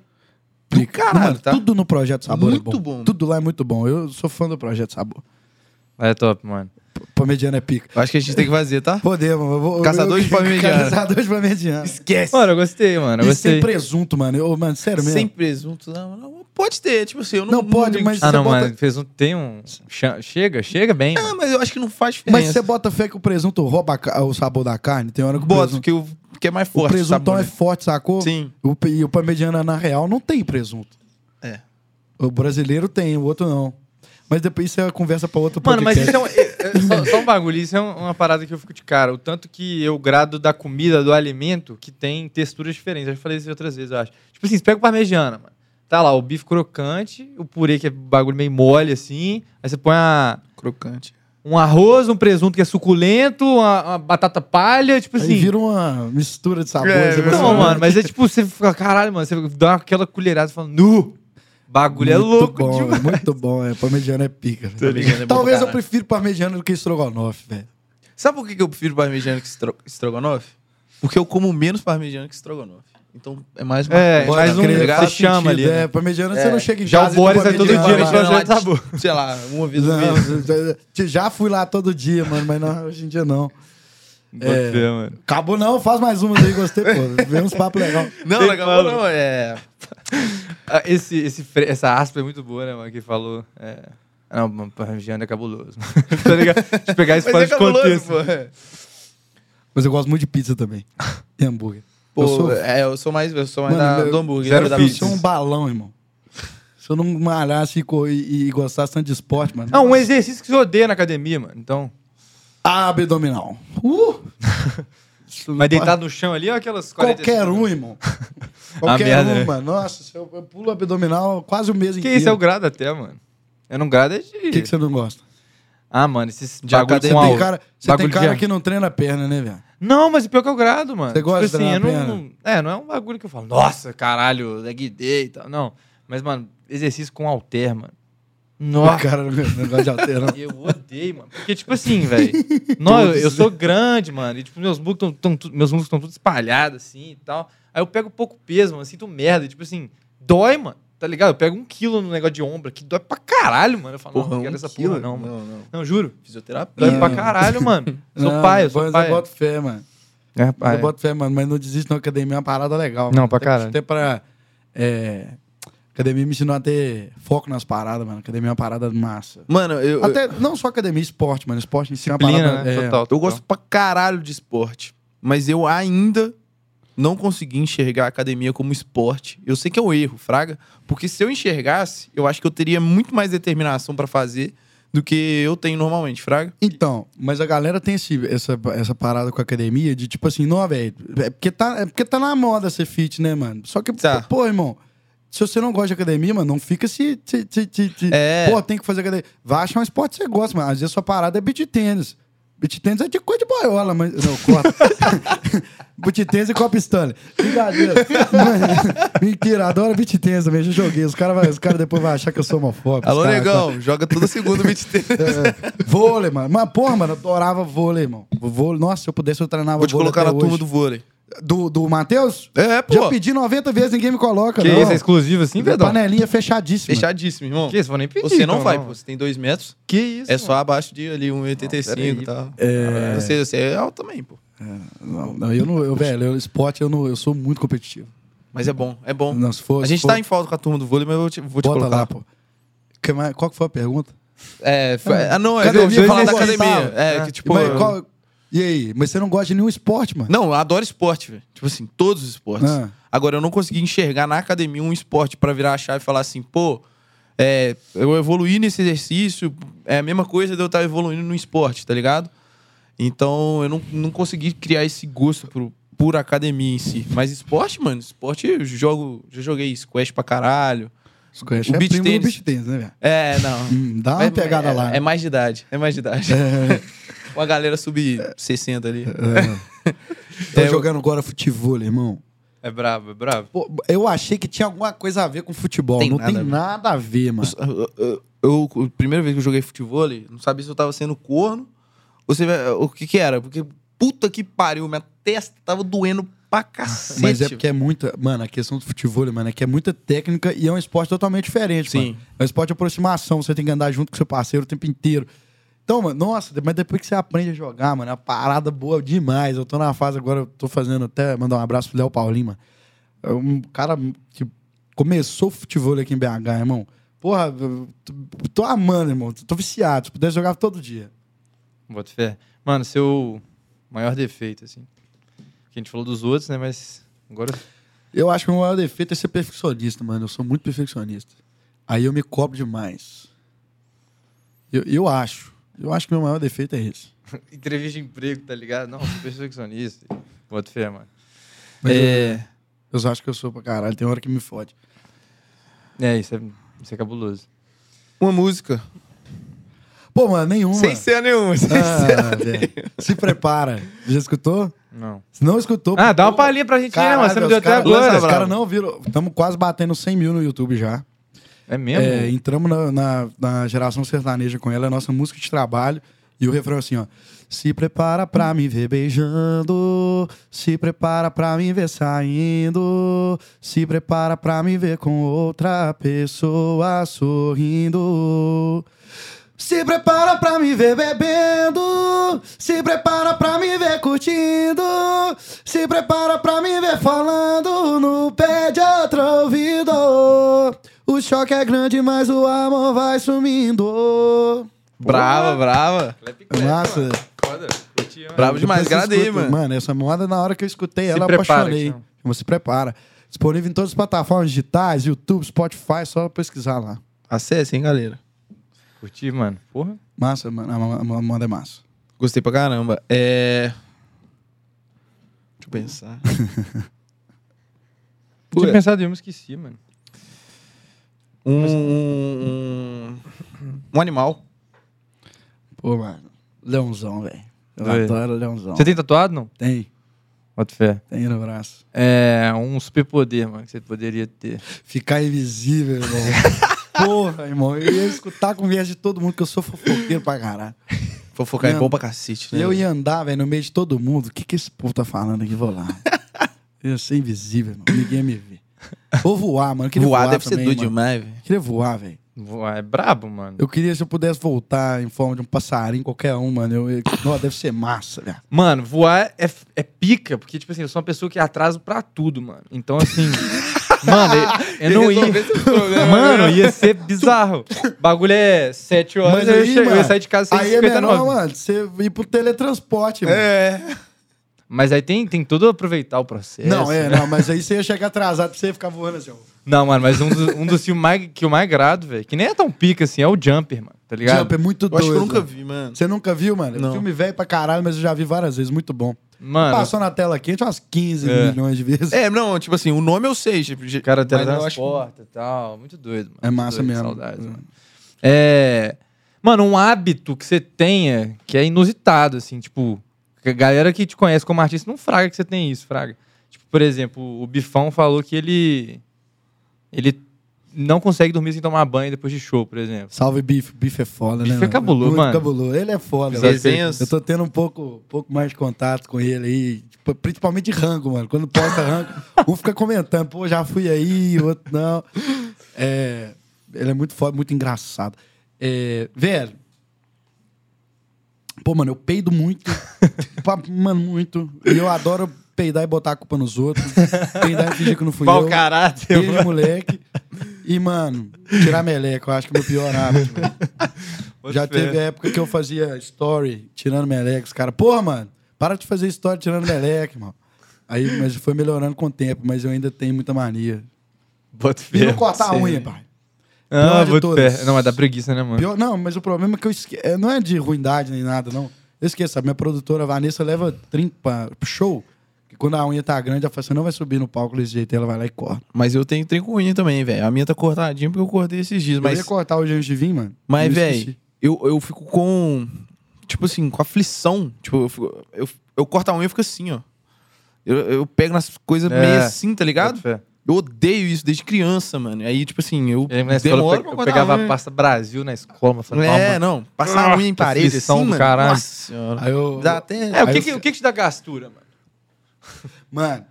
É do Não, caralho, mano, tá? Tudo no Projeto Sabor Muito é bom. bom. Tudo lá é muito bom. Eu sou fã do Projeto Sabor. É top, mano. Parmegiana é pica. Acho que a gente tem que fazer, tá? Podemos. Eu vou, Caçador eu- de parmegiana. Caçador de parmegiana. Esquece. Mano, eu gostei, mano. Eu E sem gostei. presunto, mano. Eu, mano, sério mesmo. Sem presunto, não, não. Pode ter, tipo assim, eu não. Não, pode, mas- Ah, não, bota- mano. Um. Tem um. Chega, chega bem. Ah, mano. mas eu acho que não faz diferença. Mas você bota fé que o presunto rouba a o sabor da carne? Tem hora que o Bota, presunto... que, o, que é mais O forte. presuntão sabor, é né? forte, sacou? Sim. O, e o parmegiana, na real, não tem presunto. É. O brasileiro tem, o outro não. Mas depois isso é conversa pra outro Mano, mas podcast. isso é um. é, só, só um bagulho, isso é um- uma parada que eu fico de cara. O tanto que eu grado da comida, do alimento, que tem texturas diferentes. Eu já falei isso outras vezes, eu acho. Tipo assim, você pega o parmegiana, mano. Tá lá, o bife crocante, o purê que é bagulho meio mole, assim. Aí você põe a- Crocante. um arroz, um presunto que é suculento, uma, uma batata palha, tipo Aí assim. vira uma mistura de sabores. É, não, mano, mas é tipo, você fica, caralho, mano, você dá aquela colherada e fala, nu! Bagulho é Muito louco bom, demais. é muito bom. É, parmegiana é pica. velho. ligado, é bom Talvez eu prefiro parmegiana do que estrogonofe, velho. Sabe por que que eu prefiro parmegiana que estro- estrogonofe? Porque eu como menos parmegiana que estrogonofe. Então é mais É, marcante. mais um você faz chama sentido, ali, né? É, parmegiana você É. não chega em Já o casa e Boris come vai todo dia no lá. projeto lá, sabor. Sei lá, uma vez no Não, mês. já fui lá todo dia, mano, mas não, hoje em dia não. É. fé, mano. Acabou não, faz mais umas aí, gostei, pô. Vê uns papos legais. Não, Tem legal fala. não, é... Ah, Esse, esse, essa aspa é muito boa, né, mano? Que falou. É... ah, Não, mano, parmegiana é cabuloso. tá ligado? Deixa eu pegar isso Mas fora é de contexto. pô. É. Mas eu gosto muito de pizza também. E hambúrguer. Pô, eu sou, é, eu sou mais, eu sou mais Mano, da, eu- do hambúrguer. zero né, da eu sou um balão, irmão. Se eu não malhasse e, e, e gostasse tanto de esporte, mano. Não, um exercício que você odeia na academia, mano. Então. Abdominal. Uh! Mas deitado no chão ali, ou aquelas 40 Qualquer um, irmão. Qualquer merda, um, né? mano. Nossa, se eu, eu pulo abdominal quase o mês Que inteiro. isso é o grado até, mano. Eu não grado é de. O que, que você não gosta? Ah, mano, esses De bagulho com Tem cara, você bagulho tem cara de- que não treina a perna, né, velho? Não, mas pior que eu grado, mano. Você gosta tipo de assim, eu treinar a não. É, não é um bagulho que eu falo, nossa, caralho, leg day e tal. Não. Mas, mano, exercício com halter, mano. O Nossa. cara não não gosta de alterar. Eu odeio, mano. Porque, tipo assim, velho. Eu, eu sou grande, mano. E, tipo, meus músculos estão meus músculos estão tudo espalhados, assim e tal. Aí eu pego pouco peso, mano. Sinto merda. E, tipo assim, dói, mano. Tá ligado? Eu pego um quilo no negócio de ombro aqui. Dói pra caralho, mano. Eu falo, não, não quero essa porra, não, mano. Não, não. Não, juro. Fisioterapia. Dói pra caralho, mano. Sou Não, pai, eu sou mas pai. Eu boto fé, mano. É, Mas Eu boto fé, mano. Mas não desiste, não. Academia é uma parada legal. Não, mano. pra caralho. Até pra. É, academia me ensinou a ter foco nas paradas, mano. Academia é uma parada massa. Mano, eu, eu, Até, não só academia, esporte, mano. Esporte em si é uma parada. né? é, Total. eu gosto pra caralho de esporte. Mas eu ainda não consegui enxergar a academia como esporte. Eu sei que é um erro, fraga. Porque se eu enxergasse, eu acho que eu teria muito mais determinação pra fazer do que eu tenho normalmente, fraga. Então, mas a galera tem esse, essa, essa parada com a academia de tipo assim, não, velho, é porque, tá, é porque tá na moda ser fit, né, mano? Só que, Tá. pô, irmão, se você não gosta de academia, mano, não fica se. se, se, se- se- É. Pô, tem que fazer academia. Vai achar um esporte que você gosta, mano. Às vezes sua parada é beat tênis. Beat tênis é de coisa de boiola, mas. Não, corta. beat tênis e copa Stanley. Brincadeira. Mentira, adoro beat tênis também, já joguei. Os caras cara depois vão achar que eu sou homofóbico. Alô, cara- negão, joga toda segunda beat tênis. é, vôlei, mano. Mas, porra, mano, eu adorava vôlei, irmão. Vôlei, nossa, se eu pudesse, eu treinava Vou te vôlei colocar até na turma hoje. do vôlei. Do, do Matheus? É, pô. Já pedi 90 vezes, ninguém me coloca, Que não. isso, é exclusivo assim, Pedro? Panelinha fechadíssima. Fechadíssimo, irmão. Que isso, vou nem pedir. Você não então, vai, pô. Você tem dois metros. Que isso? É só mano? abaixo de ali 1,85 peraí, e tal. É, Você, você é alto também, pô. não, não, eu não, eu, velho, eu, esporte, eu, não, eu sou muito competitivo. Mas é bom, é bom. Não, se for, A se gente for, tá em falta com a turma do vôlei, mas eu vou te, vou te colocar. lá, pô. Que Qual que foi a pergunta? É, foi- ah, não, é Academia, eu ia falar da academia. É, É. que tipo. Mas qual- E aí? Mas você não gosta de nenhum esporte, mano? Não, eu adoro esporte, velho. Tipo assim, todos os esportes. Ah. Agora, eu não consegui enxergar na academia um esporte pra virar a chave e falar assim, pô, é, eu evoluí nesse exercício, é a mesma coisa de eu estar evoluindo no esporte, tá ligado? Então, eu não, não consegui criar esse gosto por, por academia em si. Mas esporte, mano, esporte eu jogo, já joguei squash pra caralho. Squash O é beach primo tênis. beach tênis, né, velho? É, não. Hum, dá uma pegada é, lá. É mais de idade, é mais de idade. Uma galera sub-60 ali. Tô É, eu- jogando agora futebol, irmão. É brabo, é brabo. Pô, eu achei que tinha alguma coisa a ver com futebol. Tem não nada tem a nada a ver, mano. Eu, eu- eu- a primeira vez que eu joguei futebol, não sabia se eu tava sendo corno ou se, o que que era. Porque, puta que pariu, minha testa tava doendo pra cacete. Mas é porque é muita. Mano, a questão do futebol, mano, é que é muita técnica e é um esporte totalmente diferente, Sim. mano. É um esporte de aproximação, você tem que andar junto com seu parceiro o tempo inteiro. Então, mano, nossa, mas depois que você aprende a jogar, mano, é uma parada boa demais. Eu tô na fase agora, eu tô fazendo até mandar um abraço pro Léo Paulinho, mano. É um cara que começou o futebol aqui em BH, irmão. Porra, eu tô, tô amando, irmão. Tô viciado. Se pudesse, jogar todo dia. Bota fé. Mano, seu maior defeito, assim. Que a gente falou dos outros, né? Mas agora. Eu acho que o meu maior defeito é ser perfeccionista, mano. Eu sou muito perfeccionista. Aí eu me cobro demais. Eu, eu acho. Eu acho que meu maior defeito é esse. Entrevista de emprego, tá ligado? Não, sou perfeccionista. Bota fé, mano. Mas É, eu, eu acho que eu sou pra caralho. Tem hora que me fode. É, isso é, isso é cabuloso. uma música. Pô, mano, nenhuma. Sem ser nenhuma. Sem ser. Ah, velho. Se prepara. Já escutou? Não. Se não escutou... Ah, dá uma pô, palhinha pra gente, né, mano? Você não os deu até agora. Os caras não viram. Estamos quase batendo 100 mil no YouTube já. É mesmo? É, entramos na, na, na geração sertaneja com ela, é nossa música de trabalho. E o refrão é assim, ó. Se prepara pra me ver beijando, se prepara pra me ver saindo, se prepara pra me ver com outra pessoa sorrindo. Se prepara pra me ver bebendo, se prepara pra me ver curtindo, se prepara pra me ver falando no pé. O choque é grande, mas o amor vai sumindo. Brava, brava. Massa. Foda. Curti, mano. Bravo demais, você agradei, mano. Mano, essa moda, na hora que eu escutei Se ela, eu prepara, apaixonei. Se prepara. Disponível em todas as plataformas digitais, YouTube, Spotify, só pesquisar lá. Acesse, hein, galera. Curti, mano. Porra. Massa, mano. A mo- a moda é massa. Gostei pra caramba. É. Deixa eu pensar. Eu tinha pensado em uma, esqueci, mano. Um, um, um animal. Pô, mano. Leãozão, velho. Eu Oi. adoro leãozão. Você tem tatuado, não? Tem, Bota fé. tem no braço. É um superpoder, mano, que você poderia ter. Ficar invisível, irmão. Porra, irmão. Eu ia escutar a conversa de todo mundo, que eu sou fofoqueiro pra caralho. Fofocar é bom pra cacete, né? eu ia andar, velho, no meio de todo mundo. O que, que esse povo tá falando aqui? Vou lá. Eu ia ser invisível, irmão. Ninguém ia me ver. Ou voar, mano. Eu queria Voar voar, deve ser também, doido mano. demais, velho. Queria voar, velho. Voar É brabo, mano. Eu queria, se eu pudesse voltar em forma de um passarinho, qualquer um, mano. Eu, eu, Nossa, deve ser massa, velho. Mano, voar é, é pica, porque, tipo assim, eu sou uma pessoa que atraso pra tudo, mano. Então, assim. mano, eu, eu não ia. Mano, ia ser bizarro. O bagulho é 7 horas, Mas eu, ia aí, eu ia sair de casa Aí é 6h59. melhor, mano, você ir pro teletransporte, mano. É. Mas aí tem, tem tudo aproveitar o processo. Não, é, né? não, mas aí você ia chegar atrasado pra você ficar voando assim, ó. Não, mano, mas um, do- um dos filmes mais, que eu mais grado, velho, que nem é tão pica assim, é o Jumper, mano. Tá ligado? Jump é muito Eu doido. acho que eu nunca vi, mano. Você nunca viu, mano? É um Não. filme velho pra caralho, mas eu já vi várias vezes. Muito bom. Mano, Passou na tela quente umas 15 É. milhões de vezes. É, não, tipo assim, o nome eu sei. Tipo, de- o cara eu acho que- teletransporta e tal. Muito doido, mano. É massa doido, mesmo. Saudades, mano. É. Mano, um hábito que você tenha que é inusitado, assim, tipo. A galera que te conhece como artista não fraga que você tem isso, fraga. Tipo, por exemplo, o Bifão falou que ele. Ele não consegue dormir sem tomar banho depois de show, por exemplo. Salve Bife. Bife é foda, Bife né? é mano? cabuloso, mano. cabuloso. Ele é foda. Resenhas- Eu tô tendo um pouco, pouco mais de contato com ele aí. tipo, principalmente de rango, mano. Quando posta rango, um fica comentando, pô, já fui aí, o outro não. É, ele é muito foda, muito engraçado. É, velho. Pô, mano, eu peido muito. Mano, muito. E eu adoro peidar e botar a culpa nos outros. Peidar e fingir que não fui Mau eu. caráter, mano. moleque. E, mano, tirar meleca, eu acho que é o meu pior hábito. Já teve época que eu fazia story tirando meleca. Os caras, porra, mano, para de fazer story tirando meleca, mano. Aí, mas foi melhorando com o tempo, mas eu ainda tenho muita mania. Bota E não cortar a unha, pai. De bota todas. fé. Não, mas dá preguiça, né, mano? Pior- não, mas o problema é que eu esque... é, não é de ruindade nem nada, não. Eu esqueço, a minha produtora Vanessa leva 30 pra pro show. Que quando a unha tá grande, ela fala assim: não vai subir no palco desse jeito, ela vai lá e corta. Mas eu tenho trem com unha também, velho. A minha tá cortadinha porque eu cortei esses dias. Eu Mas, ia cortar de vir, mano. mas velho, eu, eu fico com. Tipo assim, com aflição. Tipo, eu, fico- eu, eu corto a unha e fico assim, ó. Eu, eu pego nas coisas É. meio assim, tá ligado? Fé. Eu odeio isso desde criança, mano. Aí, tipo assim, eu Eu, na escola, eu pe- pegava a unha. pasta Brasil na escola, mas falei, É, "Ah, não. Passar a unha em parede assim, mano. caralho. Nossa senhora. Aí eu. Dá até... É, o que, que, o que que te dá gastura, mano? Mano,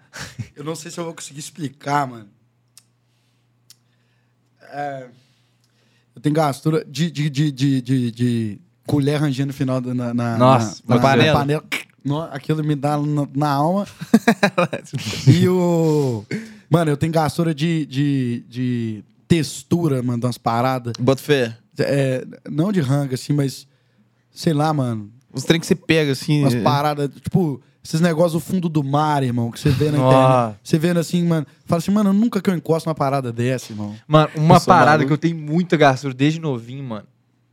eu não sei se eu vou conseguir explicar, mano. É, eu tenho gastura de, de, de, de, de, de colher rangendo no final da na, na, Nossa, na, na panela. No- Aquilo me dá na, na alma. e o. Mano, eu tenho gastura de, de, de textura, mano, das paradas. Bota fé. É, não de rango, assim, mas. Sei lá, mano. Os trem que você pega, assim... Umas é- paradas, tipo, esses negócios do fundo do mar, irmão, que você vê na Nossa. internet. Você vendo assim, mano. Fala assim, mano, nunca que eu encosto uma parada dessa, irmão. Mano, uma Eu sou parada maluco. que eu tenho muita gastura desde novinho, mano,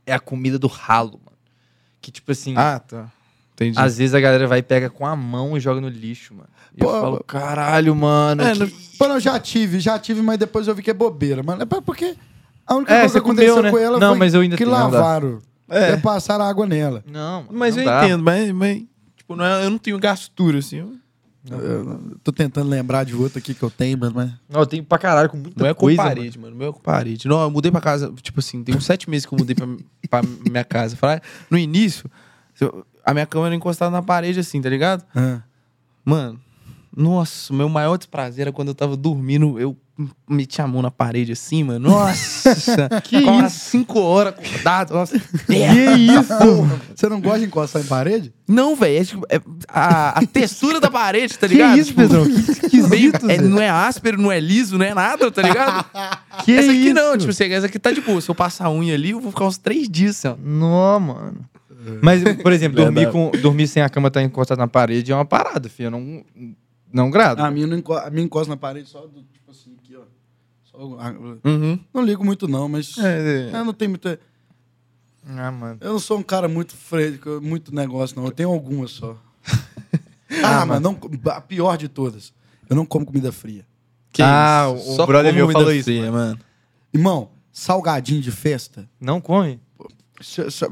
é a comida do ralo, mano. que, tipo assim, Ah, tá. Entendi. às vezes a galera vai e pega com a mão e joga no lixo, mano. E Pô, eu falo, caralho, mano. É, que- Pô, não, já tive, já tive, mas depois eu vi que é bobeira, mano. É porque a única É, coisa que aconteceu comeu, né? com ela Não, foi mas eu ainda que tenho, lavaram. É. É. passaram água nela. Não, Mas não eu dá. entendo, mas, mas tipo, não é- eu não tenho gastura, assim. Eu- Eu tô tentando lembrar de outro aqui que eu tenho, mas... mas... Não, eu tenho pra caralho com muita Não é com coisa, parede, mano. Não é com parede. Não, eu mudei pra casa, tipo assim, tem uns sete meses que eu mudei pra, pra minha casa. No início, eu- a minha cama era encostada na parede, assim, tá ligado? Ah. Mano, nossa, o meu maior desprazer era quando eu tava dormindo, eu meti a mão na parede assim, mano. Nossa! que isso? umas cinco horas acordado. Nossa, que isso? Você não gosta de encostar em parede? Não, velho. É, tipo, é a, a textura da parede, tá ligado? isso, Pedrão? Que esquisito, é, não é áspero, não é liso, não é nada, tá ligado? Que essa aqui isso? não, tipo assim, essa aqui tá de boa. Se eu passar a unha ali, eu vou ficar uns três dias, assim, ó. Não, mano. Mas, por exemplo, dormir, com, dormir sem a cama estar encostada na parede é uma parada, filho. Eu não, não grado. A minha, não enco... a minha encosta na parede só do, tipo assim, aqui, ó. Só... ah, Uhum. Não ligo muito não, mas... É, Eu não tenho muita... Ah, mano. Eu não sou um cara muito fresco, muito negócio, não. Eu tenho algumas só. ah, mas não... A pior de todas. Eu não como comida fria. que Ah, isso? o Só brother meu comida falou isso, fria, mano. Irmão, salgadinho de festa... Não come?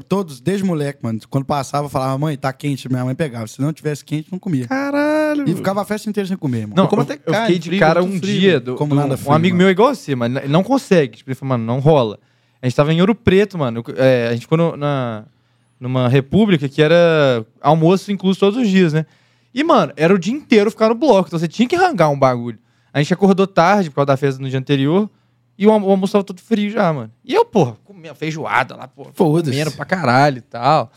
Todos, desde moleque, mano. Quando passava, eu falava, mãe, tá quente. Minha mãe pegava. Se não tivesse quente, não comia. Caralho. E ficava a festa inteira sem comer, irmão. Não, como eu, até eu carne fiquei de fria, cara um frio, dia. mano. Do, Como do- nada um frio, amigo mano. meu é igual você, mano. Ele não consegue. Tipo, ele falou, mano, não rola. A gente tava em Ouro Preto, mano. Eu- é, a gente ficou no- na, numa república que era almoço incluso todos os dias, né? E, mano, era o dia inteiro ficar no bloco. Então você tinha que arrancar um bagulho. A gente acordou tarde por causa da festa no dia anterior. E o, almo- o almoço tava todo frio já, mano. E eu, porra, comia feijoada lá, porra. Foda-se. Comendo pra caralho e tal.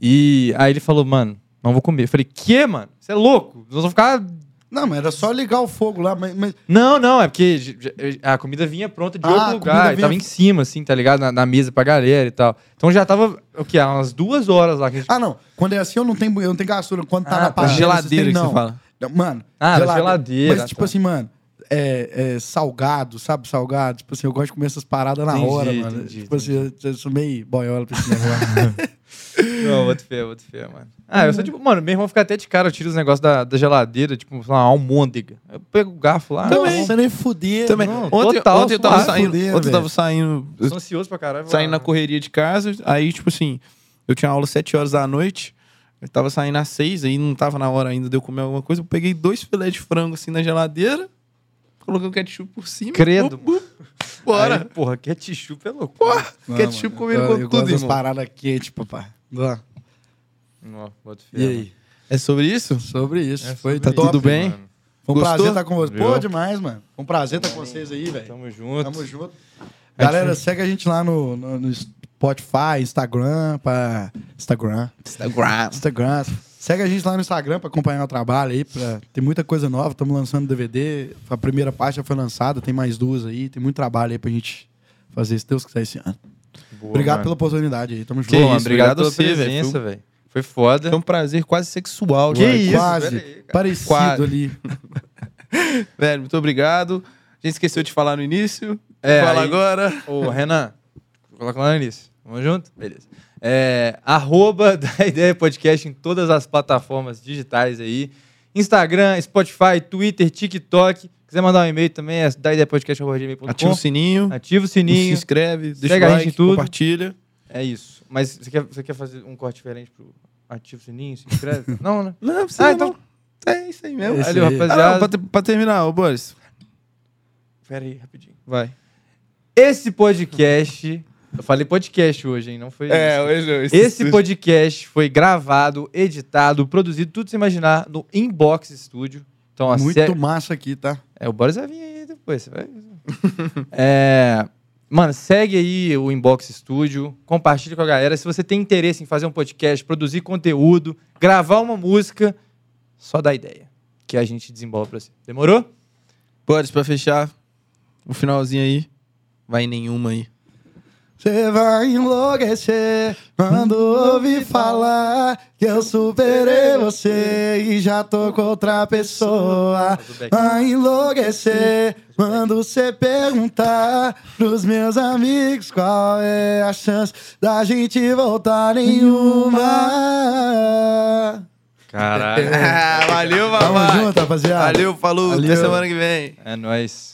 E aí ele falou, mano, não vou comer. Eu falei, que, mano? Você é louco? Nós vamos ficar Não, mas era só ligar o fogo lá. Mas, mas- não, não, é porque j- j- a comida vinha pronta de Ah, outro lugar. e Tava vinha- em cima, assim, tá ligado? Na, na mesa pra galera e tal. Então já tava, o quê? Umas duas horas lá. Que a gente... Ah, não. Quando é assim, eu não tenho, eu não tenho gastura. Quando tá Ah, na tá. panela, geladeira que você fala. Não, Mano. Ah, da geladeira, Mas, tipo tá. assim, mano, é, é salgado, sabe? Salgado. Tipo assim, eu gosto de comer essas paradas na Entendi, hora, mano. entendi, tipo assim, eu, eu sou meio boiola pra esse negócio. Não, outro feio, outro feio, mano. Ah, eu sou tipo, mano, meu irmão fica até de cara, eu tiro os negócios da, da geladeira, tipo, sei lá, uma almôndega. Eu pego o garfo lá. Também. Nossa, nem fuder. Também. Não, ontem, total, ontem eu tava saindo. fuder, ontem eu tava saindo. Eu sou ansioso pra caralho. saindo lá. na correria de casa. Aí, tipo assim, eu tinha aula às 7 horas da noite. Eu tava saindo às 6, aí não tava na hora ainda de eu comer alguma coisa. Eu peguei dois filés de frango assim na geladeira, coloquei o ketchup por cima. Credo. Bora. Aí, porra, ketchup é louco. Porra, Não, ketchup mano, comendo eu- com eu tudo, irmão. paradas quentes, papai. Lá. Não, outro E aí? É sobre isso? Sobre isso. É Foi tá isso, tudo bem? mano. Foi um Gostou? prazer estar com vocês. Pô, demais, mano. Foi um prazer estar com vocês aí, velho. Tamo junto. Tamo junto. Galera, segue a gente lá no, no, no Spotify, Instagram, pra... Instagram. Instagram. Instagram. Segue a gente lá no Instagram pra acompanhar o trabalho aí. Pra... Tem muita coisa nova, estamos lançando DVD. A primeira parte já foi lançada, tem mais duas aí. Tem muito trabalho aí pra gente fazer, se Deus quiser, esse ano. Boa, Obrigado mano. pela oportunidade aí. Tamo junto. Mano, isso, obrigado pela a você, velho. presença, velho. Foi foda. Foi um prazer quase sexual. Que velho. isso? Quase. aí. Parecido Quase. ali. Velho, muito obrigado. A gente esqueceu de falar no início. É, Fala aí- agora. Ô, Renan, coloca lá no início. Vamos junto? Beleza. É, arroba da Ideia Podcast em todas as plataformas digitais aí. Instagram, Spotify, Twitter, TikTok. Quiser mandar um e-mail também, é daideiapodcast.com. Ativa o sininho. Ativa o Se sininho. inscreve, deixa o a gente like, em tudo. compartilha. É isso. Mas você quer, você quer fazer um corte diferente pro ativa o sininho, se inscreve? não, né? Não, precisa Ah, então- não. É isso aí mesmo. Esse Valeu, aí. Ah, rapaziada. não, pra, ter- pra terminar, ô Boris. Pera aí, rapidinho. Vai. Esse podcast... Eu falei podcast hoje, hein? Não foi isso. hoje Esse podcast foi gravado, editado, produzido, tudo sem imaginar, no Inbox Studio. Então, Muito se- massa aqui, tá? É, o Boris vai vir aí depois. Você vai... é... Mano, segue aí o Inbox Studio, compartilha com a galera. Se você tem interesse em fazer um podcast, produzir conteúdo, gravar uma música, só dá ideia. Que a gente desembola pra você. Demorou? Boris, pra fechar, o finalzinho aí. Vai nenhuma aí. Você vai enlouquecer quando ouvir falar que eu superei você e já tô com outra pessoa. Vai enlouquecer quando você perguntar pros meus amigos qual é a chance da gente voltar nenhuma. Caralho. Valeu, Tamo papai. junto, rapaziada. Valeu, falou. Até Valeu. semana que vem. É nóis.